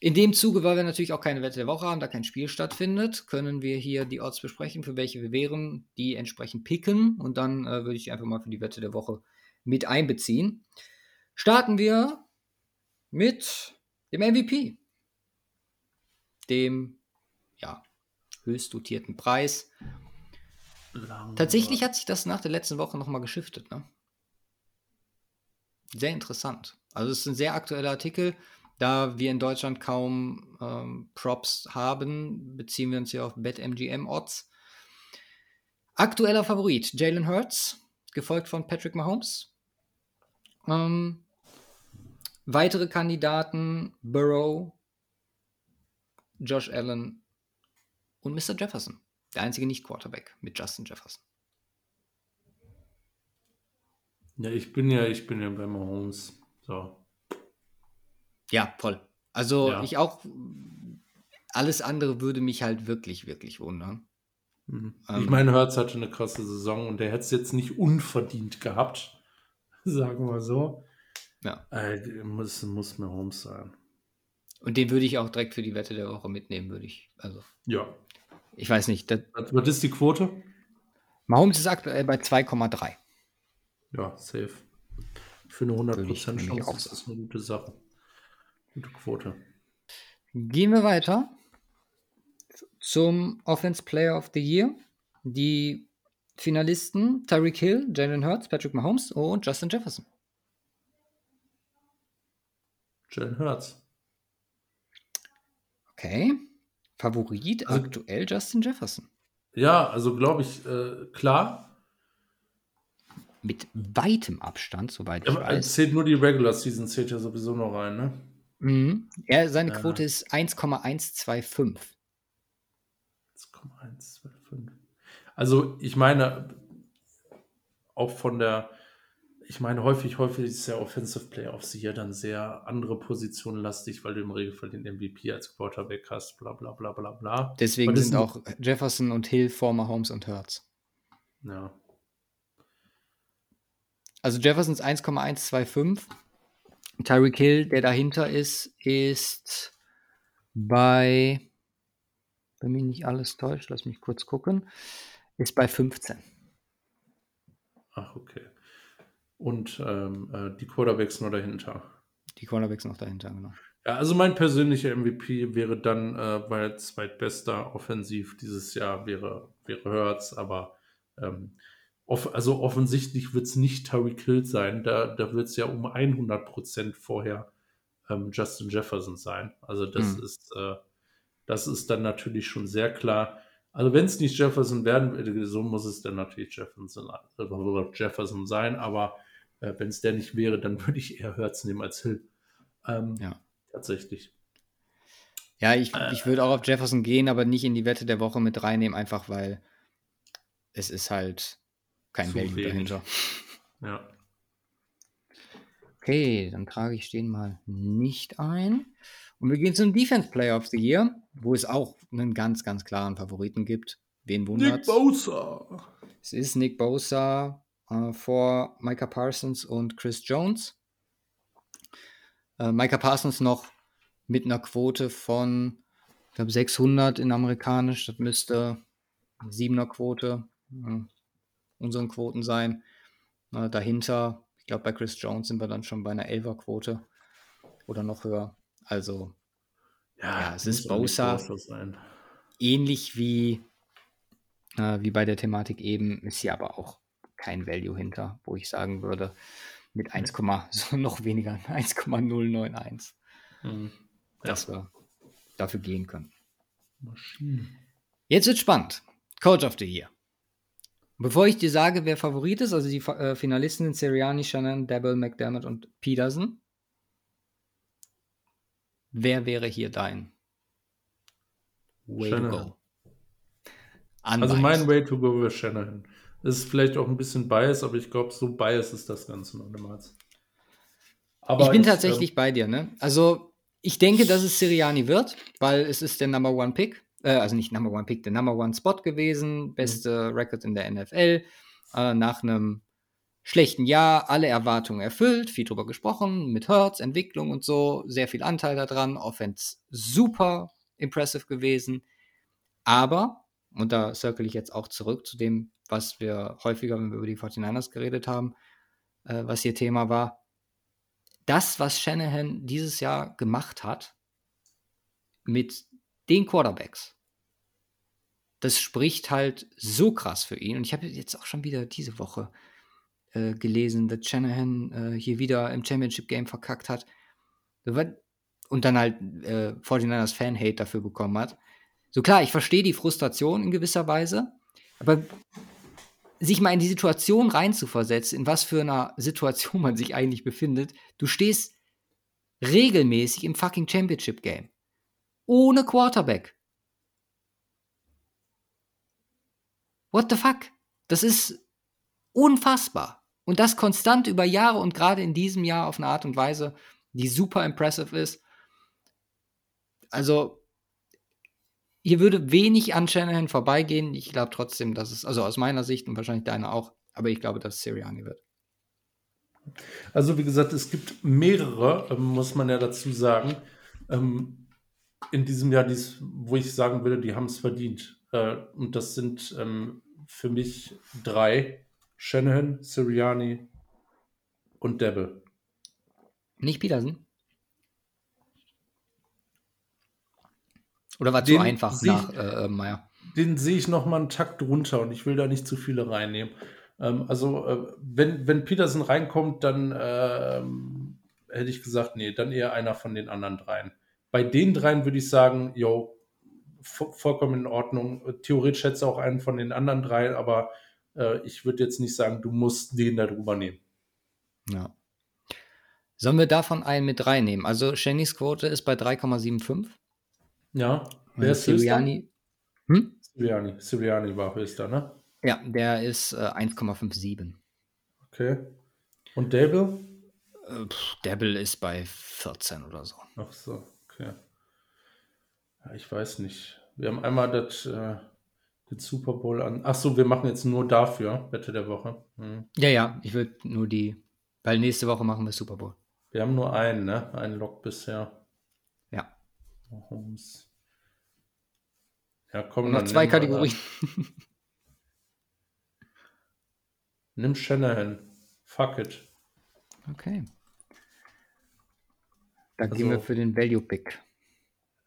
In dem Zuge, weil wir natürlich auch keine Wette der Woche haben, da kein Spiel stattfindet, können wir hier die Odds besprechen, für welche wir wären, die entsprechend picken und dann äh, würde ich einfach mal für die Wette der Woche mit einbeziehen. Starten wir mit dem MVP, dem ja, höchst dotierten Preis. Lang Tatsächlich hat sich das nach der letzten Woche nochmal geschiftet. Ne? Sehr interessant. Also es ist ein sehr aktueller Artikel. Da wir in Deutschland kaum ähm, Props haben, beziehen wir uns hier auf BetMGM-Odds. Aktueller Favorit Jalen Hurts, gefolgt von Patrick Mahomes. Ähm, weitere Kandidaten Burrow, Josh Allen und Mr. Jefferson. Der einzige Nicht-Quarterback mit Justin Jefferson. Ja, ich bin ja, ich bin ja bei Mahomes. So. Ja, voll. Also ja. ich auch, alles andere würde mich halt wirklich, wirklich wundern. Mhm. Ähm, ich meine, Hertz hatte eine krasse Saison und der hätte es jetzt nicht unverdient gehabt, <laughs> sagen wir so. Ja. Äh, muss, muss mir Holmes sein. Und den würde ich auch direkt für die Wette der Woche mitnehmen, würde ich. Also. Ja. Ich weiß nicht. Was ist die Quote? Mahomes ist aktuell bei 2,3. Ja, safe. Für eine 100% Chance ist das eine gute Sache. Gute Quote. Gehen wir weiter zum Offense Player of the Year. Die Finalisten Tyreek Hill, Jalen Hurts, Patrick Mahomes und Justin Jefferson. Jalen Hurts. Okay. Favorit also, aktuell Justin Jefferson. Ja, also glaube ich, äh, klar. Mit weitem Abstand, soweit ich ja, weiß. Zählt nur die Regular Season, zählt ja sowieso noch rein, ne? Mhm. Ja, seine ja. Quote ist 1,125. 1,125. Also, ich meine, auch von der, ich meine, häufig, häufig ist der Offensive Player of the Year dann sehr andere Positionen lastig, weil du im Regelfall den MVP als Quarterback hast, bla bla bla bla bla. Deswegen sind auch Jefferson und Hill vor Mahomes und Hurts. Ja. Also Jeffersons 1,125 Tyreek Hill, der dahinter ist, ist bei, wenn mich nicht alles täuscht, lass mich kurz gucken, ist bei 15. Ach, okay. Und ähm, äh, die Quarterbacks noch dahinter. Die Quarterbacks noch dahinter, genau. Ja, also mein persönlicher MVP wäre dann, äh, weil zweitbester offensiv dieses Jahr wäre, wäre Hurts, aber ähm, off also offensichtlich wird es nicht Tyreek Hill sein. Da, da wird es ja um 100% vorher ähm, Justin Jefferson sein. Also das mhm. ist äh, das ist dann natürlich schon sehr klar. Also wenn es nicht Jefferson werden würde, so muss es dann natürlich Jefferson, äh, Jefferson sein. Aber äh, wenn es der nicht wäre, dann würde ich eher Hertz nehmen als Hill. Ähm, ja. Tatsächlich. Ja, ich, äh, ich würde auch auf Jefferson gehen, aber nicht in die Wette der Woche mit reinnehmen, einfach weil es ist halt kein Value wenig. dahinter. <laughs> Ja. Okay, dann trage ich den mal nicht ein. Und wir gehen zum Defense Player of the Year, wo es auch einen ganz, ganz klaren Favoriten gibt. Wen wundert? Nick Bosa. Es ist Nick Bosa äh, vor Micah Parsons und Chris Jones. Äh, Micah Parsons noch mit einer Quote von, ich glaube, 600 in amerikanisch. Das müsste 7er Quote äh, unseren Quoten sein. Äh, dahinter, ich glaube, bei Chris Jones sind wir dann schon bei einer 11er Quote oder noch höher. Also, ja, ja es ist Bosa. Ähnlich wie, äh, wie bei der Thematik eben, ist hier aber auch kein Value hinter, wo ich sagen würde, mit 1, <laughs> so noch weniger, 1,091. Mhm. Ja. Dass wir dafür gehen können. Maschinen. Jetzt wird spannend. Coach of the Year. Bevor ich dir sage, wer Favorit ist, also die äh, Finalisten sind Sirianni, Shannon, Debel, McDermott und Peterson. Wer wäre hier dein Way Shanahan. to go? Also mein Way to go wäre Shanahan. Das ist vielleicht auch ein bisschen bias, aber ich glaube, so bias ist das Ganze noch niemals. Aber ich bin ich, tatsächlich äh, bei dir, ne? Also, ich denke, dass es Siriani wird, weil es ist der Number One Pick. Äh, also nicht Number One Pick, der Number One Spot gewesen. Beste mhm. Record in der NFL. Äh, nach einem schlechten Jahr alle Erwartungen erfüllt, viel drüber gesprochen, mit Hertz, Entwicklung und so, sehr viel Anteil daran, Offense super impressive gewesen. Aber, und da circle ich jetzt auch zurück zu dem, was wir häufiger, wenn wir über die 49ers geredet haben, äh, was hier Thema war, das, was Shanahan dieses Jahr gemacht hat mit den Quarterbacks, das spricht halt so krass für ihn. Und ich habe jetzt auch schon wieder diese Woche äh, gelesen, dass Shanahan äh, hier wieder im Championship Game verkackt hat. Und dann halt äh, 49ers Fan-Hate dafür bekommen hat. So klar, ich verstehe die Frustration in gewisser Weise, aber sich mal in die Situation reinzuversetzen, in was für einer Situation man sich eigentlich befindet. Du stehst regelmäßig im fucking Championship Game. Ohne Quarterback. What the fuck? Das ist unfassbar. Und das konstant über Jahre und gerade in diesem Jahr auf eine Art und Weise, die super impressive ist. Also, hier würde wenig an Shanahan vorbeigehen. Ich glaube trotzdem, dass es, also aus meiner Sicht und wahrscheinlich deiner auch, aber ich glaube, dass Sirianni wird. Also, wie gesagt, es gibt mehrere, ähm, muss man ja dazu sagen, ähm, in diesem Jahr, dies, wo ich sagen würde, die haben es verdient. Äh, und das sind ähm, für mich drei: Shanahan, Sirianni und Devil. Nicht Peterson? Oder war den zu einfach nach äh, äh, Meier? Den sehe ich noch mal einen Takt drunter und ich will da nicht zu viele reinnehmen. Ähm, also, äh, wenn, wenn Peterson reinkommt, dann äh, hätte ich gesagt, nee, dann eher einer von den anderen dreien. Bei den dreien würde ich sagen, yo, vollkommen in Ordnung. Theoretisch hätte es auch einen von den anderen dreien, aber äh, ich würde jetzt nicht sagen, du musst den da drüber nehmen. Ja. Sollen wir davon einen mit reinnehmen? Also Shannys Quote ist bei 3,75. Ja, wer ist Siriani? Hm? Siriani. Siriani war höchster, ne? Ja, der ist äh, 1,57. Okay. Und Dable? Äh, Dable ist bei 14 oder so. Ach so, okay. Ja, ich weiß nicht. Wir haben einmal das, äh, den Super Bowl an. Ach so, wir machen jetzt nur dafür, Wette der Woche. Hm. Ja, ja, ich würde nur die, weil nächste Woche machen wir Super Bowl. Wir haben nur einen, ne? Einen Lock bisher. Mahomes. Ja, komm, noch zwei Kategorien. nimm Shanahan. Fuck it. Okay. Da also, gehen wir für den Value Pick.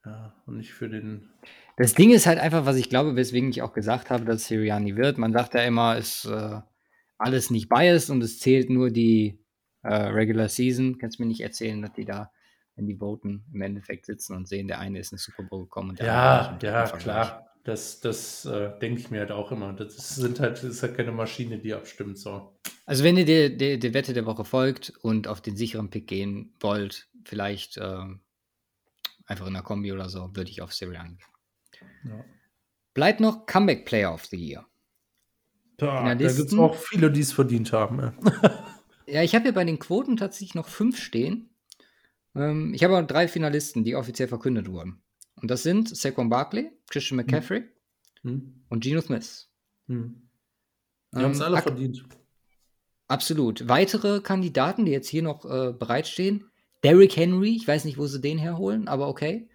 Ja, und nicht für den. Das Ding ist halt einfach, was ich glaube, weswegen ich auch gesagt habe, dass Siriani wird. Man sagt ja immer, ist äh, alles nicht biased und es zählt nur die äh, Regular Season. Kannst du mir nicht erzählen, dass die da wenn die voten, im Endeffekt sitzen und sehen, der eine ist in den Super Bowl gekommen. ja, ja, klar. Das, das äh, denke ich mir halt auch immer. Das sind halt, das ist halt keine Maschine, die abstimmt. So. Also wenn ihr der, der, der Wette der Woche folgt und auf den sicheren Pick gehen wollt, vielleicht äh, einfach in der Kombi oder so, würde ich auf Sirianni gehen. Ja. Bleibt noch Comeback Player of the Year. Da, da gibt es auch viele, die es verdient haben. Ja, <laughs> ich habe hier bei den Quoten tatsächlich noch fünf stehen. Ähm, ich habe auch drei Finalisten, die offiziell verkündet wurden. Und das sind Saquon Barkley, Christian hm. McCaffrey hm. und Geno Smith. Hm. Die ähm, haben es alle verdient. Absolut. Weitere Kandidaten, die jetzt hier noch äh, bereitstehen, Derrick Henry, ich weiß nicht, wo sie den herholen, aber okay.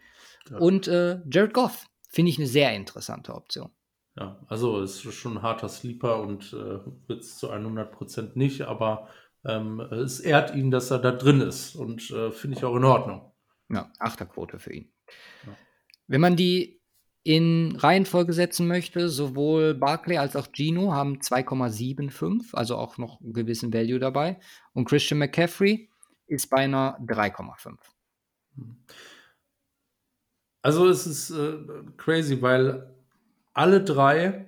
Ja. Und äh, Jared Goff, finde ich eine sehr interessante Option. Ja, also es ist schon ein harter Sleeper und äh, wird es zu 100% nicht, aber ähm, es ehrt ihn, dass er da drin ist und äh, finde ich auch in Ordnung. Ja, Achterquote für ihn. Ja. Wenn man die in Reihenfolge setzen möchte, sowohl Barclay als auch Gino haben 2,75, also auch noch einen gewissen Value dabei. Und Christian McCaffrey ist bei einer 3,5. Also es ist äh, crazy, weil alle drei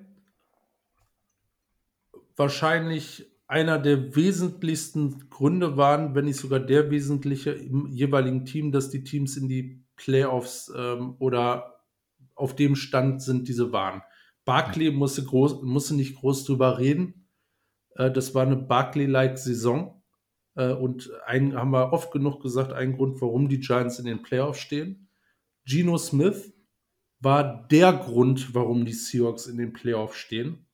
wahrscheinlich einer der wesentlichsten Gründe waren, wenn nicht sogar der wesentliche im jeweiligen Team, dass die Teams in die Playoffs ähm, oder auf dem Stand sind, diese waren. Barkley musste, groß, musste nicht groß drüber reden. Äh, das war eine Barkley-like Saison. Äh, und ein, haben wir oft genug gesagt, ein Grund, warum die Giants in den Playoffs stehen. Geno Smith war der Grund, warum die Seahawks in den Playoffs stehen.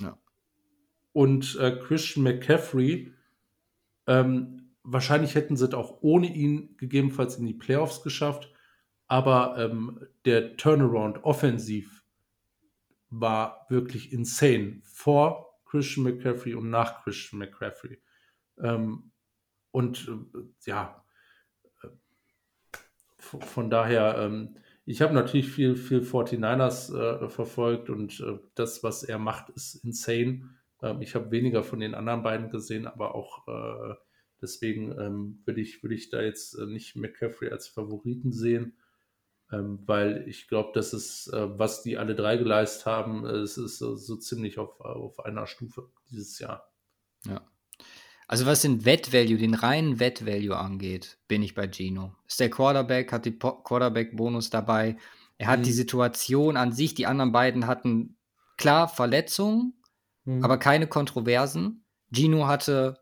Ja. Und äh, Christian McCaffrey, ähm, wahrscheinlich hätten sie es auch ohne ihn gegebenenfalls in die Playoffs geschafft. Aber ähm, der Turnaround offensiv war wirklich insane. Vor Christian McCaffrey und nach Christian McCaffrey. Ähm, und äh, ja, äh, von daher, ähm, ich habe natürlich viel, viel 49ers äh, verfolgt und äh, das, was er macht, ist insane. Ähm, ich habe weniger von den anderen beiden gesehen, aber auch äh, deswegen ähm, würde ich, würd ich da jetzt äh, nicht McCaffrey als Favoriten sehen, weil ich glaube, das ist, äh, was die alle drei geleistet haben, es ist so, so ziemlich auf, auf einer Stufe dieses Jahr. Ja. Also was den Wettvalue, den reinen Wettvalue angeht, bin ich bei Gino. Ist der Quarterback, hat die Quarterback-Bonus dabei. Er hat mhm. die Situation an sich, die anderen beiden hatten klar Verletzungen, mhm. aber keine Kontroversen. Gino hatte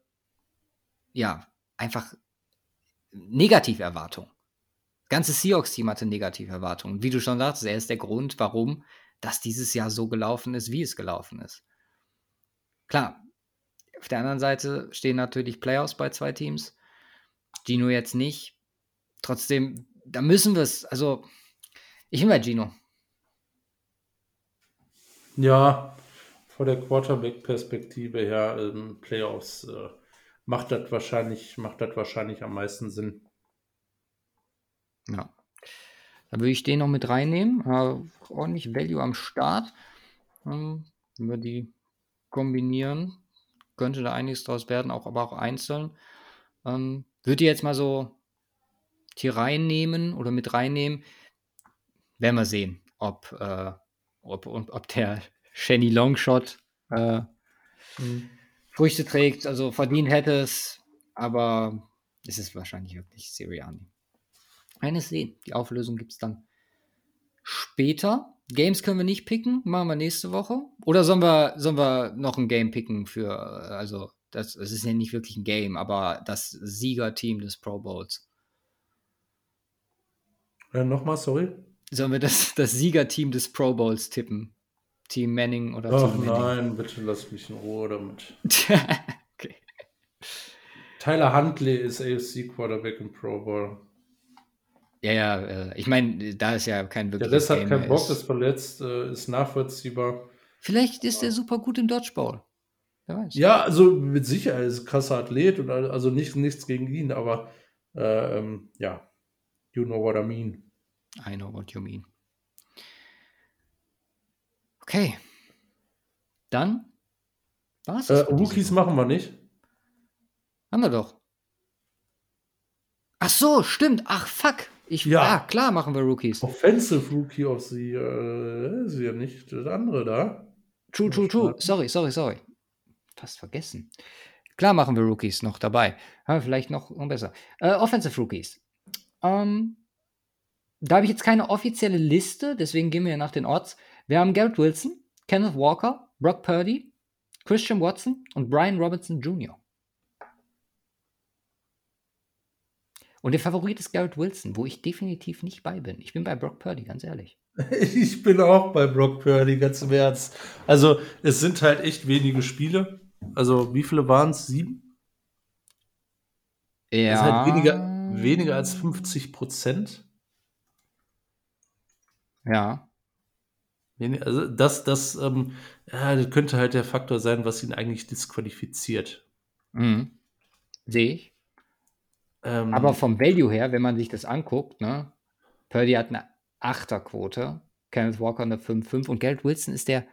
ja einfach Negativerwartungen. Ganze Seahawks-Team hatte Negativerwartungen. Wie du schon sagst, er ist der Grund, warum das dieses Jahr so gelaufen ist, wie es gelaufen ist. Klar, auf der anderen Seite stehen natürlich Playoffs bei zwei Teams. Gino jetzt nicht. Trotzdem, da müssen wir es. Also, ich bin bei Gino. Ja, vor der Quarterback-Perspektive her, ähm, Playoffs äh, macht das wahrscheinlich, macht das wahrscheinlich am meisten Sinn. Ja. Dann würde ich den noch mit reinnehmen. Äh, ordentlich Value am Start. Ähm, wenn wir die kombinieren, könnte da einiges draus werden, auch, aber auch einzeln. Ähm, würde jetzt mal so hier reinnehmen oder mit reinnehmen. Werden wir sehen, ob, äh, ob, ob der <laughs> Shenny Longshot äh, mhm. Früchte trägt. Also verdient hätte es, aber es ist wahrscheinlich wirklich Siriani. Eines sehen. Die Auflösung gibt es dann später. Games können wir nicht picken, machen wir nächste Woche. Oder sollen wir, sollen wir noch ein Game picken für, also das, das ist ja nicht wirklich ein Game, aber das Siegerteam des Pro Bowls. Äh, Nochmal, sorry. Sollen wir das, das Siegerteam des Pro Bowls tippen? Team Manning oder Ach, Team Manning? Nein, bitte lass mich in Ruhe damit. <laughs> okay. Tyler Huntley ist AFC Quarterback im Pro Bowl. Ja, ja, äh, ich meine, da ist ja kein wirklich. Der Rest hat keinen Bock, ist verletzt, äh, ist nachvollziehbar. Vielleicht ist er super gut im Dodgeball. Wer weiß. Ja, also mit Sicherheit ist ein krasser Athlet und also nicht, nichts gegen ihn, aber äh, ähm, ja, you know what I mean. I know what you mean. Okay. Dann was? Äh, Rookies machen wir nicht. Haben wir doch. Ach so, stimmt. Ach fuck. Ich, ja. ja, klar machen wir Rookies. Offensive Rookie of the äh, ist ja nicht das andere da. True, true, true. Sorry, sorry, sorry. Fast vergessen. Klar machen wir Rookies noch dabei. Wir vielleicht noch, noch besser. Äh, Offensive Rookies. Ähm, da habe ich jetzt keine offizielle Liste, deswegen gehen wir nach den Orts. Wir haben Garrett Wilson, Kenneth Walker, Brock Purdy, Christian Watson und Brian Robinson Jr. Und der Favorit ist Garrett Wilson, wo ich definitiv nicht bei bin. Ich bin bei Brock Purdy, ganz ehrlich. <laughs> Ich bin auch bei Brock Purdy, ganz im Ernst. Also, es sind halt echt wenige Spiele. Also, wie viele waren es? Sieben? Ja. Das ist halt weniger, weniger als 50 Prozent. Ja. Also das, das, ähm, ja, das könnte halt der Faktor sein, was ihn eigentlich disqualifiziert. Mhm. Sehe ich. Ähm, Aber vom Value her, wenn man sich das anguckt, ne, Purdy hat eine Achterquote, Kenneth Walker eine 5,5 und Garrett Wilson ist der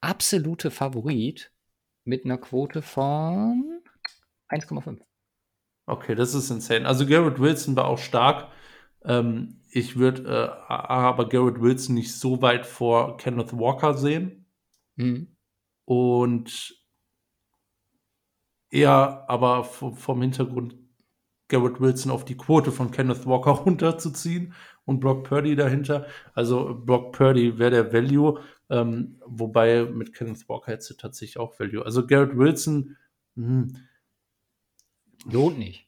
absolute Favorit mit einer Quote von 1,5. Okay, das ist insane. Also Garrett Wilson war auch stark. Ähm, ich würde äh, aber Garrett Wilson nicht so weit vor Kenneth Walker sehen. Mhm. Und eher aber vom Hintergrund Garrett Wilson auf die Quote von Kenneth Walker <laughs> runterzuziehen und Brock Purdy dahinter. Also Brock Purdy wäre der Value, ähm, wobei mit Kenneth Walker hätte tatsächlich auch Value. Also Garrett Wilson mh, hm, lohnt nicht.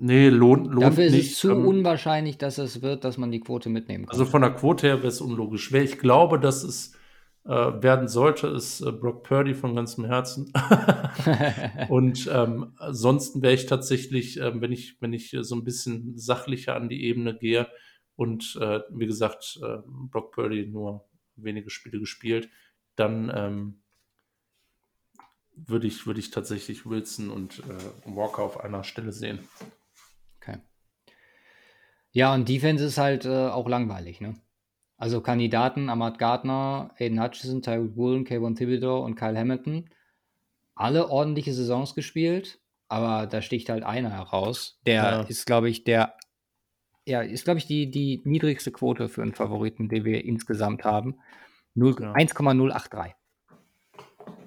Nee, lohnt, lohnt Dafür ist nicht. es zu ähm, unwahrscheinlich, dass es wird, dass man die Quote mitnehmen kann. Also von der Quote her wäre es unlogisch. Ich glaube, dass es äh, werden sollte, ist äh, Brock Purdy von ganzem Herzen. <laughs> und ähm, ansonsten wäre ich tatsächlich, äh, wenn ich, wenn ich so ein bisschen sachlicher an die Ebene gehe und äh, wie gesagt, äh, Brock Purdy nur wenige Spiele gespielt, dann ähm, würde ich, würde ich tatsächlich Wilson und äh, Walker auf einer Stelle sehen. Ja, und Defense ist halt äh, auch langweilig, ne? Also Kandidaten, Ahmad Gardner, Aiden Hutchison, Tyreek Woolen, Kayvon Thibodeau und Kyle Hamilton. Alle ordentliche Saisons gespielt, aber da sticht halt einer heraus. Der ja. ist, glaube ich, der, ja, ist, glaube ich, die, die niedrigste Quote für einen Favoriten, den wir insgesamt haben. Ja. 1,083.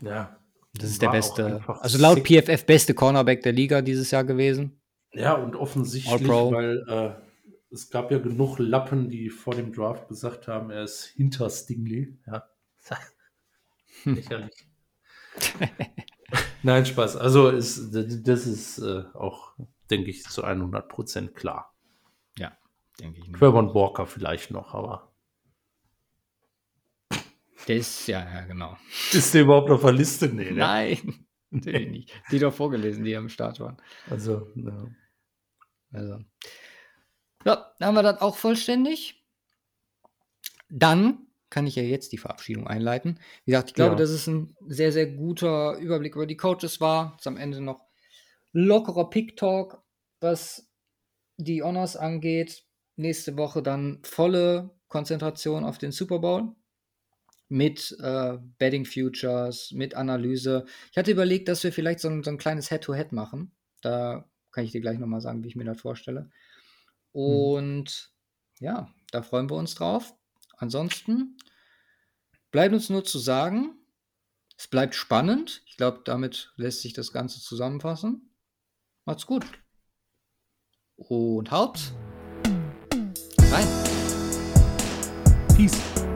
Ja. Das ist der beste, also laut PFF beste Cornerback der Liga dieses Jahr gewesen. Ja, und offensichtlich, weil äh, es gab ja genug Lappen, die vor dem Draft gesagt haben, er ist hinter Stingley. Ja. Lächerlich. <laughs> Nein, Spaß. Also ist, das ist äh, auch, denke ich, zu 100 Prozent klar. Ja, denke ich. Querban Walker vielleicht noch, aber. Der ist, ja, ja, genau. Ist der überhaupt auf der Liste? Nee, ne? Nein, <laughs> natürlich nicht. Die doch vorgelesen, die am Start waren. Also, ja. Also. Ja, dann haben wir das auch vollständig. Dann kann ich ja jetzt die Verabschiedung einleiten. Wie gesagt, ich glaube, ja. dass es ein sehr, sehr guter Überblick über die Coaches war. Jetzt am Ende noch lockerer Pick-Talk, was die Honors angeht. Nächste Woche dann volle Konzentration auf den Super Bowl mit äh, Betting Futures, mit Analyse. Ich hatte überlegt, dass wir vielleicht so ein, so ein kleines Head-to-Head -Head machen. Da kann ich dir gleich nochmal sagen, wie ich mir das vorstelle. Mhm. Und mhm. ja, da freuen wir uns drauf. Ansonsten bleibt uns nur zu sagen, es bleibt spannend. Ich glaube, damit lässt sich das Ganze zusammenfassen. Macht's gut. Und haut rein. Peace.